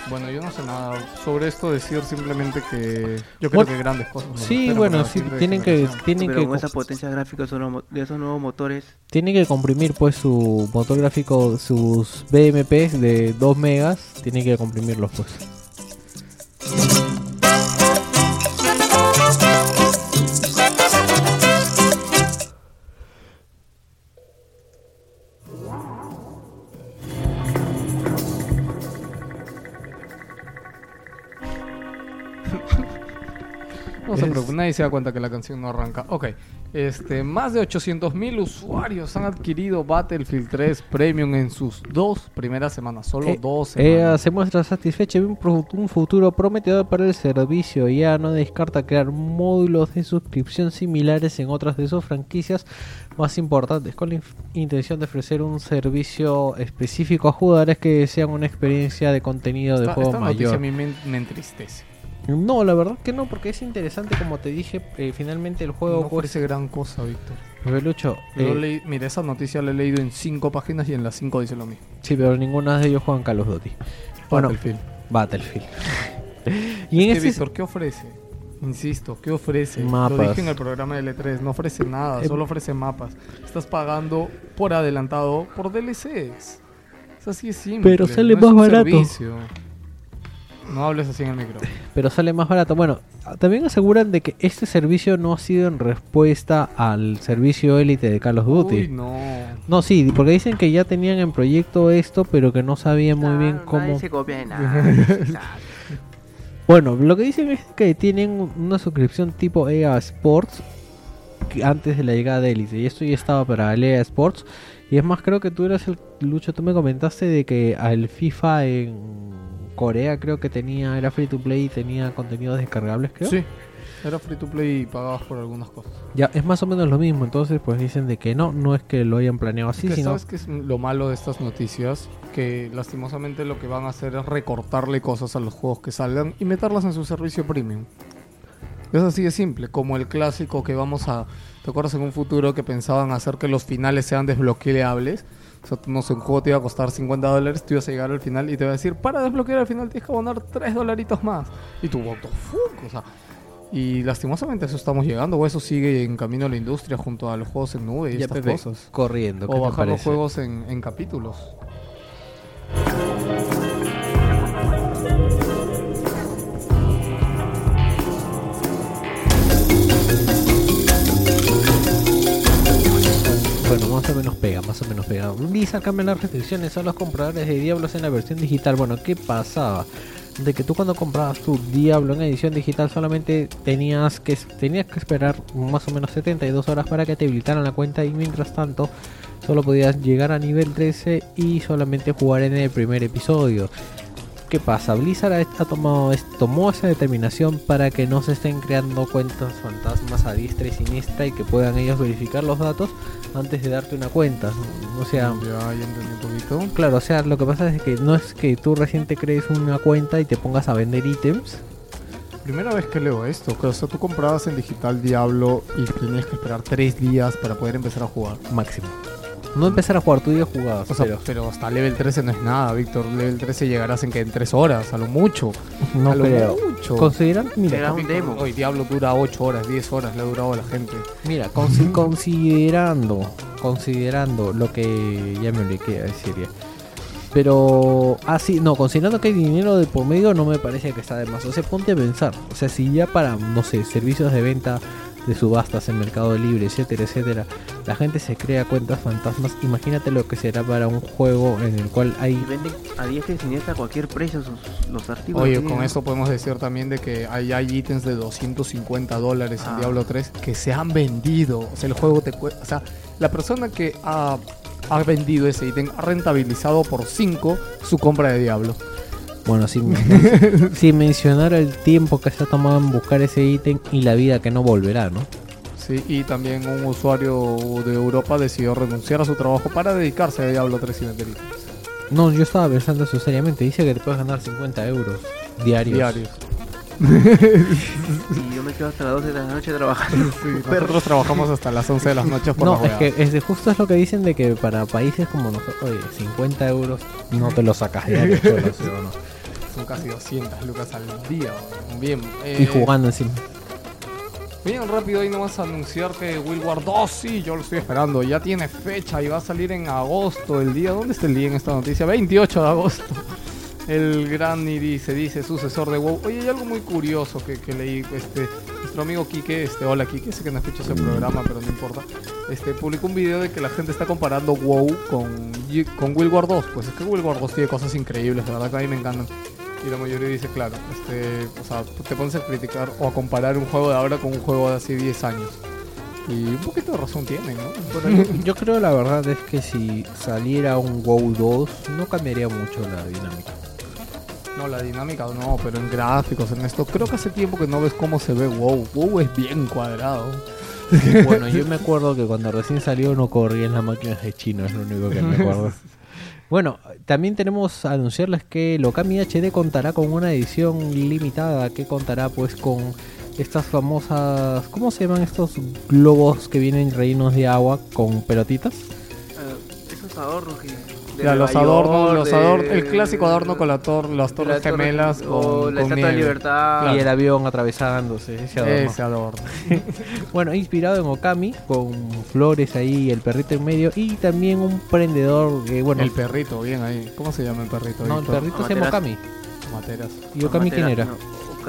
[SPEAKER 1] Bueno, yo no sé nada sobre esto, decir simplemente que yo creo que grandes cosas.
[SPEAKER 2] Sí, bueno, sí, tienen que, tienen
[SPEAKER 3] Pero
[SPEAKER 2] que,
[SPEAKER 3] con esas potencias gráficas de esos nuevos motores.
[SPEAKER 2] tienen que comprimir pues su motor gráfico, sus BMPs de 2 megas, tienen que comprimirlos pues.
[SPEAKER 1] No se
[SPEAKER 2] Es-
[SPEAKER 1] preocupen, nadie se da cuenta que la canción no arranca. Ok, este, más de 800.000 usuarios han adquirido Battlefield 3 Premium en sus dos primeras semanas. Solo
[SPEAKER 2] Eh,
[SPEAKER 1] dos
[SPEAKER 2] EA
[SPEAKER 1] semanas.
[SPEAKER 2] se muestra satisfecha de un, futuro prometedor para el servicio. EA no descarta crear módulos de suscripción similares en otras de sus franquicias más importantes, con la intención de ofrecer un servicio específico a jugadores que desean una experiencia de contenido de
[SPEAKER 1] Esta,
[SPEAKER 2] juego
[SPEAKER 1] esta noticia a
[SPEAKER 2] mayor.
[SPEAKER 1] mí me, me entristece.
[SPEAKER 2] No, la verdad que no, porque es interesante, como te dije, eh, finalmente el juego
[SPEAKER 1] No ofrece gran cosa, Víctor.
[SPEAKER 2] Pelucho,
[SPEAKER 1] Yo
[SPEAKER 2] eh,
[SPEAKER 1] leí- mira, esa noticia la he leído en cinco páginas y en las cinco dice lo mismo.
[SPEAKER 2] sí, pero ninguna de ellos juegan Call of Duty. Bueno,
[SPEAKER 1] Battlefield.
[SPEAKER 2] Battlefield. y en
[SPEAKER 1] Es que,
[SPEAKER 2] ese...
[SPEAKER 1] Víctor, ¿qué ofrece? Insisto, ¿qué ofrece? Lo
[SPEAKER 2] Mapas.
[SPEAKER 1] dije en el programa de L3, no ofrece nada,
[SPEAKER 2] Eh,
[SPEAKER 1] solo ofrece mapas. Estás pagando por adelantado por DLCs. Es así de simple.
[SPEAKER 2] Pero sale
[SPEAKER 1] no es
[SPEAKER 2] más
[SPEAKER 1] un
[SPEAKER 2] barato.
[SPEAKER 1] servicio. No hables así en el micro.
[SPEAKER 2] pero sale más barato. Bueno, también aseguran de que este servicio no ha sido en respuesta al servicio élite de Call of Duty.
[SPEAKER 1] Uy, no.
[SPEAKER 2] No, sí, porque dicen que ya tenían en proyecto esto, pero que no sabían muy bien cómo.
[SPEAKER 3] Nadie se copia de nada.
[SPEAKER 2] Bueno, lo que dicen es que tienen una suscripción tipo EA Sports que antes de la llegada de Elite. Y esto ya estaba para el EA Sports. Y es más, creo que tú eras el Lucho, tú me comentaste de que al FIFA en Corea creo que tenía, era free to play y tenía contenidos descargables, creo.
[SPEAKER 1] Sí. Era free to play y pagabas por algunas cosas.
[SPEAKER 2] Ya, es más o menos lo mismo, entonces pues dicen de que no, no es que lo hayan planeado así,
[SPEAKER 1] Que
[SPEAKER 2] sino...
[SPEAKER 1] ¿Sabes qué es lo malo de estas noticias? Que lastimosamente lo que van a hacer es recortarle cosas a los juegos que salgan y meterlas en su servicio premium. Es así de simple, como el clásico que vamos a... ¿Te acuerdas en un futuro que pensaban hacer que los finales sean desbloqueables? O sea, no sé, un juego te iba a costar 50 dólares, tú ibas a llegar al final y te va a decir, para desbloquear al final tienes que abonar 3 dolaritos más. Y tú, what the fuck? O sea, y lastimosamente a eso estamos llegando, o eso sigue en camino a la industria junto a los juegos en nube y
[SPEAKER 2] Ya,
[SPEAKER 1] estas
[SPEAKER 2] Pepe,
[SPEAKER 1] cosas.
[SPEAKER 2] corriendo, ¿qué
[SPEAKER 1] O bajar los juegos en, en capítulos.
[SPEAKER 2] Bueno, más o menos pega, más o menos pega. Blizzard cambia las restricciones a los compradores de Diablos en la versión digital. Bueno, ¿qué pasaba? De que tú cuando comprabas tu Diablo en edición digital solamente tenías que, tenías que esperar más o menos 72 horas para que te habilitaran la cuenta y mientras tanto solo podías llegar a nivel 13 y solamente jugar en el primer episodio. ¿Qué pasa? Blizzard ha, tomado, tomó esa determinación para que no se estén creando cuentas fantasmas a diestra y siniestra y que puedan ellos verificar los datos antes de darte una cuenta. O sea,
[SPEAKER 1] Ya, ya entendí un poquito.
[SPEAKER 2] claro, o sea, lo que pasa es que no es que tú recién te crees una cuenta y te pongas a vender ítems.
[SPEAKER 1] Primera vez que leo esto, o sea, tú comprabas en digital Diablo y tenías que esperar tres días para poder empezar a jugar.
[SPEAKER 2] Máximo. No empezar a jugar, tú ya jugabas.
[SPEAKER 1] O sea,
[SPEAKER 2] pero
[SPEAKER 1] pero hasta level 13 no es nada, Víctor. Level 13 llegarás en que en tres horas, a lo mucho.
[SPEAKER 2] no
[SPEAKER 1] a lo
[SPEAKER 2] creo.
[SPEAKER 1] mucho.
[SPEAKER 2] Consideran, mira,
[SPEAKER 3] Era un demo.
[SPEAKER 1] Hoy Diablo dura 8 horas, 10 horas, le ha durado a la gente.
[SPEAKER 2] Mira, consi- considerando, considerando lo que ya me olvidé a decir ya. Pero, ah, sí, no, considerando que hay dinero de por medio, no me parece que está de más. O sea, ponte a pensar. O sea, si ya para, no sé, servicios de venta de subastas en Mercado Libre, etcétera, etcétera, la gente se crea cuentas fantasmas. Imagínate lo que será para un juego en el cual
[SPEAKER 3] Y
[SPEAKER 2] hay
[SPEAKER 3] venden a diestra y siniestra a cualquier precio sus, los artículos.
[SPEAKER 1] Oye, con eso podemos decir también de que hay, hay ítems de 250 dólares en
[SPEAKER 3] Ah.
[SPEAKER 1] Diablo 3 que se han vendido. O sea, el juego te cuesta. O sea, la persona que ha, ha vendido ese ítem ha rentabilizado por 5 su compra de Diablo.
[SPEAKER 2] Bueno, sin, sin mencionar el tiempo que se ha tomado en buscar ese ítem y la vida que no volverá, ¿no?
[SPEAKER 1] Sí, y también un usuario de Europa decidió renunciar a su trabajo para dedicarse a Diablo 3 y vender ítems
[SPEAKER 2] No, yo estaba pensando eso seriamente. Dice que te puedes ganar 50 euros diarios.
[SPEAKER 1] diarios.
[SPEAKER 3] Y yo me quedo hasta las 12 de la noche trabajando.
[SPEAKER 1] Sí, nosotros trabajamos hasta las 11 de las noches por
[SPEAKER 2] No,
[SPEAKER 1] la
[SPEAKER 2] es que es de justo es lo que dicen de que para países como nosotros, oye, 50 euros no te lo sacas diario, cholo, ¿sí o no?
[SPEAKER 1] Son casi 200 lucas al día. Bien.
[SPEAKER 2] Y
[SPEAKER 1] eh,
[SPEAKER 2] jugando encima.
[SPEAKER 1] Bien rápido ahí nomás anunciar que Will War 2, sí, yo lo estoy esperando, ya tiene fecha y va a salir en agosto, el día, ¿dónde está el día en esta noticia? 28 de agosto. El gran y se dice sucesor de WoW. Oye, hay algo muy curioso que, que leí, este, nuestro amigo Quique, este, hola Quique, sé que no escuchas el programa, pero no importa. Este, publicó un video de que la gente está comparando WoW con, con Will War 2. Pues es que Will War 2 tiene cosas increíbles, la verdad que a mí me encantan. Y la mayoría dice, claro, este, o sea, te pones a criticar o a comparar un juego de ahora con un juego de hace 10 años. Y un poquito de razón tienen, ¿no?
[SPEAKER 2] Yo creo la verdad es que si saliera un WoW 2 no cambiaría mucho la dinámica.
[SPEAKER 1] No, la dinámica no, pero en gráficos, en esto. Creo que hace tiempo que no ves cómo se ve WoW. WoW es bien cuadrado.
[SPEAKER 2] Bueno, yo me acuerdo que cuando recién salió no corría en las máquinas de chino, es lo único que me acuerdo. Bueno, también tenemos a anunciarles que Lokami HD contará con una edición limitada que contará pues con estas famosas, ¿cómo se llaman estos globos que vienen rellenos de agua con pelotitas?
[SPEAKER 3] Eh, esos que. De
[SPEAKER 1] Ya, los adornos,
[SPEAKER 3] York,
[SPEAKER 1] los
[SPEAKER 3] de-
[SPEAKER 1] ador el clásico adorno con la tor las torres
[SPEAKER 3] la torre-
[SPEAKER 1] gemelas
[SPEAKER 3] o
[SPEAKER 1] con,
[SPEAKER 3] la
[SPEAKER 1] con
[SPEAKER 3] Estatua de. Libertad.
[SPEAKER 1] Claro.
[SPEAKER 2] Y el avión atravesándose, ese adorno.
[SPEAKER 1] Ese adorno.
[SPEAKER 2] Bueno, inspirado en Okami, con flores ahí, el perrito en medio y también un prendedor, eh, bueno,
[SPEAKER 1] El perrito, bien ahí. ¿Cómo se llama el perrito?
[SPEAKER 2] no, el perrito se llama. Okami.
[SPEAKER 1] Materas.
[SPEAKER 2] ¿Y Okami quién era?
[SPEAKER 3] No,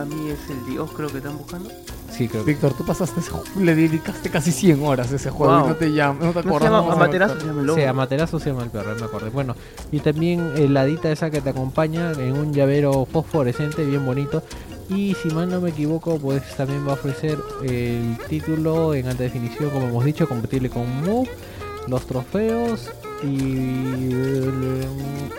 [SPEAKER 3] Okami es el dios, creo que están buscando.
[SPEAKER 2] Sí, creo que
[SPEAKER 1] Víctor, tú pasaste ese ju- le dedicaste casi 100 horas a ese juego
[SPEAKER 3] Wow.
[SPEAKER 1] y no te llamas, no te
[SPEAKER 3] ¿No se
[SPEAKER 1] acuerdas.
[SPEAKER 3] llama
[SPEAKER 1] se llama el
[SPEAKER 3] Amaterasu?
[SPEAKER 1] perro.
[SPEAKER 3] Se llama el lobo.
[SPEAKER 2] Sí, Amaterasu se llama el perro, me acordé. Bueno, y también eh, la hadita esa que te acompaña en un llavero fosforescente bien bonito. Y si mal no me equivoco, pues también va a ofrecer el título en alta definición, como hemos dicho, compatible con Move, los trofeos y eh,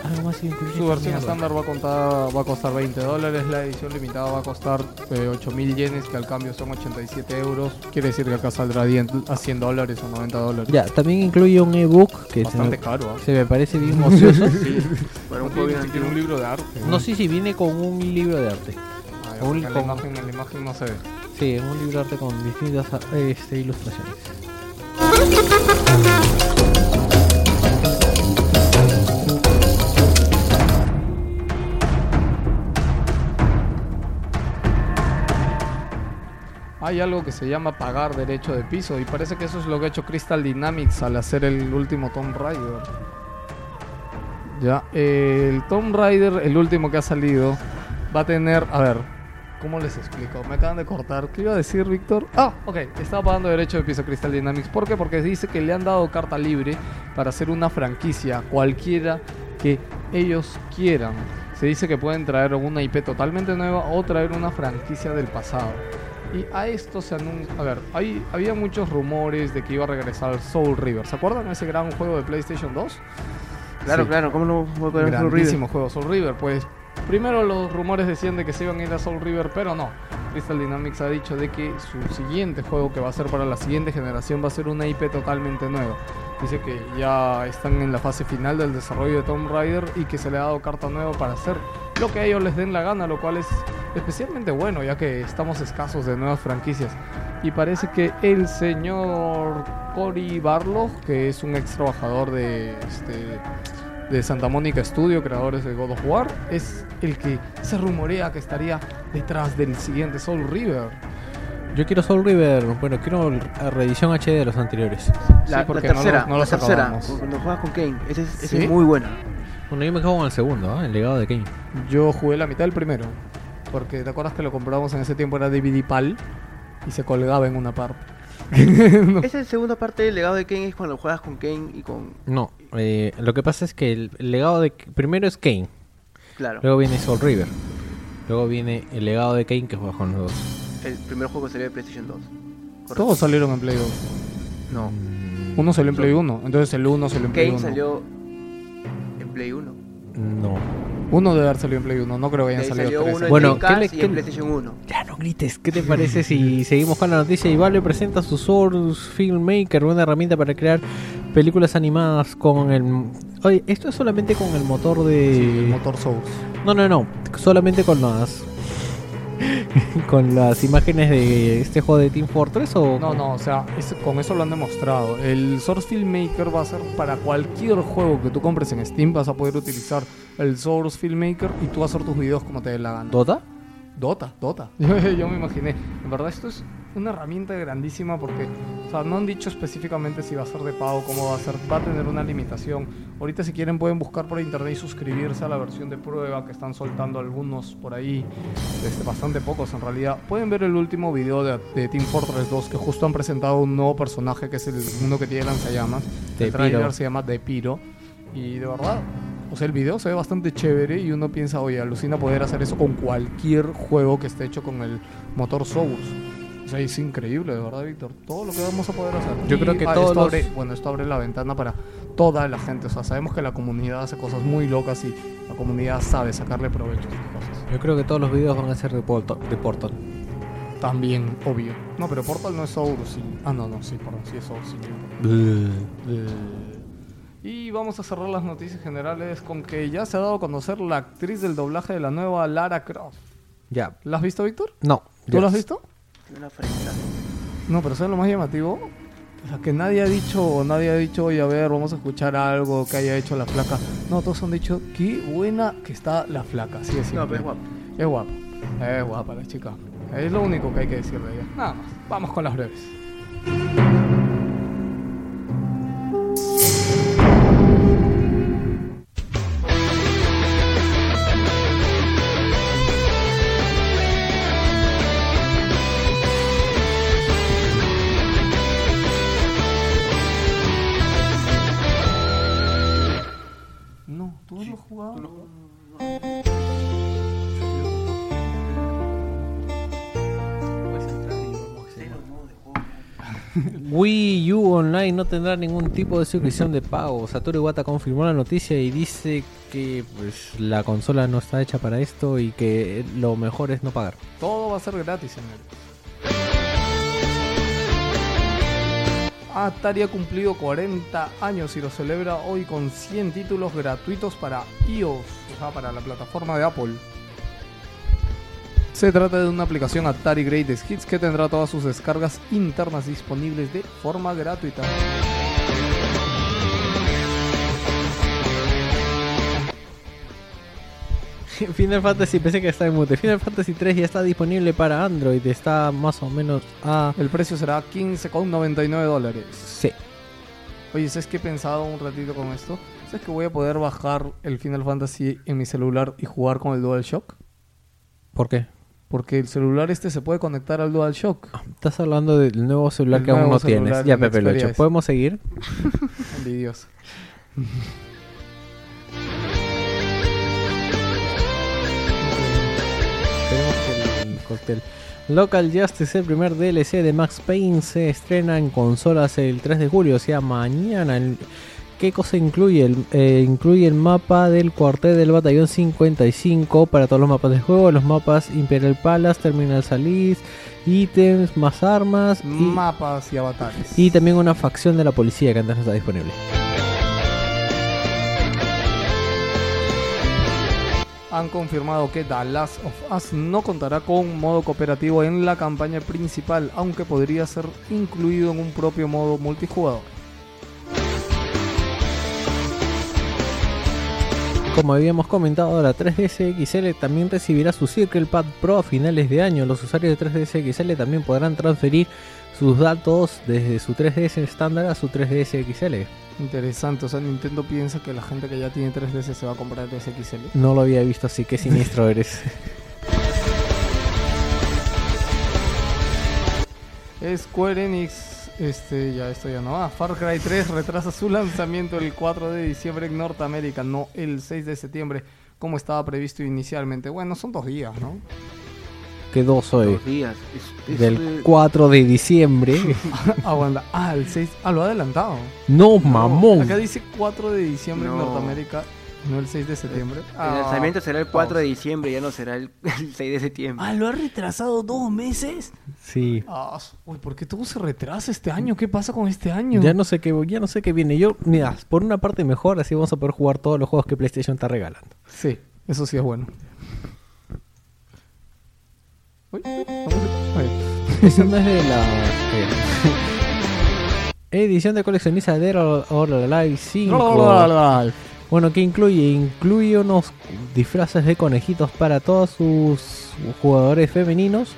[SPEAKER 2] algo más
[SPEAKER 1] Su versión estándar va a, contar, va a costar 20 dólares, la edición limitada va a costar eh, 8000 yenes, que al cambio son 87 euros. Quiere decir que acá saldrá 10 a 100 dólares o 90 dólares.
[SPEAKER 2] Ya, también incluye un ebook que se
[SPEAKER 1] Bastante
[SPEAKER 2] me,
[SPEAKER 1] caro. ¿ah?
[SPEAKER 2] se me parece bien ocioso.
[SPEAKER 3] Para un
[SPEAKER 1] No tiene un libro de arte.
[SPEAKER 2] no sé si viene con un libro de arte.
[SPEAKER 1] Ah, en la,
[SPEAKER 2] con-
[SPEAKER 1] imagen, en la imagen no se ve.
[SPEAKER 2] Sí, un libro de arte con distintas este, ilustraciones.
[SPEAKER 1] Hay algo que se llama pagar derecho de piso y parece que eso es lo que ha hecho Crystal Dynamics al hacer el último Tomb Raider. Ya, el Tomb Raider, el último que ha salido, va a tener, a ver, ¿cómo les explico? Me acaban de cortar. ¿Qué iba a decir, Víctor? Ah, ok, estaba pagando derecho de piso Crystal Dynamics. ¿Por qué? Porque dice que le han dado carta libre para hacer una franquicia, cualquiera que ellos quieran. Se dice que pueden traer una IP totalmente nueva o traer una franquicia del pasado. Y a esto se anuncia. A ver, hay, había muchos rumores de que iba a regresar Soul River. ¿Se acuerdan de ese gran juego de PlayStation 2?
[SPEAKER 3] Claro,
[SPEAKER 1] Sí.
[SPEAKER 3] claro, ¿cómo no voy a poner un
[SPEAKER 1] Grandísimo juego, Soul River. Pues primero los rumores decían de que se iban a ir a Soul River, pero no. Crystal Dynamics ha dicho de que su siguiente juego que va a ser para la siguiente generación va a ser una IP totalmente nueva. Dice que ya están en la fase final del desarrollo de Tomb Raider y que se le ha dado carta nueva para hacer lo que a ellos les den la gana, lo cual es especialmente bueno ya que estamos escasos de nuevas franquicias. Y parece que el señor Cory Barlog, que es un ex trabajador de, este, de Santa Mónica Studio, creadores de God of War, es el que se rumorea que estaría detrás del siguiente Soul River.
[SPEAKER 2] Yo quiero Soul River, bueno, quiero la reedición HD de los anteriores.
[SPEAKER 3] La,
[SPEAKER 1] Sí,
[SPEAKER 3] la
[SPEAKER 1] porque no
[SPEAKER 3] tercera,
[SPEAKER 1] los- no
[SPEAKER 3] la tercera,
[SPEAKER 1] acabamos.
[SPEAKER 3] cuando juegas con Kane, esa es, esa
[SPEAKER 1] ¿Sí?
[SPEAKER 3] es muy buena.
[SPEAKER 2] Bueno, yo me quedo con el segundo, ¿ah? el legado de Kane.
[SPEAKER 1] Yo jugué la mitad del primero, porque te acuerdas que lo compramos en ese tiempo era DVD PAL. y se colgaba en una parte.
[SPEAKER 3] Esa es la segunda parte del legado de Kane es cuando juegas con Kane y con...
[SPEAKER 2] No, eh, lo que pasa es que el, el legado de... Primero es Kane,
[SPEAKER 3] Claro,
[SPEAKER 2] luego viene Soul River, luego viene el legado de Kane que juega con los dos.
[SPEAKER 3] el primer juego salió de PlayStation 2. Correcto.
[SPEAKER 1] Todos salieron en Play 2.
[SPEAKER 3] No,
[SPEAKER 1] Uno salió en Play 1, entonces el 1 salió en Play
[SPEAKER 3] Kane
[SPEAKER 1] 1.
[SPEAKER 3] salió en Play 1.
[SPEAKER 2] No.
[SPEAKER 1] Uno debe haber salido en Play 1, no creo que hayan salido tres.
[SPEAKER 2] Bueno, ¿qué le-
[SPEAKER 3] y
[SPEAKER 2] qué
[SPEAKER 3] PlayStation 1.
[SPEAKER 2] Ya no grites, ¿qué te parece si seguimos con la noticia? Y Valve presenta su Source Filmmaker, una herramienta para crear películas animadas con el... Oye, esto es solamente con el motor de...
[SPEAKER 1] Sí, el motor Source.
[SPEAKER 2] No, no, no, solamente con las... con las imágenes de este juego de Team Fortress o...
[SPEAKER 1] No, no, o sea, es- con eso lo han demostrado. El Source Filmmaker va a ser para cualquier juego que tú compres en Steam, vas a poder utilizar el Source Filmmaker y tú vas a hacer tus videos como te dé la gana.
[SPEAKER 2] ¿Dota?
[SPEAKER 1] Dota, Dota. Yo, yo me imaginé. En verdad esto es una herramienta grandísima porque, o sea, no han dicho específicamente si va a ser de pago, cómo va a ser. Va a tener una limitación. Ahorita si quieren pueden buscar por internet y suscribirse a la versión de prueba que están soltando algunos por ahí. Este, bastante pocos en realidad. Pueden ver el último video de, de Team Fortress 2 que justo han presentado un nuevo personaje que es el uno que tiene lanzallamas.
[SPEAKER 2] De
[SPEAKER 1] el trailer se llama De Piro. Y de verdad, o sea, el video se ve bastante chévere y uno piensa, oye, alucina poder hacer eso con cualquier juego que esté hecho con el motor Source. Sea, es increíble, de verdad, Víctor. Todo lo que vamos a poder hacer.
[SPEAKER 2] Yo creo que
[SPEAKER 1] ah,
[SPEAKER 2] todos
[SPEAKER 1] esto
[SPEAKER 2] los-
[SPEAKER 1] abre, bueno, esto abre la ventana para toda la gente. O sea, sabemos que la comunidad hace cosas muy locas y la comunidad sabe sacarle provecho a estas cosas.
[SPEAKER 2] Yo creo que todos los videos van a ser de Portal. De Portal.
[SPEAKER 1] También, obvio. No, pero Portal no es sí. Ah, no, no, sí, perdón, sí es sí, Y vamos a cerrar las noticias generales con que ya se ha dado a conocer la actriz del doblaje de la nueva Lara Croft.
[SPEAKER 2] Ya.
[SPEAKER 1] ¿La has visto, Víctor?
[SPEAKER 2] No.
[SPEAKER 1] ¿Tú la has visto?
[SPEAKER 3] Frente.
[SPEAKER 1] No, pero ¿sabes lo más llamativo? O sea, que nadie ha dicho, o nadie ha dicho, oye, a ver, vamos a escuchar algo que haya hecho la flaca. No, todos han dicho, qué buena que está la flaca, así es.
[SPEAKER 3] No, pero es guapo.
[SPEAKER 1] Es guapa. Es guapa la chica. Es lo único que hay que decir de ella. Nada más. Vamos con las breves.
[SPEAKER 2] Online no tendrá ningún tipo de suscripción de pago. Satoru Iwata confirmó la noticia y dice que pues, la consola no está hecha para esto y que lo mejor es no pagar.
[SPEAKER 1] Todo va a ser gratis él. Atari ha cumplido 40 años y lo celebra hoy con 100 títulos gratuitos para iOS, o sea, para la plataforma de Apple. Se trata de una aplicación Atari Greatest Hits que tendrá todas sus descargas internas disponibles de forma gratuita.
[SPEAKER 2] Final Fantasy, pensé que estaba en mute. Final Fantasy 3 ya está disponible para Android. Está más o menos a.
[SPEAKER 1] El precio será 15,99 dólares.
[SPEAKER 2] Sí.
[SPEAKER 1] Oye, ¿sabes qué he pensado un ratito con esto? ¿Sabes que voy a poder bajar el Final Fantasy en mi celular y jugar con el DualShock?
[SPEAKER 2] ¿Por qué?
[SPEAKER 1] Porque el celular este se puede conectar al DualShock.
[SPEAKER 2] Estás hablando del nuevo celular
[SPEAKER 1] El
[SPEAKER 2] que aún
[SPEAKER 1] nuevo
[SPEAKER 2] no
[SPEAKER 1] celular
[SPEAKER 2] tienes. Ya, Pepe lo
[SPEAKER 1] Xperia
[SPEAKER 2] hecho.
[SPEAKER 1] S.
[SPEAKER 2] ¿Podemos seguir?
[SPEAKER 1] Envidioso.
[SPEAKER 2] Que el cóctel. Local Justice, el primer DLC de Max Payne, se estrena en consolas el 3 de julio, o sea, mañana. El- ¿Qué cosa incluye? El, eh, incluye el mapa del cuartel del batallón 55 para todos los mapas de juego, los mapas Imperial Palace, Terminal Salis, ítems, más armas y,
[SPEAKER 1] Mapas y avatares.
[SPEAKER 2] y también una facción de la policía que antes no está disponible.
[SPEAKER 1] Han confirmado que The Last of Us no contará con modo cooperativo en la campaña principal, aunque podría ser incluido en un propio modo multijugador.
[SPEAKER 2] Como habíamos comentado, la 3DS XL también recibirá su Circle Pad Pro a finales de año. Los usuarios de 3DS XL también podrán transferir sus datos desde su 3DS estándar a su 3DS XL.
[SPEAKER 1] Interesante, o sea, Nintendo piensa que la gente que ya tiene 3DS se va a comprar el SXL.
[SPEAKER 2] No lo había visto así, que siniestro eres.
[SPEAKER 1] Square Enix, este, ya esto ya no va. Far Cry 3 retrasa su lanzamiento el 4 de diciembre en Norteamérica, no el 6 de septiembre, como estaba previsto inicialmente. Bueno, son dos días, ¿no?
[SPEAKER 2] Que dos hoy.
[SPEAKER 3] Dos días. Es- es,
[SPEAKER 2] Del
[SPEAKER 3] eh,
[SPEAKER 2] 4 de diciembre.
[SPEAKER 1] Aguanta. Ah, el 6. Ah, lo ha adelantado.
[SPEAKER 2] no, mamón.
[SPEAKER 1] Acá dice 4 de diciembre en
[SPEAKER 3] No.
[SPEAKER 1] Norteamérica, no el 6 de septiembre.
[SPEAKER 3] El lanzamiento será el 4 de diciembre, ya no será el, el 6 de septiembre.
[SPEAKER 1] Ah, lo ha retrasado dos meses.
[SPEAKER 2] Sí.
[SPEAKER 1] Ah, uy, ¿por qué todo se retrasa este año? ¿Qué pasa con este año?
[SPEAKER 2] Ya no sé qué, ya no sé qué viene. Yo, mira, por una parte mejor, así vamos a poder jugar todos los juegos que PlayStation está regalando.
[SPEAKER 1] Sí, eso sí es bueno. Uy, vamos a- ay.
[SPEAKER 2] Eso no es de la edición de coleccionista de or Alive 5. Bueno, ¿qué incluye? Incluye unos disfraces de conejitos para todos sus jugadores femeninos.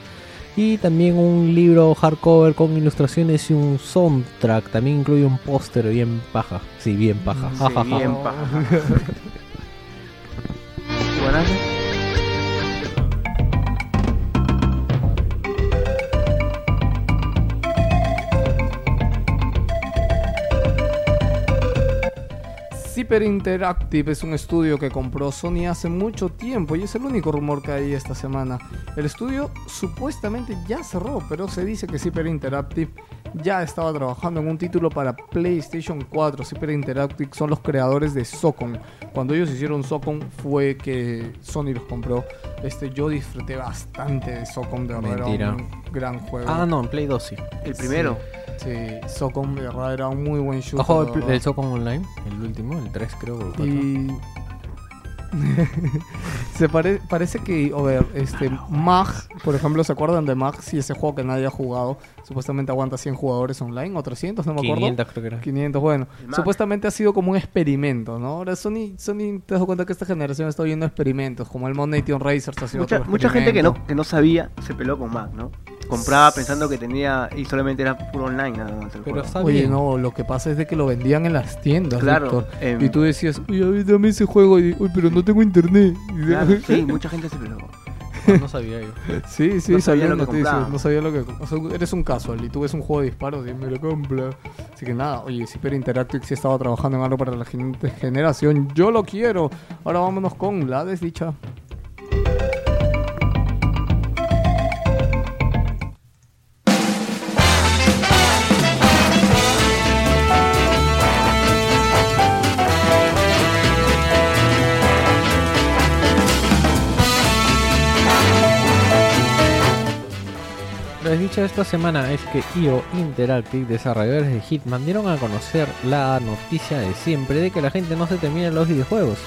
[SPEAKER 2] Y también un libro hardcover con ilustraciones y un soundtrack. También incluye un póster bien paja. Sí, bien paja.
[SPEAKER 3] Sí,
[SPEAKER 2] Ja, ja, ja.
[SPEAKER 3] bien paja.
[SPEAKER 1] Cyper Interactive es un estudio que compró Sony hace mucho tiempo y es el único rumor que hay esta semana. El estudio supuestamente ya cerró, pero se dice que Cyper Interactive ya estaba trabajando en un título para PlayStation 4. Cyper Interactive son los creadores de Socon. Cuando ellos hicieron Socon fue que Sony los compró. Este, yo disfruté bastante de Socon, de verdad era
[SPEAKER 2] Mentira.
[SPEAKER 1] un gran juego.
[SPEAKER 2] Ah, no, en Play 2 sí.
[SPEAKER 3] El primero.
[SPEAKER 1] Sí, De verdad era un muy buen shooter.
[SPEAKER 2] ¿Has jugado
[SPEAKER 1] de
[SPEAKER 2] el, Socom Online? El último, el 3 creo. o el 4.
[SPEAKER 1] Y se pare- parece que, a ver, este Mag, por ejemplo, ¿se acuerdan de Mag? Sí, ese juego que nadie ha jugado, supuestamente aguanta 100 jugadores online o 300, no me acuerdo.
[SPEAKER 2] 500 creo que era.
[SPEAKER 1] 500, bueno,
[SPEAKER 3] Mag.
[SPEAKER 1] supuestamente ha sido como un experimento, ¿no? Ahora Sony, Sony te das cuenta que esta generación está viendo experimentos, como el Nation Racers ha sido
[SPEAKER 3] Mucha,
[SPEAKER 1] otro
[SPEAKER 3] mucha gente que no, que no sabía se peló con Mac, ¿no? Compraba pensando que tenía y solamente era puro online nada más.
[SPEAKER 2] Pero está
[SPEAKER 1] Oye,
[SPEAKER 2] bien.
[SPEAKER 1] no, lo que pasa es de que lo vendían en las tiendas,
[SPEAKER 3] Claro,
[SPEAKER 1] y tú decías, ver, dame ese juego, y, uy, pero no tengo internet. Y-
[SPEAKER 3] Claro, sí, mucha gente se peló.
[SPEAKER 2] No, no sabía yo.
[SPEAKER 1] Sí, sí,
[SPEAKER 3] No sabía lo que
[SPEAKER 1] no sabía lo que... O sea, eres un casual y tú ves un juego de disparos y me lo compra. Así que nada, oye, Super Interactive sí estaba trabajando en algo para la siguiente generación. Yo lo quiero. Ahora vámonos con la desdicha.
[SPEAKER 2] Desdicha de esta semana es que IO Interactive, desarrolladores de Hitman, dieron a conocer la noticia de siempre de que la gente no se termina los videojuegos.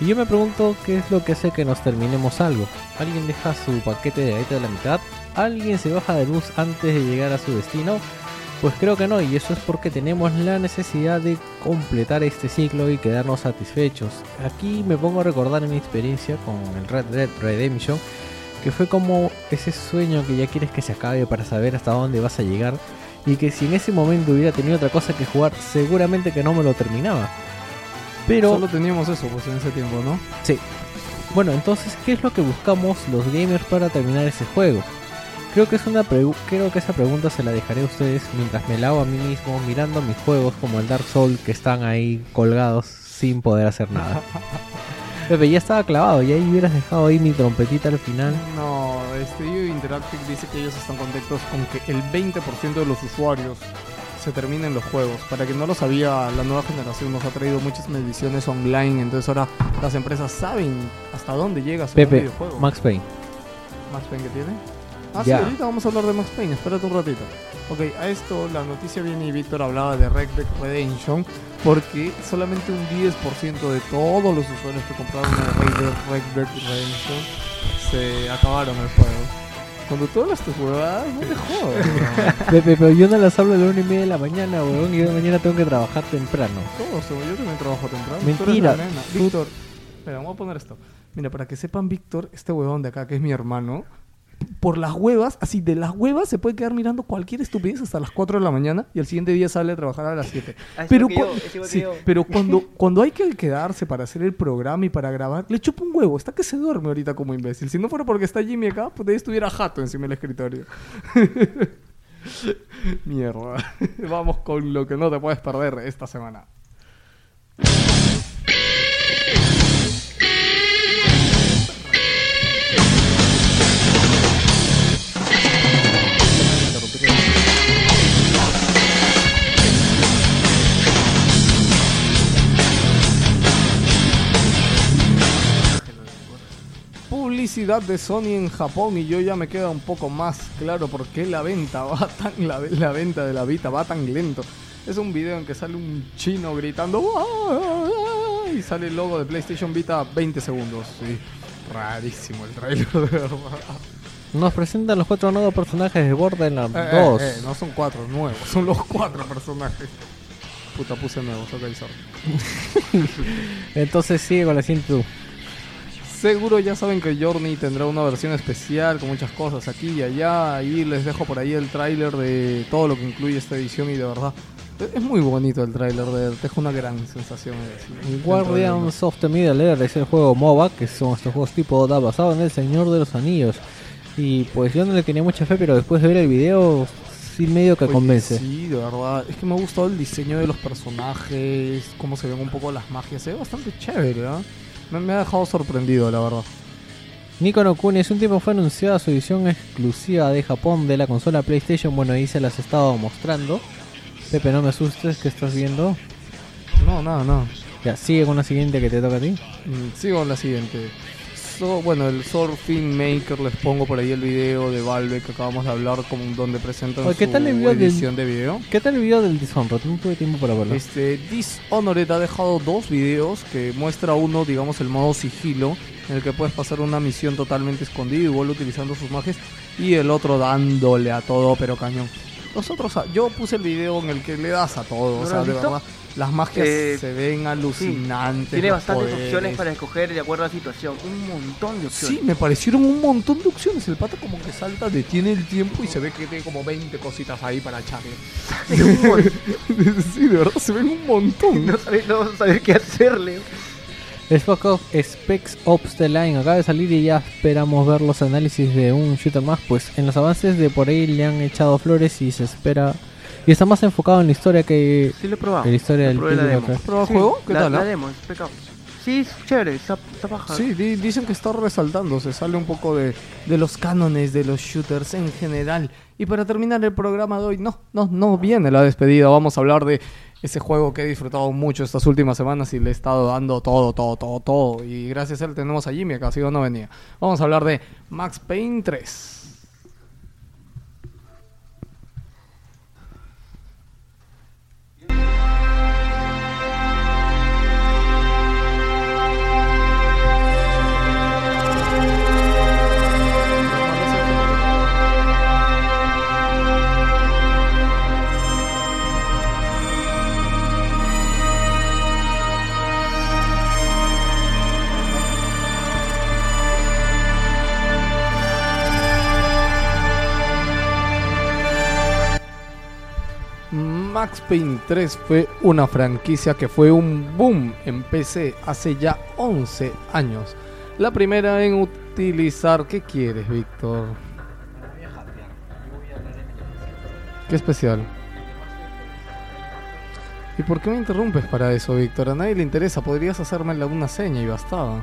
[SPEAKER 2] Y yo me pregunto qué es lo que hace que nos terminemos algo. ¿Alguien deja su paquete de galleta a la mitad? ¿Alguien se baja de luz antes de llegar a su destino? Pues creo que no, y eso es porque tenemos la necesidad de completar este ciclo y quedarnos satisfechos. Aquí me pongo a recordar mi experiencia con el Red Dead Redemption, que fue como ese sueño que ya quieres que se acabe para saber hasta dónde vas a llegar, y que si en ese momento hubiera tenido otra cosa que jugar, seguramente que no me lo terminaba. Pero
[SPEAKER 1] Solo teníamos eso pues en ese tiempo, ¿no?
[SPEAKER 2] Sí. Bueno, entonces, ¿qué es lo que buscamos los gamers para terminar ese juego? Creo que es una creo que esa pregunta se la dejaré a ustedes mientras me la hago a mí mismo mirando mis juegos como el Dark Souls que están ahí colgados sin poder hacer nada. Pepe, ya estaba clavado, y ahí hubieras dejado ahí mi trompetita al final.
[SPEAKER 1] No, este IO Interactive dice que ellos están contentos con que el 20% de los usuarios se terminen los juegos. Para quien no lo sabía, la nueva generación nos ha traído muchas mediciones online, entonces ahora las empresas saben hasta dónde llega su
[SPEAKER 2] Pepe,
[SPEAKER 1] videojuego.
[SPEAKER 2] Max Payne.
[SPEAKER 1] ¿Max Payne que tiene? Ah,
[SPEAKER 2] Ya.
[SPEAKER 1] sí, ahorita vamos a hablar de Max Payne, espérate un ratito. Ok, a esto la noticia viene y Víctor hablaba de Red Dead Redemption porque solamente un 10% de todos los usuarios que compraron el Red Dead, Red Dead Redemption se acabaron el juego. Cuando tú hablas tus huevadas, no te jodas.
[SPEAKER 2] Pepe, pero yo no las hablo a la una y media de la mañana, weón, y yo mañana tengo que trabajar temprano.
[SPEAKER 1] Todos, yo también trabajo temprano.
[SPEAKER 2] Mentira.
[SPEAKER 1] Víctor, espera, vamos a poner esto. Mira, para que sepan, Víctor, este huevón de acá, que es mi hermano, por las huevas, así de las huevas, se puede quedar mirando cualquier estupidez hasta las 4 de la mañana y al siguiente día sale a trabajar a las 7.
[SPEAKER 3] Ah, yo,
[SPEAKER 1] sí, pero cuando, cuando hay que quedarse para hacer el programa y para grabar, le chupa un huevo. Está que se duerme ahorita como imbécil. Si no fuera porque está Jimmy acá, pues ahí estuviera jato encima del escritorio. Mierda. Vamos con lo que no te puedes perder esta semana. Publicidad de Sony en Japón y yo ya me queda un poco más claro por qué la venta va tan la, la venta de la Vita va tan lento. Es un video en que sale un chino gritando y sale el logo de PlayStation Vita 20 segundos. Sí, rarísimo el trailer de verdad.
[SPEAKER 2] Nos presentan los cuatro nuevos personajes de Borderlands
[SPEAKER 1] Eh,
[SPEAKER 2] 2.
[SPEAKER 1] eh, eh, no son cuatro nuevos, son los cuatro personajes. Puta, puse nuevos, ok, sorry.
[SPEAKER 2] Entonces sigue con la siguiente.
[SPEAKER 1] Seguro ya saben que Journey tendrá una versión especial con muchas cosas aquí y allá. Y les dejo por ahí el tráiler de todo lo que incluye esta edición y de verdad es- es muy bonito el tráiler, de- deja una gran sensación. de-
[SPEAKER 2] Guardians of the Middle Earth es el juego MOBA, que son estos juegos tipo DA basado en El Señor de los Anillos. Y pues yo no le tenía mucha fe, pero después de ver el video, sí medio que
[SPEAKER 1] Oye,
[SPEAKER 2] convence.
[SPEAKER 1] Sí, de verdad. Es que me ha gustado el diseño de los personajes, cómo se ven un poco las magias. Se ve bastante chévere, ¿ah? Me, me ha dejado sorprendido, la verdad.
[SPEAKER 2] Nico no Kuni hace un tiempo fue anunciada su edición exclusiva de Japón de la consola PlayStation. Bueno, ahí se las he estado mostrando. Pepe, no me asustes que estás viendo.
[SPEAKER 1] No, nada, nada.
[SPEAKER 2] Ya, sigue con la siguiente que te toca a ti.
[SPEAKER 1] Mm, Sigo con la siguiente. So- bueno, el Surfing Maker, les pongo por ahí el video de Valve que acabamos de hablar, como donde presentan
[SPEAKER 2] Oye, ¿qué
[SPEAKER 1] su
[SPEAKER 2] tal el video del-
[SPEAKER 1] edición de video.
[SPEAKER 2] ¿Qué tal el video del Dishonored? No tuve tiempo para verlo.
[SPEAKER 1] Este, Dishonored ha dejado dos videos que muestra uno, digamos, el modo sigilo, en el que puedes pasar una misión totalmente escondido, igual utilizando sus magias, y el otro dándole a todo, pero cañón. Nosotros, ah, yo puse el video en el que le das a todo,
[SPEAKER 3] ¿No
[SPEAKER 1] o sea, de verdad, las magias
[SPEAKER 3] Eh,
[SPEAKER 1] se ven alucinantes.
[SPEAKER 3] Tiene bastantes
[SPEAKER 1] poderes.
[SPEAKER 3] opciones para escoger de acuerdo a la situación. Un montón de opciones.
[SPEAKER 1] Sí, me parecieron un montón de opciones. El pata como que salta, detiene el tiempo y se ve que tiene como 20 cositas ahí para echarle. Sí, de verdad, se ven un montón.
[SPEAKER 3] no, sabes, no vas a saber qué hacerle.
[SPEAKER 2] Spec Ops, Specs Ops The Line acaba de salir y ya esperamos ver los análisis de un shooter más. Pues en los avances de por ahí le han echado flores y se espera. Y está más enfocado en la historia que
[SPEAKER 3] Sí, lo he probado.
[SPEAKER 2] en la historia
[SPEAKER 3] Lo
[SPEAKER 2] del
[SPEAKER 3] probé la
[SPEAKER 2] título.
[SPEAKER 3] demo.
[SPEAKER 2] que-
[SPEAKER 1] ¿Has probado el
[SPEAKER 3] Sí,
[SPEAKER 1] juego? ¿Qué
[SPEAKER 3] la,
[SPEAKER 1] tal?
[SPEAKER 3] La
[SPEAKER 1] ah?
[SPEAKER 3] demo. Sí, es chévere, está, está baja.
[SPEAKER 1] Sí, di- dicen que está resaltando, se sale un poco de, de los cánones de los shooters en general. Y para terminar el programa de hoy, no, no, no viene la despedida, vamos a hablar de ese juego que he disfrutado mucho estas últimas semanas y le he estado dando todo, todo, todo, todo. Y gracias a él tenemos a Jimmy, que ha sido no venía. Vamos a hablar de Max Payne 3. Max Payne 3 fue una franquicia que fue un boom en PC hace ya 11 años. La primera en utilizar... ¿Qué quieres, Víctor? ¿Qué especial? ¿Y por qué me interrumpes para eso, Víctor? A nadie le interesa. Podrías hacerme una seña y bastaba.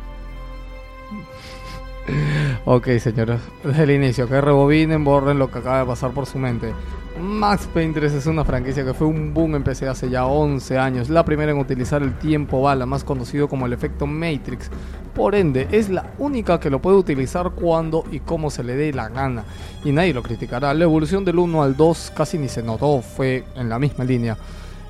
[SPEAKER 1] ok, señores. Desde el inicio, que rebobinen, borren lo que acaba de pasar por su mente. Max Payne 3 es una franquicia que fue un boom en PC hace ya 11 años. La primera en utilizar el tiempo bala, más conocido como el efecto Matrix. Por ende, es la única que lo puede utilizar cuando y como se le dé la gana. Y nadie lo criticará. La evolución del 1 al 2 casi ni se notó, fue en la misma línea.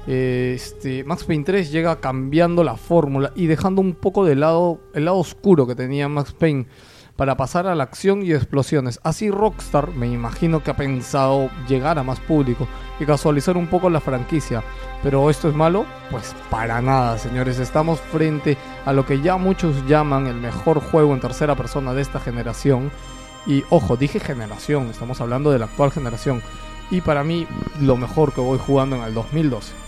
[SPEAKER 1] Este, Max Payne 3 llega cambiando la fórmula y dejando un poco de lado el lado oscuro que tenía Max Payne para pasar a la acción y explosiones. Así Rockstar me imagino que ha pensado llegar a más público y casualizar un poco la franquicia. Pero esto es malo? Pues para nada, señores. Estamos frente a lo que ya muchos llaman el mejor juego en tercera persona de esta generación. Y ojo, dije generación, estamos hablando de la actual generación. Y para mí, lo mejor que voy jugando en el 2012.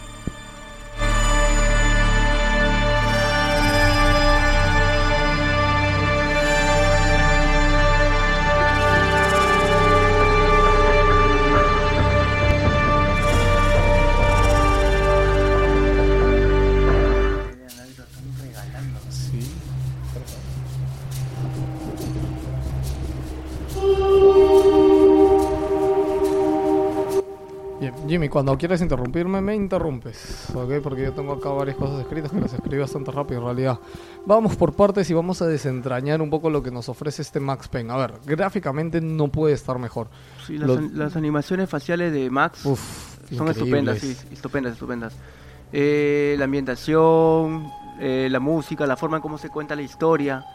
[SPEAKER 1] Cuando quieras interrumpirme, me interrumpes, ¿ok? Porque yo tengo acá varias cosas escritas que las escribí bastante rápido en realidad. Vamos por partes y vamos a desentrañar un poco lo que nos ofrece este Max Payne. A ver, gráficamente no puede estar mejor.
[SPEAKER 3] Sí, las,
[SPEAKER 1] Lo-
[SPEAKER 3] an- las animaciones faciales de Max
[SPEAKER 1] Uf,
[SPEAKER 3] son estupendas, sí, estupendas, estupendas. Eh, la ambientación, eh, la música, la forma en cómo se cuenta la historia.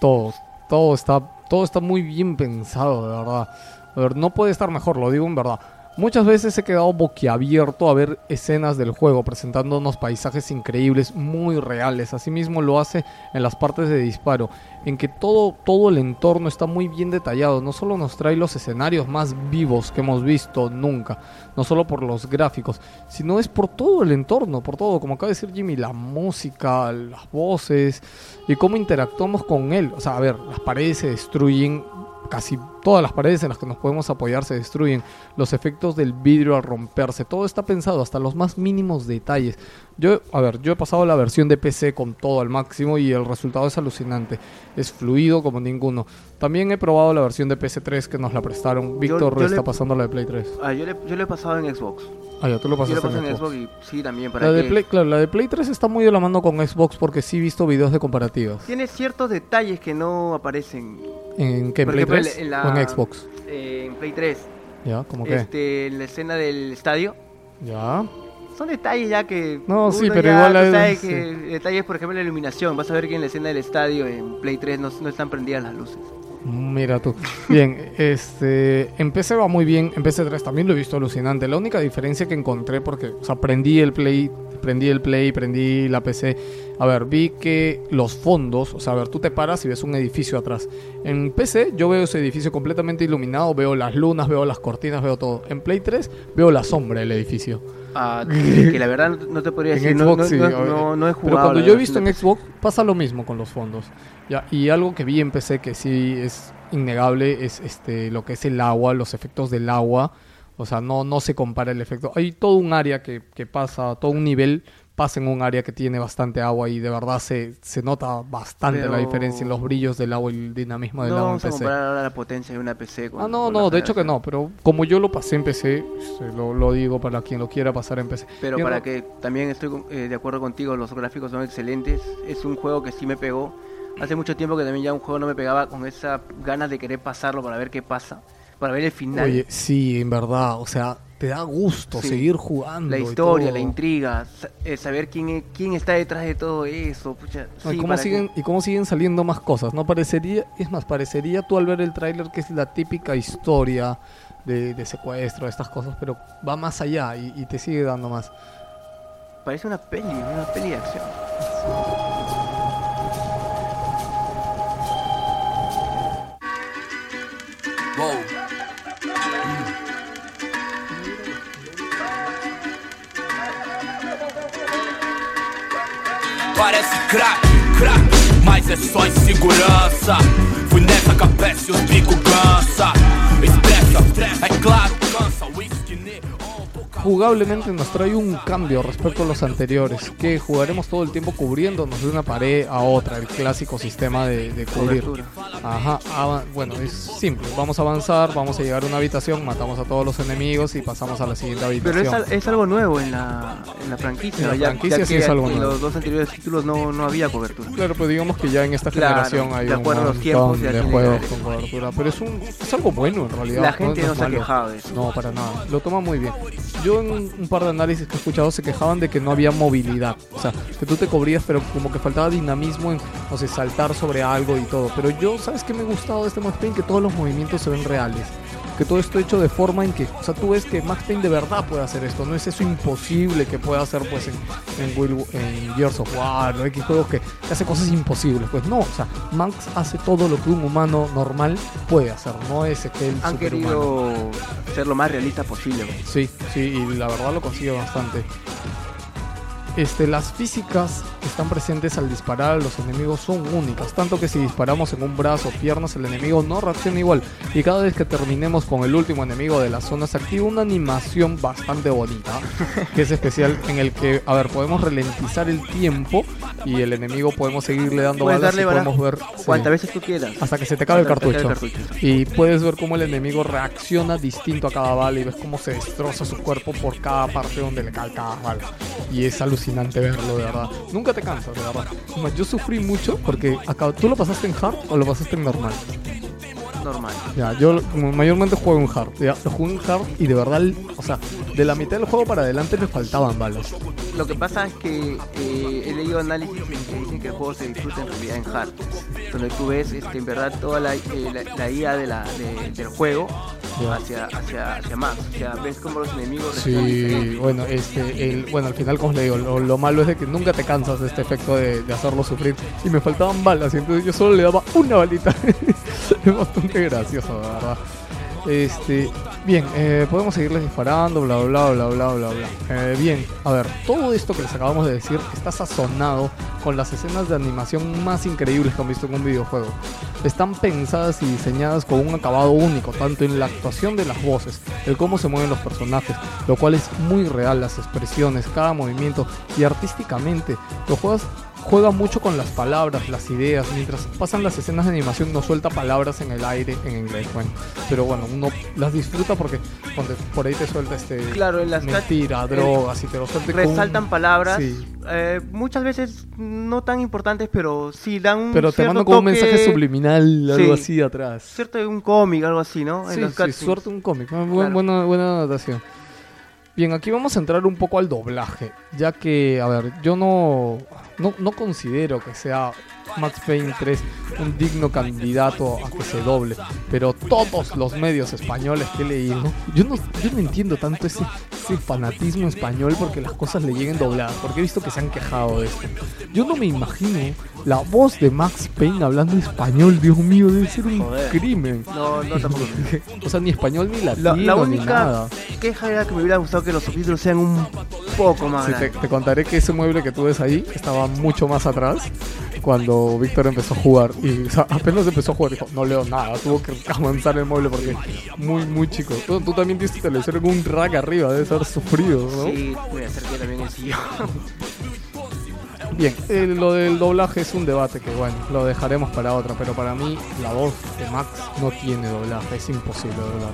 [SPEAKER 1] Todo, todo está, todo está muy bien pensado, de verdad. A ver, no puede estar mejor, lo digo en verdad. Muchas veces he quedado boquiabierto a ver escenas del juego, presentándonos paisajes increíbles, muy reales. Asimismo lo hace en las partes de disparo, en que todo, todo el entorno está muy bien detallado. No solo nos trae los escenarios más vivos que hemos visto nunca, no solo por los gráficos, sino es por todo el entorno, por todo, como acaba de decir Jimmy, la música, las voces y cómo interactuamos con él. O sea, a ver, las paredes se destruyen, casi todas las paredes en las que nos podemos apoyar se destruyen, los efectos del vidrio al romperse, todo está pensado hasta los más mínimos detalles. Yo, a ver, yo he pasado la versión de PC con todo al máximo y el resultado es alucinante, es fluido como ninguno. También he probado la versión de PC3 que nos la prestaron. Víctor está
[SPEAKER 3] le-
[SPEAKER 1] pasando la de Play 3.
[SPEAKER 3] Ah, yo, le, yo lo he pasado en Xbox.
[SPEAKER 1] Ah, ya tú lo
[SPEAKER 3] lo
[SPEAKER 1] pasaste
[SPEAKER 3] pasé
[SPEAKER 1] en
[SPEAKER 3] en
[SPEAKER 1] Xbox.
[SPEAKER 3] Xbox y sí, también para
[SPEAKER 1] La de. Play, claro, la de Play 3 está muy de la mano con Xbox porque sí he visto videos de comparativas.
[SPEAKER 3] Tiene ciertos detalles que no aparecen
[SPEAKER 1] ¿En qué? ¿En Play
[SPEAKER 3] ejemplo,
[SPEAKER 1] 3
[SPEAKER 3] en la-
[SPEAKER 1] o en Xbox?
[SPEAKER 3] eh, en Play 3.
[SPEAKER 1] ¿Ya? ¿Cómo qué?
[SPEAKER 3] Este, en la escena del estadio.
[SPEAKER 1] ¿Ya?
[SPEAKER 3] Son detalles ya que.
[SPEAKER 1] No, sí,
[SPEAKER 3] uno
[SPEAKER 1] pero
[SPEAKER 3] ya,
[SPEAKER 1] igual
[SPEAKER 3] tú
[SPEAKER 1] hay- sí.
[SPEAKER 3] que detalles, por ejemplo, la iluminación. Vas a ver que en la escena del estadio en Play 3 no, no están prendidas las luces.
[SPEAKER 1] Mira tú. Bien, este, en PC va muy bien, en PC3 también lo he visto alucinante. La única diferencia que encontré, porque, o sea, prendí el Play, prendí el Play, prendí la PC. A ver, vi que los fondos, o sea, a ver, tú te paras y ves un edificio atrás. En PC yo veo ese edificio completamente iluminado, veo las lunas, veo las cortinas, veo todo. En Play 3 veo la sombra del edificio.
[SPEAKER 3] Ah, que, la verdad no, te podría
[SPEAKER 1] En
[SPEAKER 3] decir.
[SPEAKER 1] Xbox
[SPEAKER 3] no,
[SPEAKER 1] sí,
[SPEAKER 3] no, no- no he jugado.
[SPEAKER 1] Pero cuando yo he visto en Xbox pasa lo mismo con los fondos. Ya, y algo que vi en PC que sí es innegable es este lo que es el agua, los efectos del agua. O sea, no, no se compara el efecto. Hay todo un área que, que pasa, todo un nivel pasa en un área que tiene bastante agua y de verdad se, se nota bastante la diferencia en los brillos del agua y el dinamismo del
[SPEAKER 3] No
[SPEAKER 1] agua en
[SPEAKER 3] vamos a
[SPEAKER 1] PC.
[SPEAKER 3] comparar ahora la potencia de una PC con.
[SPEAKER 1] Ah, no,
[SPEAKER 3] con
[SPEAKER 1] no, de hecho que no, pero como yo lo pasé en PC, este, lo, lo digo para quien lo quiera pasar en PC.
[SPEAKER 3] Pero para
[SPEAKER 1] no-
[SPEAKER 3] que también estoy eh, de acuerdo contigo, los gráficos son excelentes. Es un juego que sí me pegó. Hace mucho tiempo que también ya un juego no me pegaba con esa ganas de querer pasarlo para ver qué pasa, para ver el final.
[SPEAKER 1] Oye, sí, en verdad, o sea, te da gusto
[SPEAKER 3] Sí.
[SPEAKER 1] seguir jugando.
[SPEAKER 3] la historia, la intriga, eh, saber quién, es- quién está detrás de todo eso. Pucha,
[SPEAKER 1] No, y,
[SPEAKER 3] sí,
[SPEAKER 1] cómo
[SPEAKER 3] que-
[SPEAKER 1] siguen, y cómo siguen saliendo más cosas, ¿no? Parecería, es más, parecería tú al ver el tráiler que es la típica historia de, de secuestro, de estas cosas, pero va más allá y, y te sigue dando más.
[SPEAKER 3] Parece una peli, una peli de acción.
[SPEAKER 4] Parece crack, crack, mas é só insegurança. Fui nessa que a peça e os bico cansa. Expressa, é claro, cansa. Whisky, neon, pouca
[SPEAKER 1] Jugablemente nos trae un cambio respecto a los anteriores, que jugaremos todo el tiempo cubriéndonos de una pared a otra, el clásico sistema de, de cubrir.
[SPEAKER 3] Cobertura.
[SPEAKER 1] Ajá, bueno, es simple, vamos a avanzar, vamos a llegar a una habitación, matamos a todos los enemigos y pasamos a la siguiente
[SPEAKER 3] Pero
[SPEAKER 1] habitación.
[SPEAKER 3] es, al- es algo nuevo en la, en la franquicia.
[SPEAKER 1] En la
[SPEAKER 3] ya,
[SPEAKER 1] franquicia
[SPEAKER 3] ya
[SPEAKER 1] sí es algo
[SPEAKER 3] en
[SPEAKER 1] nuevo.
[SPEAKER 3] los dos anteriores títulos no, no había cobertura.
[SPEAKER 1] Claro, pues digamos que ya en esta
[SPEAKER 3] Claro,
[SPEAKER 1] generación hay
[SPEAKER 3] de
[SPEAKER 1] un
[SPEAKER 3] acuerdo a los
[SPEAKER 1] montón
[SPEAKER 3] tiempos,
[SPEAKER 1] de juegos con cobertura, pero es un es algo bueno en realidad.
[SPEAKER 3] La gente no
[SPEAKER 1] es
[SPEAKER 3] se ha quejado de eso.
[SPEAKER 1] No, para nada. Lo toma muy bien. Yo en un par de análisis que he escuchado se quejaban de que no había movilidad. O sea, que tú te cubrías, pero como que faltaba dinamismo en, no sé, saltar sobre algo y todo. Pero yo, ¿sabes qué me ha gustado de este Max Payne? Que todos los movimientos se ven reales. Que todo esto hecho de forma en que, o sea, tú ves que Max Payne de verdad puede hacer esto. No es eso imposible que pueda hacer, pues, en, en, Will- en Gears of War o X juegos que, hace cosas imposibles. Pues no, o sea, Max hace todo lo que un humano normal puede hacer. No es que el
[SPEAKER 3] Han querido ser lo más realista posible.
[SPEAKER 1] Sí, sí, y la verdad lo consigue bastante. Este, las físicas que están presentes al disparar a los enemigos son únicas, tanto que si disparamos en un brazo o piernas el enemigo no reacciona igual y cada vez que terminemos con el último enemigo de la zona se activa una animación bastante bonita, que es especial en el que, a ver, podemos ralentizar el tiempo y el enemigo podemos seguirle dando
[SPEAKER 3] Puedes
[SPEAKER 1] balas y podemos ver sí,
[SPEAKER 3] Cuantas veces tú quieras.
[SPEAKER 1] hasta que se te acabe el cartucho.
[SPEAKER 3] el cartucho.
[SPEAKER 1] Y puedes ver cómo el enemigo reacciona distinto a cada bala y ves cómo se destroza su cuerpo por cada parte donde le cae cada bala. Y es alucinante verlo, de verdad. Nunca te cansas, de verdad. Yo sufrí mucho porque acá, ¿tú lo pasaste en hard o lo pasaste en normal?
[SPEAKER 3] Normal.
[SPEAKER 1] Ya, yo mayormente juego en hard. Ya, jugué en hard y de verdad, o sea, de la mitad del juego para adelante me faltaban balas.
[SPEAKER 3] Lo que pasa es que eh, he leído análisis en que dicen que el juego se disfruta en realidad en hard. Donde tú ves este, en verdad toda la, eh, la, la IA de la, de- del juego hacia, hacia, hacia más. O sea, ves cómo los enemigos
[SPEAKER 1] Sí, bueno, este, el, bueno, al final, como les digo, lo, lo malo es de que nunca te cansas de este efecto de, de hacerlo sufrir. Y me faltaban balas, y entonces yo solo le daba una balita. es bastante gracioso, la verdad. Este, bien, eh, podemos seguirles disparando, bla, bla, bla, bla, bla, bla. Eh, bien, a ver, todo esto que les acabamos de decir está sazonado con las escenas de animación más increíbles que han visto en un videojuego. Están pensadas y diseñadas con un acabado único, tanto en la actuación de las voces, el cómo se mueven los personajes, lo cual es muy real, las expresiones, cada movimiento y artísticamente. Los juegos juega mucho con las palabras, las ideas, mientras pasan las escenas de animación no suelta palabras en el aire en inglés, bueno, pero bueno, uno las disfruta porque por ahí te suelta este
[SPEAKER 3] Claro, en las
[SPEAKER 1] mentira, drogas y te lo suelta con un-
[SPEAKER 3] resaltan palabras,
[SPEAKER 1] Sí.
[SPEAKER 3] eh, muchas veces no tan importantes, pero sí dan un
[SPEAKER 1] pero te mandan con un
[SPEAKER 3] toque-
[SPEAKER 1] mensaje subliminal, algo
[SPEAKER 3] Sí.
[SPEAKER 1] así atrás.
[SPEAKER 3] Cierto un cómic, algo así, ¿no? En
[SPEAKER 1] Sí,
[SPEAKER 3] los
[SPEAKER 1] sí, suerte un cómic. Ah, bu-
[SPEAKER 3] Claro.
[SPEAKER 1] Buena, buena adaptación. Bien, aquí vamos a entrar un poco al doblaje, ya que, a ver, yo no, no, no considero que sea Max Payne 3 un digno candidato a que se doble, pero todos los medios españoles que he leído, yo no, yo no entiendo tanto ese, ese fanatismo español porque las cosas le lleguen dobladas, porque he visto que se han quejado de esto. Yo no me imagino la voz de Max Payne hablando español, Dios mío, debe ser un
[SPEAKER 3] Joder.
[SPEAKER 1] crimen.
[SPEAKER 3] No, no tampoco.
[SPEAKER 1] O sea, ni español ni
[SPEAKER 3] La,
[SPEAKER 1] latino
[SPEAKER 3] la
[SPEAKER 1] ni
[SPEAKER 3] única
[SPEAKER 1] nada.
[SPEAKER 3] queja era que me hubiera gustado que los subtítulos sean un poco más
[SPEAKER 1] Sí, te, te contaré que ese mueble que tú ves ahí estaba mucho más atrás cuando Víctor empezó a jugar. Y o sea, apenas empezó a jugar, dijo, no leo nada, tuvo que avanzar el mueble porque muy, muy chico. Tú, tú también tienes televisión en un rack arriba, debes haber sufrido, ¿no?
[SPEAKER 3] Sí, voy a hacer que también el sillón.
[SPEAKER 1] Bien, eh, lo del doblaje es un debate que, bueno, lo dejaremos para otra, pero para mí la voz de Max no tiene doblaje, es imposible doblar.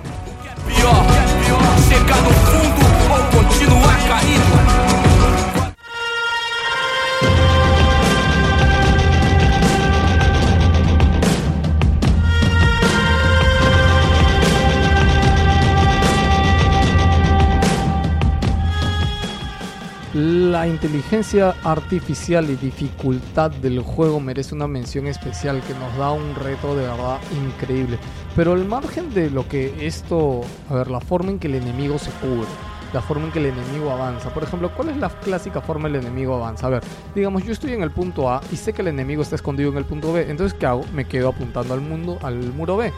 [SPEAKER 1] La inteligencia artificial y dificultad del juego merece una mención especial que nos da un reto de verdad increíble. Pero al margen de lo que esto, a ver, la forma en que el enemigo se cubre, la forma en que el enemigo avanza. Por ejemplo, ¿cuál es la clásica forma el enemigo avanza? A ver, digamos, yo estoy en el punto A y sé que el enemigo está escondido en el punto B. Entonces, ¿qué hago? Me quedo apuntando al mundo, al muro B.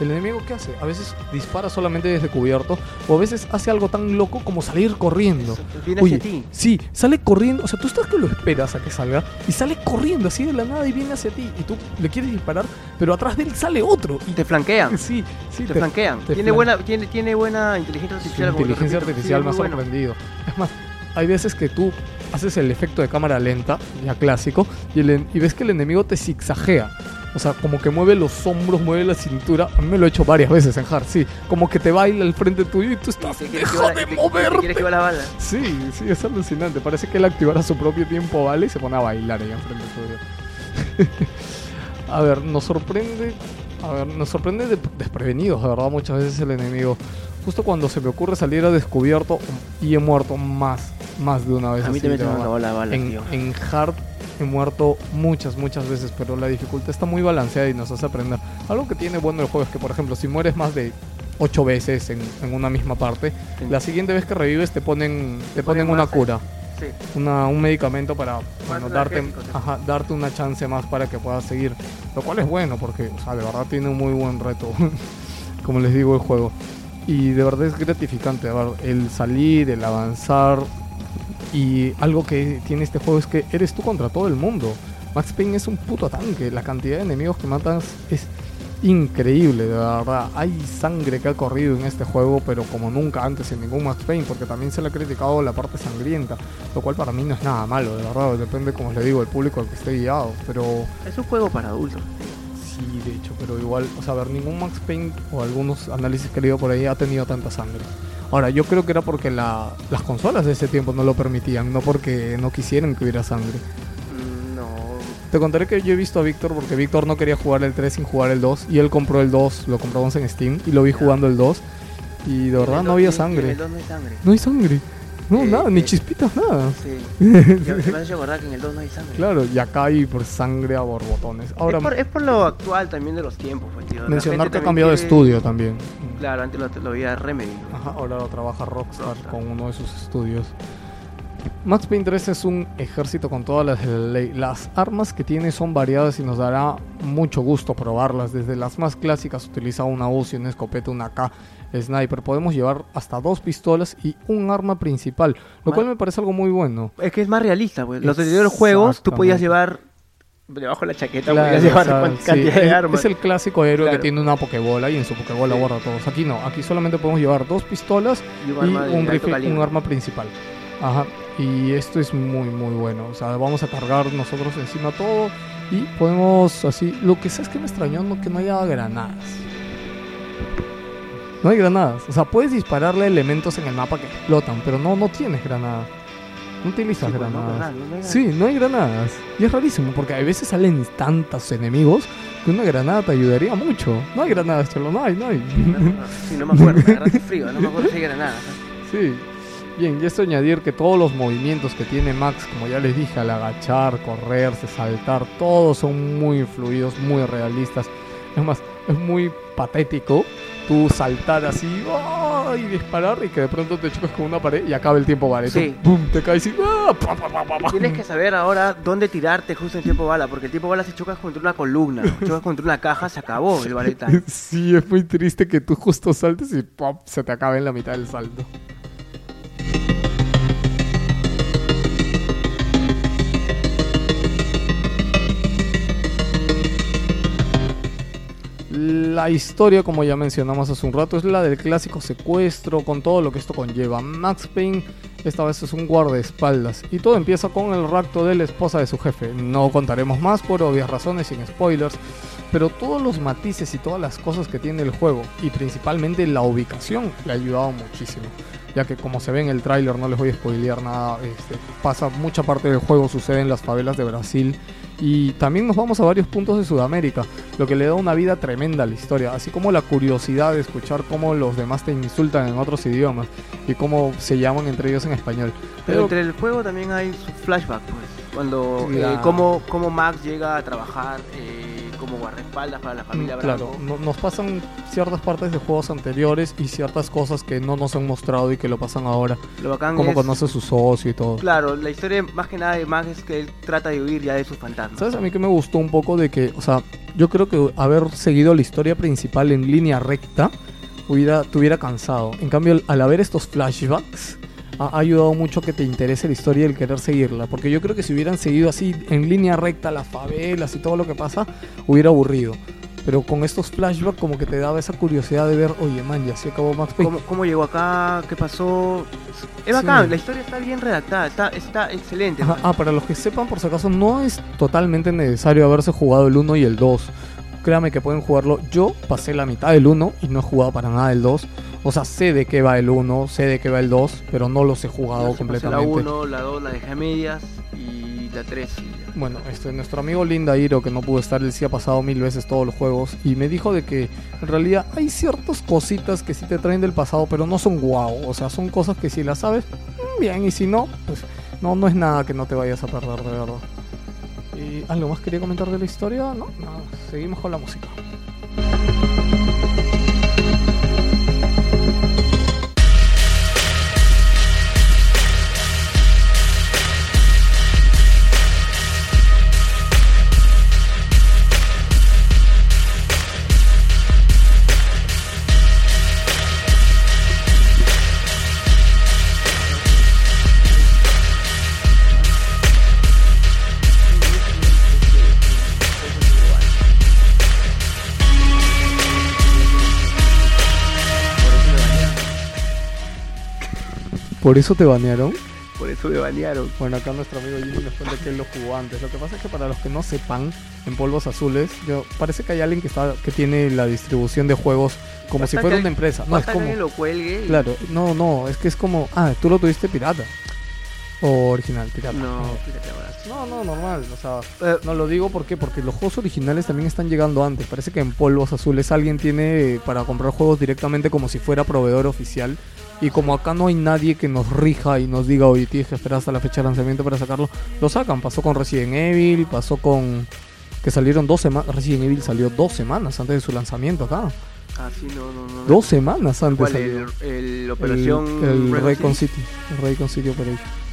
[SPEAKER 1] ¿El enemigo qué hace? A veces dispara solamente desde cubierto o a veces hace algo tan loco como salir corriendo.
[SPEAKER 3] Viene
[SPEAKER 1] Oye,
[SPEAKER 3] hacia ti.
[SPEAKER 1] Sí, sale corriendo, o sea, tú estás que lo esperas a que salga y sale corriendo así de la nada y viene hacia ti y tú le quieres disparar, pero atrás de él sale otro y
[SPEAKER 3] Te flanquean.
[SPEAKER 1] sí, sí,
[SPEAKER 3] Te flanquean.
[SPEAKER 1] te
[SPEAKER 3] Tiene
[SPEAKER 1] flan-
[SPEAKER 3] buena, tiene, tiene buena inteligencia artificial. te
[SPEAKER 1] inteligencia artificial
[SPEAKER 3] Sí,
[SPEAKER 1] me ha
[SPEAKER 3] bueno.
[SPEAKER 1] sorprendido. Es más, hay veces que tú haces el efecto de cámara lenta, ya clásico, y, el en- y ves que el enemigo te zigzaguea. O sea, como que mueve los hombros, mueve la cintura. A mí me lo he hecho varias veces en hard, sí. Como que te baila al frente tuyo y tú estás, deja de
[SPEAKER 3] te quieres la bala.
[SPEAKER 1] Sí, sí, es alucinante. Parece que él activara su propio tiempo vale y se pone a bailar ahí enfrente suyo. a ver, nos sorprende. A ver, nos sorprende de- desprevenidos, de verdad, muchas veces el enemigo. Justo cuando se me ocurre salir a descubierto y he muerto más, más de una vez.
[SPEAKER 3] A mí también se me acabó la bala,
[SPEAKER 1] en,
[SPEAKER 3] tío.
[SPEAKER 1] en hard he muerto muchas, muchas veces, pero la dificultad está muy balanceada y nos hace aprender. Algo que tiene bueno el juego es que, por ejemplo, si mueres más de 8 veces en, en una misma parte,
[SPEAKER 3] Sí.
[SPEAKER 1] la siguiente vez que revives te ponen, te
[SPEAKER 3] ponen
[SPEAKER 1] ponen una
[SPEAKER 3] más,
[SPEAKER 1] cura,
[SPEAKER 3] Sí.
[SPEAKER 1] una, un medicamento para bueno, darte, ajá, darte una chance más para que puedas seguir. Lo cual es bueno porque, o sea, de verdad tiene un muy buen reto, como les digo, el juego. Y de verdad es gratificante, ver, el salir, el avanzar. Y algo que tiene este juego es que eres tú contra todo el mundo. Max Payne es un puto tanque. La cantidad de enemigos que matas es increíble, de verdad. Hay sangre que ha corrido en este juego, pero como nunca antes en ningún Max Payne, porque también se le ha criticado la parte sangrienta, lo cual para mí no es nada malo, de verdad. Depende, como les digo, el público al que esté guiado, pero
[SPEAKER 3] Es un juego para adultos.
[SPEAKER 1] Sí, de hecho, pero igual, o sea, a ver, ningún Max Payne o algunos análisis que he leído por ahí ha tenido tanta sangre. Ahora, yo creo que era porque la- las consolas de ese tiempo no lo permitían, no porque no quisieran que hubiera sangre.
[SPEAKER 3] Mm, No.
[SPEAKER 1] Te contaré que yo he visto a Víctor porque Víctor no quería jugar el 3 sin jugar el 2 y él compró el 2, lo compramos en Steam y lo vi jugando el 2 y de verdad no había sangre.
[SPEAKER 3] el 2 no hay sangre.
[SPEAKER 1] No
[SPEAKER 3] Eh,
[SPEAKER 1] nada, ni
[SPEAKER 3] eh.
[SPEAKER 1] chispitas, nada.
[SPEAKER 3] Sí. Me has hecho acordar que en el 2 no hay sangre.
[SPEAKER 1] Claro, y acá hay por sangre a borbotones. Ahora,
[SPEAKER 3] es, por, es por lo actual también de los tiempos, pues, tío.
[SPEAKER 1] Mencionar que ha cambiado de estudio también.
[SPEAKER 3] Claro, antes lo, lo veía Remedy. ¿no?
[SPEAKER 1] Ajá, ahora lo trabaja Rockstar,
[SPEAKER 3] Rockstar.
[SPEAKER 1] con uno de sus estudios. Max Payne 3 es un ejército con todas las ley. Las armas que tiene son variadas y nos dará mucho gusto probarlas. Desde las más clásicas utiliza una Uzi, una escopeta, una K, sniper. Podemos llevar hasta dos pistolas y un arma principal, lo cual me parece algo muy bueno.
[SPEAKER 3] Es que es más realista, pues. Los anteriores juegos tú podías llevar debajo de la chaqueta,
[SPEAKER 1] Claro,
[SPEAKER 3] podías llevar
[SPEAKER 1] o sea,
[SPEAKER 3] cuan-
[SPEAKER 1] sí,
[SPEAKER 3] cantidad de
[SPEAKER 1] es-
[SPEAKER 3] armas.
[SPEAKER 1] Es el clásico héroe que
[SPEAKER 3] Claro.
[SPEAKER 1] tiene una pokebola y en su pokebola
[SPEAKER 3] Sí.
[SPEAKER 1] guarda todos. Aquí no, aquí solamente podemos llevar dos pistolas
[SPEAKER 3] y un
[SPEAKER 1] y
[SPEAKER 3] arma
[SPEAKER 1] un, rifle, un arma principal. Ajá. Y esto es muy muy bueno. O sea, vamos a cargar nosotros encima todo y podemos así. Lo que sé es que me extrañó no que no haya granadas. No hay granadas. O sea, puedes dispararle elementos en el mapa que explotan, pero no, no tienes granadas. No utilizas
[SPEAKER 3] Sí, pues, no,
[SPEAKER 1] granadas.
[SPEAKER 3] No, no hay
[SPEAKER 1] Sí, no hay granadas. Y es rarísimo porque a veces salen tantos enemigos que una granada te ayudaría mucho. No hay granadas, cholo, no hay, no hay.
[SPEAKER 3] Sí, no me acuerdo, me agarraste frío, no me acuerdo si hay granadas.
[SPEAKER 1] Sí. Bien, y esto añadir que todos los movimientos que tiene Max, como ya les dije, al agachar, correrse, saltar, todos son muy fluidos, muy realistas. Es más, es muy patético tú saltar así y disparar y que de pronto te chocas con una pared y acaba el tiempo vale. Tú,
[SPEAKER 3] Sí.
[SPEAKER 1] te caes y ¡ah! pa, pa, pa.
[SPEAKER 3] Tienes que saber ahora dónde tirarte justo en tiempo bala, porque el tiempo bala si chocas contra una columna, chocas contra una caja, se acabó el ballet time.
[SPEAKER 1] Sí, es muy triste que tú justo saltes y ¡pop! se te acabe en la mitad del salto. La historia, como ya mencionamos hace un rato, es la del clásico secuestro con todo lo que esto conlleva. Max Payne esta vez es un guardaespaldas y todo empieza con el rapto de la esposa de su jefe. No contaremos más por obvias razones sin spoilers, pero todos los matices y todas las cosas que tiene el juego y principalmente la ubicación le ha ayudado muchísimo. Ya que como se ve en el tráiler, no les voy a spoilear nada, este, pasa mucha parte del juego sucede en las favelas de Brasil y también nos vamos a varios puntos de Sudamérica, lo que le da una vida tremenda a la historia, así como la curiosidad de escuchar cómo los demás te insultan en otros idiomas y cómo se llaman entre ellos en español.
[SPEAKER 3] Pero
[SPEAKER 1] Pero
[SPEAKER 3] entre el juego también hay flashback, pues. Cuando, eh, cómo, cómo Max llega a trabajar eh, como guardaespaldas para la familia
[SPEAKER 1] Mm, Claro,
[SPEAKER 3] Branco.
[SPEAKER 1] no- nos pasan ciertas partes de juegos anteriores y ciertas cosas que no nos han mostrado y que lo pasan ahora.
[SPEAKER 3] Lo bacán
[SPEAKER 1] Cómo
[SPEAKER 3] es,
[SPEAKER 1] conoce a su socio y todo.
[SPEAKER 3] Claro, la historia más que nada de Max es que él trata de huir ya de sus fantasmas.
[SPEAKER 1] ¿Sabes? A mí que me gustó un poco de que, o sea, yo creo que haber seguido la historia principal en línea recta hubiera, te hubiera cansado. En cambio, al haber estos flashbacks, ha, ayudado mucho que te interese la historia y el querer seguirla. Porque yo creo que si hubieran seguido así en línea recta las favelas y todo lo que pasa, hubiera aburrido. Pero con estos flashbacks como que te daba esa curiosidad de ver, oye man, ya se acabó Max Payne.
[SPEAKER 3] ¿Cómo, cómo llegó acá? ¿Qué pasó? Es
[SPEAKER 1] Sí.
[SPEAKER 3] bacán, la historia está bien redactada, está, está excelente.
[SPEAKER 1] Ajá, ah, para los que sepan, por si acaso, no es totalmente necesario haberse jugado el 1 y el 2. Créame que pueden jugarlo. Yo pasé la mitad del 1 y no he jugado para nada el 2. O sea, sé de qué va el 1, sé de qué va el 2, pero no los he jugado
[SPEAKER 3] pasé
[SPEAKER 1] completamente.
[SPEAKER 3] La 1, la 2 la dejé a medias y la 3.
[SPEAKER 1] Bueno, este, nuestro amigo Linda Hiro, que no pudo estar, él sí ha pasado mil veces todos los juegos y me dijo de que en realidad hay ciertas cositas que sí te traen del pasado, pero no son guau. O sea, son cosas que si las sabes, mm, bien, y si no, pues no, no es nada que no te vayas a perder, de verdad. ¿Y algo más quería comentar de la historia? No, nada, seguimos con la música. ¿Por eso te banearon?
[SPEAKER 3] Por eso me banearon.
[SPEAKER 1] Bueno, acá nuestro amigo Jimmy nos cuenta que él lo jugó antes. Lo que pasa es que para los que no sepan, en polvos azules, yo, parece que hay alguien que está que tiene la distribución de juegos como si fuera
[SPEAKER 3] que-
[SPEAKER 1] una empresa. No, es
[SPEAKER 3] que
[SPEAKER 1] como...
[SPEAKER 3] lo cuelgue y-
[SPEAKER 1] Claro, no, no, es que es como... Ah, tú lo tuviste pirata. O original, pirata.
[SPEAKER 3] No, fíjate ahora.
[SPEAKER 1] No, no, normal. O sea, eh, no lo digo ¿por qué? porque los juegos originales también están llegando antes. Parece que en polvos azules alguien tiene para comprar juegos directamente como si fuera proveedor oficial. Y como acá no hay nadie que nos rija y nos diga, oye, tienes que esperar hasta la fecha de lanzamiento para sacarlo, lo sacan. Pasó con Resident Evil, pasó con. que salieron dos semanas. Resident Evil salió dos semanas antes de su lanzamiento acá.
[SPEAKER 3] Ah, sí, no, no, no.
[SPEAKER 1] Dos semanas antes
[SPEAKER 3] ¿Cuál?
[SPEAKER 1] salió.
[SPEAKER 3] El, el Operación
[SPEAKER 1] el, el Raycon
[SPEAKER 3] City?
[SPEAKER 1] City. El Raycon City Operation.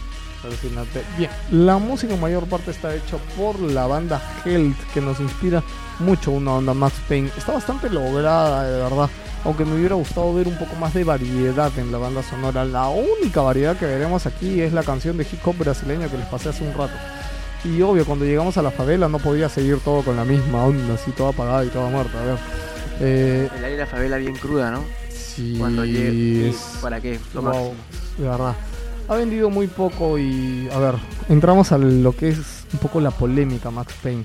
[SPEAKER 1] Alucinante. Bien, la música en mayor parte está hecha por la banda Health, que nos inspira mucho una onda Max Payne. Está bastante lograda, de verdad. Aunque me hubiera gustado ver un poco más de variedad en la banda sonora. La única variedad que veremos aquí es la canción de hip hop brasileño que les pasé hace un rato. Y obvio, cuando llegamos a la favela no podía seguir todo con la misma onda, así toda apagada y toda muerta. A ver. Eh,
[SPEAKER 3] El aire de la favela bien cruda, ¿no?
[SPEAKER 1] sí,
[SPEAKER 3] Cuando llegue.
[SPEAKER 1] es-
[SPEAKER 3] ¿Para qué? Lo máximo.
[SPEAKER 1] de verdad. Ha vendido muy poco y, a ver, entramos a lo que es un poco la polémica Max Payne.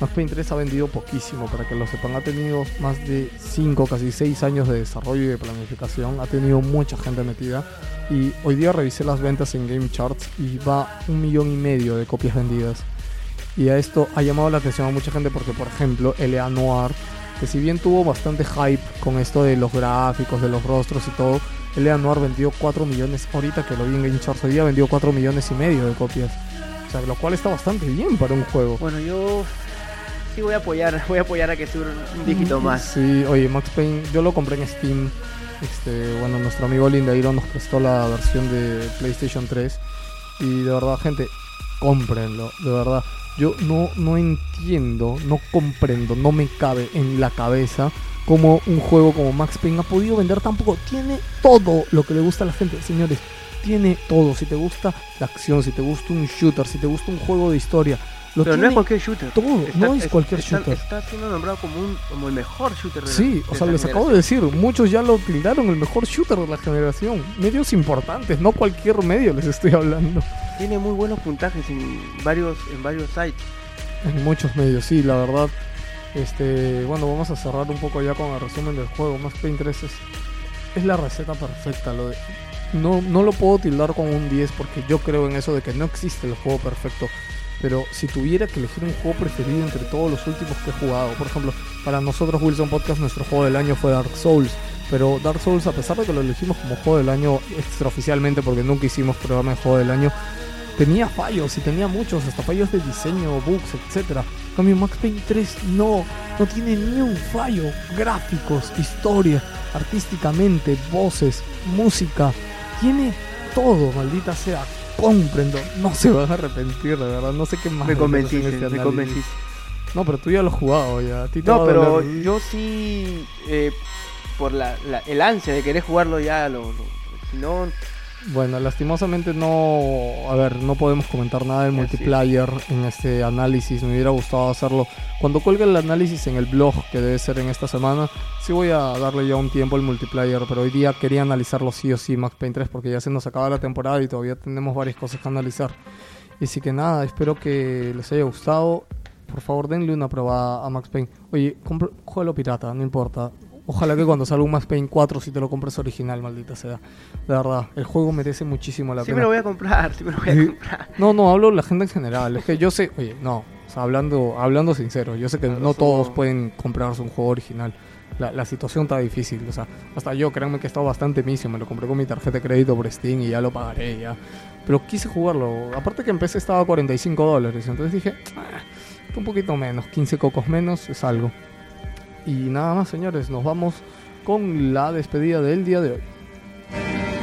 [SPEAKER 1] Max Payne 3 ha vendido poquísimo, para que lo sepan. Ha tenido más de 5, casi 6 años de desarrollo y de planificación. Ha tenido mucha gente metida. Y hoy día revisé las ventas en Game Charts y va un millón y medio de copias vendidas. Y a esto ha llamado la atención a mucha gente porque, por ejemplo, L.A. Noir, que si bien tuvo bastante hype con esto de los gráficos, de los rostros y todo, Noir vendió 4 millones, ahorita que lo vi en Game Charts hoy día, vendió 4 millones y medio de copias. O sea, lo cual está bastante bien para un juego.
[SPEAKER 3] Bueno, yo sí voy a apoyar, voy a apoyar a que sube un dígito más.
[SPEAKER 1] Sí, oye, Max Payne, yo lo compré en Steam. Este, bueno, nuestro amigo Lindeiro nos prestó la versión de PlayStation 3. Y de verdad, gente, cómprenlo, de verdad. Yo no, no entiendo, no comprendo, no me cabe en la cabeza cómo un juego como Max Payne ha podido vender tan poco. Tiene todo lo que le gusta a la gente, señores. Tiene todo. Si te gusta la acción, si te gusta un shooter, si te gusta un juego de historia, lo
[SPEAKER 3] Pero no es cualquier shooter.
[SPEAKER 1] todo. no es cualquier
[SPEAKER 3] está-
[SPEAKER 1] shooter.
[SPEAKER 3] Está siendo nombrado como, un, como el mejor shooter de la-
[SPEAKER 1] Sí, o
[SPEAKER 3] de
[SPEAKER 1] sea, les acabo de decir, muchos ya lo tildaron el mejor shooter de la generación. Medios importantes, no cualquier medio les estoy hablando.
[SPEAKER 3] Tiene muy buenos puntajes en varios, en varios sites.
[SPEAKER 1] En muchos medios, sí, la verdad. Este, bueno, vamos a cerrar un poco ya con el resumen del juego. Max Payne 3 es, es la receta perfecta. Lo de, no, no lo puedo tildar con un 10 porque yo creo en eso de que no existe el juego perfecto. Pero si tuviera que elegir un juego preferido entre todos los últimos que he jugado, por ejemplo, para nosotros Wilson Podcast nuestro juego del año fue Dark Souls. Pero Dark Souls, a pesar de que lo elegimos como juego del año extraoficialmente, porque nunca hicimos programa de juego del año, tenía fallos y tenía muchos, hasta fallos de diseño, bugs, etcétera. En cambio, Max Payne 3 no, no tiene ni un fallo. Gráficos, historia, artísticamente, voces, música, tiene todo, maldita sea. Cómprendo, no se van a arrepentir, de verdad. No sé qué más.
[SPEAKER 3] Me convenciste,
[SPEAKER 1] este
[SPEAKER 3] me convenciste.
[SPEAKER 1] No, pero tú ya lo has jugado ya. A ti te
[SPEAKER 3] No, pero
[SPEAKER 1] doler.
[SPEAKER 3] yo sí, eh, por la, la- el ansia de querer jugarlo ya, lo, lo- si no,
[SPEAKER 1] Bueno, lastimosamente no, a ver, no podemos comentar nada del multiplayer en este análisis. Me hubiera gustado hacerlo cuando cuelgue el análisis en el blog, que debe ser en esta semana. Sí voy a darle ya un tiempo al multiplayer, pero hoy día quería analizarlo sí o sí, Max Payne 3, porque ya se nos acaba la temporada y todavía tenemos varias cosas que analizar. Y así que nada, espero que les haya gustado. Por favor, denle una prueba a Max Payne. Oye, juégalo pirata, no importa. Ojalá que cuando salga un Max Payne 4 si te lo compres original, maldita sea. De verdad, el juego merece muchísimo la
[SPEAKER 3] sí
[SPEAKER 1] pena.
[SPEAKER 3] me lo voy a comprar, sí me lo voy a
[SPEAKER 1] Sí.
[SPEAKER 3] comprar.
[SPEAKER 1] No, no, hablo de la gente en general. Es que yo sé, oye, no, o sea, hablando, hablando sincero, yo sé que no todos pueden comprarse un juego original. La, la situación está difícil, o sea, hasta yo, créanme que he estado bastante misio, me lo compré con mi tarjeta de crédito por Steam y ya lo pagaré, ya. Pero quise jugarlo, aparte que empecé estaba a 45 dólares, entonces dije, "Ah, un poquito menos, 15 cocos menos es algo. Y nada más, señores, nos vamos con la despedida del día de hoy.「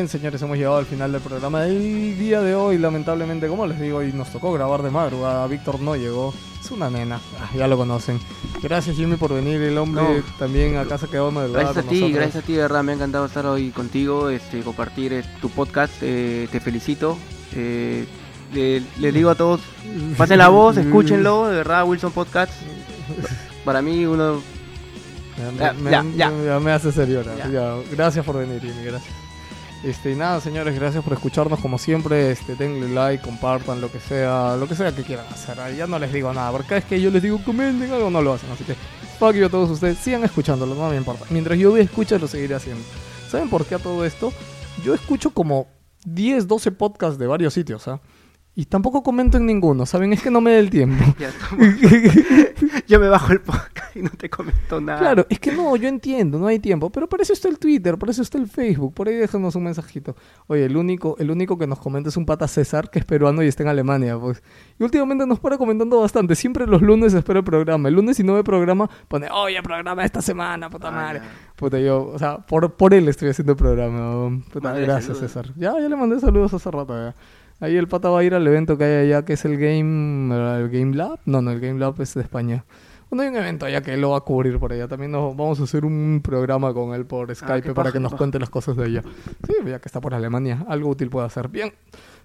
[SPEAKER 1] Bien, señores, hemos llegado al final del programa del día de hoy. Lamentablemente, como les digo, y nos tocó grabar de madrugada. Víctor no llegó. Es una nena, ah, ya lo conocen. Gracias, Jimmy, por venir. El hombre
[SPEAKER 3] No.
[SPEAKER 1] también acá se quedó de madrugada.
[SPEAKER 3] Gracias a ti,
[SPEAKER 1] nosotros.
[SPEAKER 3] gracias a ti, de verdad, me ha encantado estar hoy contigo, este, compartir eh, tu podcast, eh, te felicito. eh, le, le digo a todos, pasen la voz, escúchenlo, de verdad, Wilson Podcast. Para mí, uno,
[SPEAKER 1] Ya,
[SPEAKER 3] Ya,
[SPEAKER 1] me,
[SPEAKER 3] ya,
[SPEAKER 1] me-
[SPEAKER 3] ya.
[SPEAKER 1] me hace serio Gracias por venir, Jimmy, gracias. Este, y nada, señores, gracias por escucharnos como siempre. Este, denle like, compartan, lo que sea, lo que sea que quieran hacer. Ya no les digo nada, porque cada vez que yo les digo comenten algo, no lo hacen. Así que, fuck you a todos ustedes. Sigan escuchándolo, no me importa. Mientras yo escucho, lo seguiré haciendo. ¿Saben por qué a todo esto? Yo escucho como 10, 12 podcasts de varios sitios, ¿ah? Y tampoco comento en ninguno, ¿saben? Es que no me da el tiempo.
[SPEAKER 3] ya estamos. yo me bajo el podcast y no te comento nada.
[SPEAKER 1] Claro, es que no, yo entiendo, no hay tiempo, pero para eso está el Twitter, para eso está el Facebook, por ahí déjanos un mensajito. Oye, el único, el único que nos comenta es un pata César, que es peruano y está en Alemania, pues. Y últimamente nos para comentando bastante, siempre los lunes espero el programa, el lunes si no ve programa, pone, oye, programa esta semana, puta
[SPEAKER 3] Ah,
[SPEAKER 1] madre.
[SPEAKER 3] ya.
[SPEAKER 1] Puta, yo, o sea, por, por él estoy haciendo el programa. Puta,
[SPEAKER 3] Mándale
[SPEAKER 1] gracias,
[SPEAKER 3] saludos.
[SPEAKER 1] César. Ya, ya le mandé saludos hace rato, ya. Ahí el pata va a ir al evento que hay allá, que es el Game, el Game Lab. No, no, el Game Lab es de España. Bueno, hay un evento allá que él lo va a cubrir por allá. También nos vamos a hacer un programa con él por Skype
[SPEAKER 3] Ah, qué
[SPEAKER 1] para que nos cuente las cosas de allá. Sí, ya que está por Alemania, algo útil puede hacer. Bien,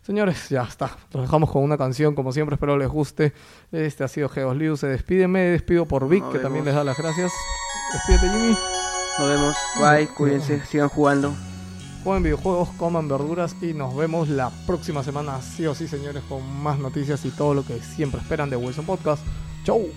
[SPEAKER 1] señores, ya está. Los dejamos con una canción, como siempre, espero les guste. Este ha sido Geos Liu, se despide, me despido por Vic,
[SPEAKER 3] Nos
[SPEAKER 1] que también les da las gracias. Despídete, Jimmy.
[SPEAKER 3] Nos vemos, bye, cuídense, sigan jugando.
[SPEAKER 1] Jueguen videojuegos, coman verduras y nos vemos la próxima semana, sí o sí, señores, con más noticias y todo lo que siempre esperan de Wilson Podcast. Chau.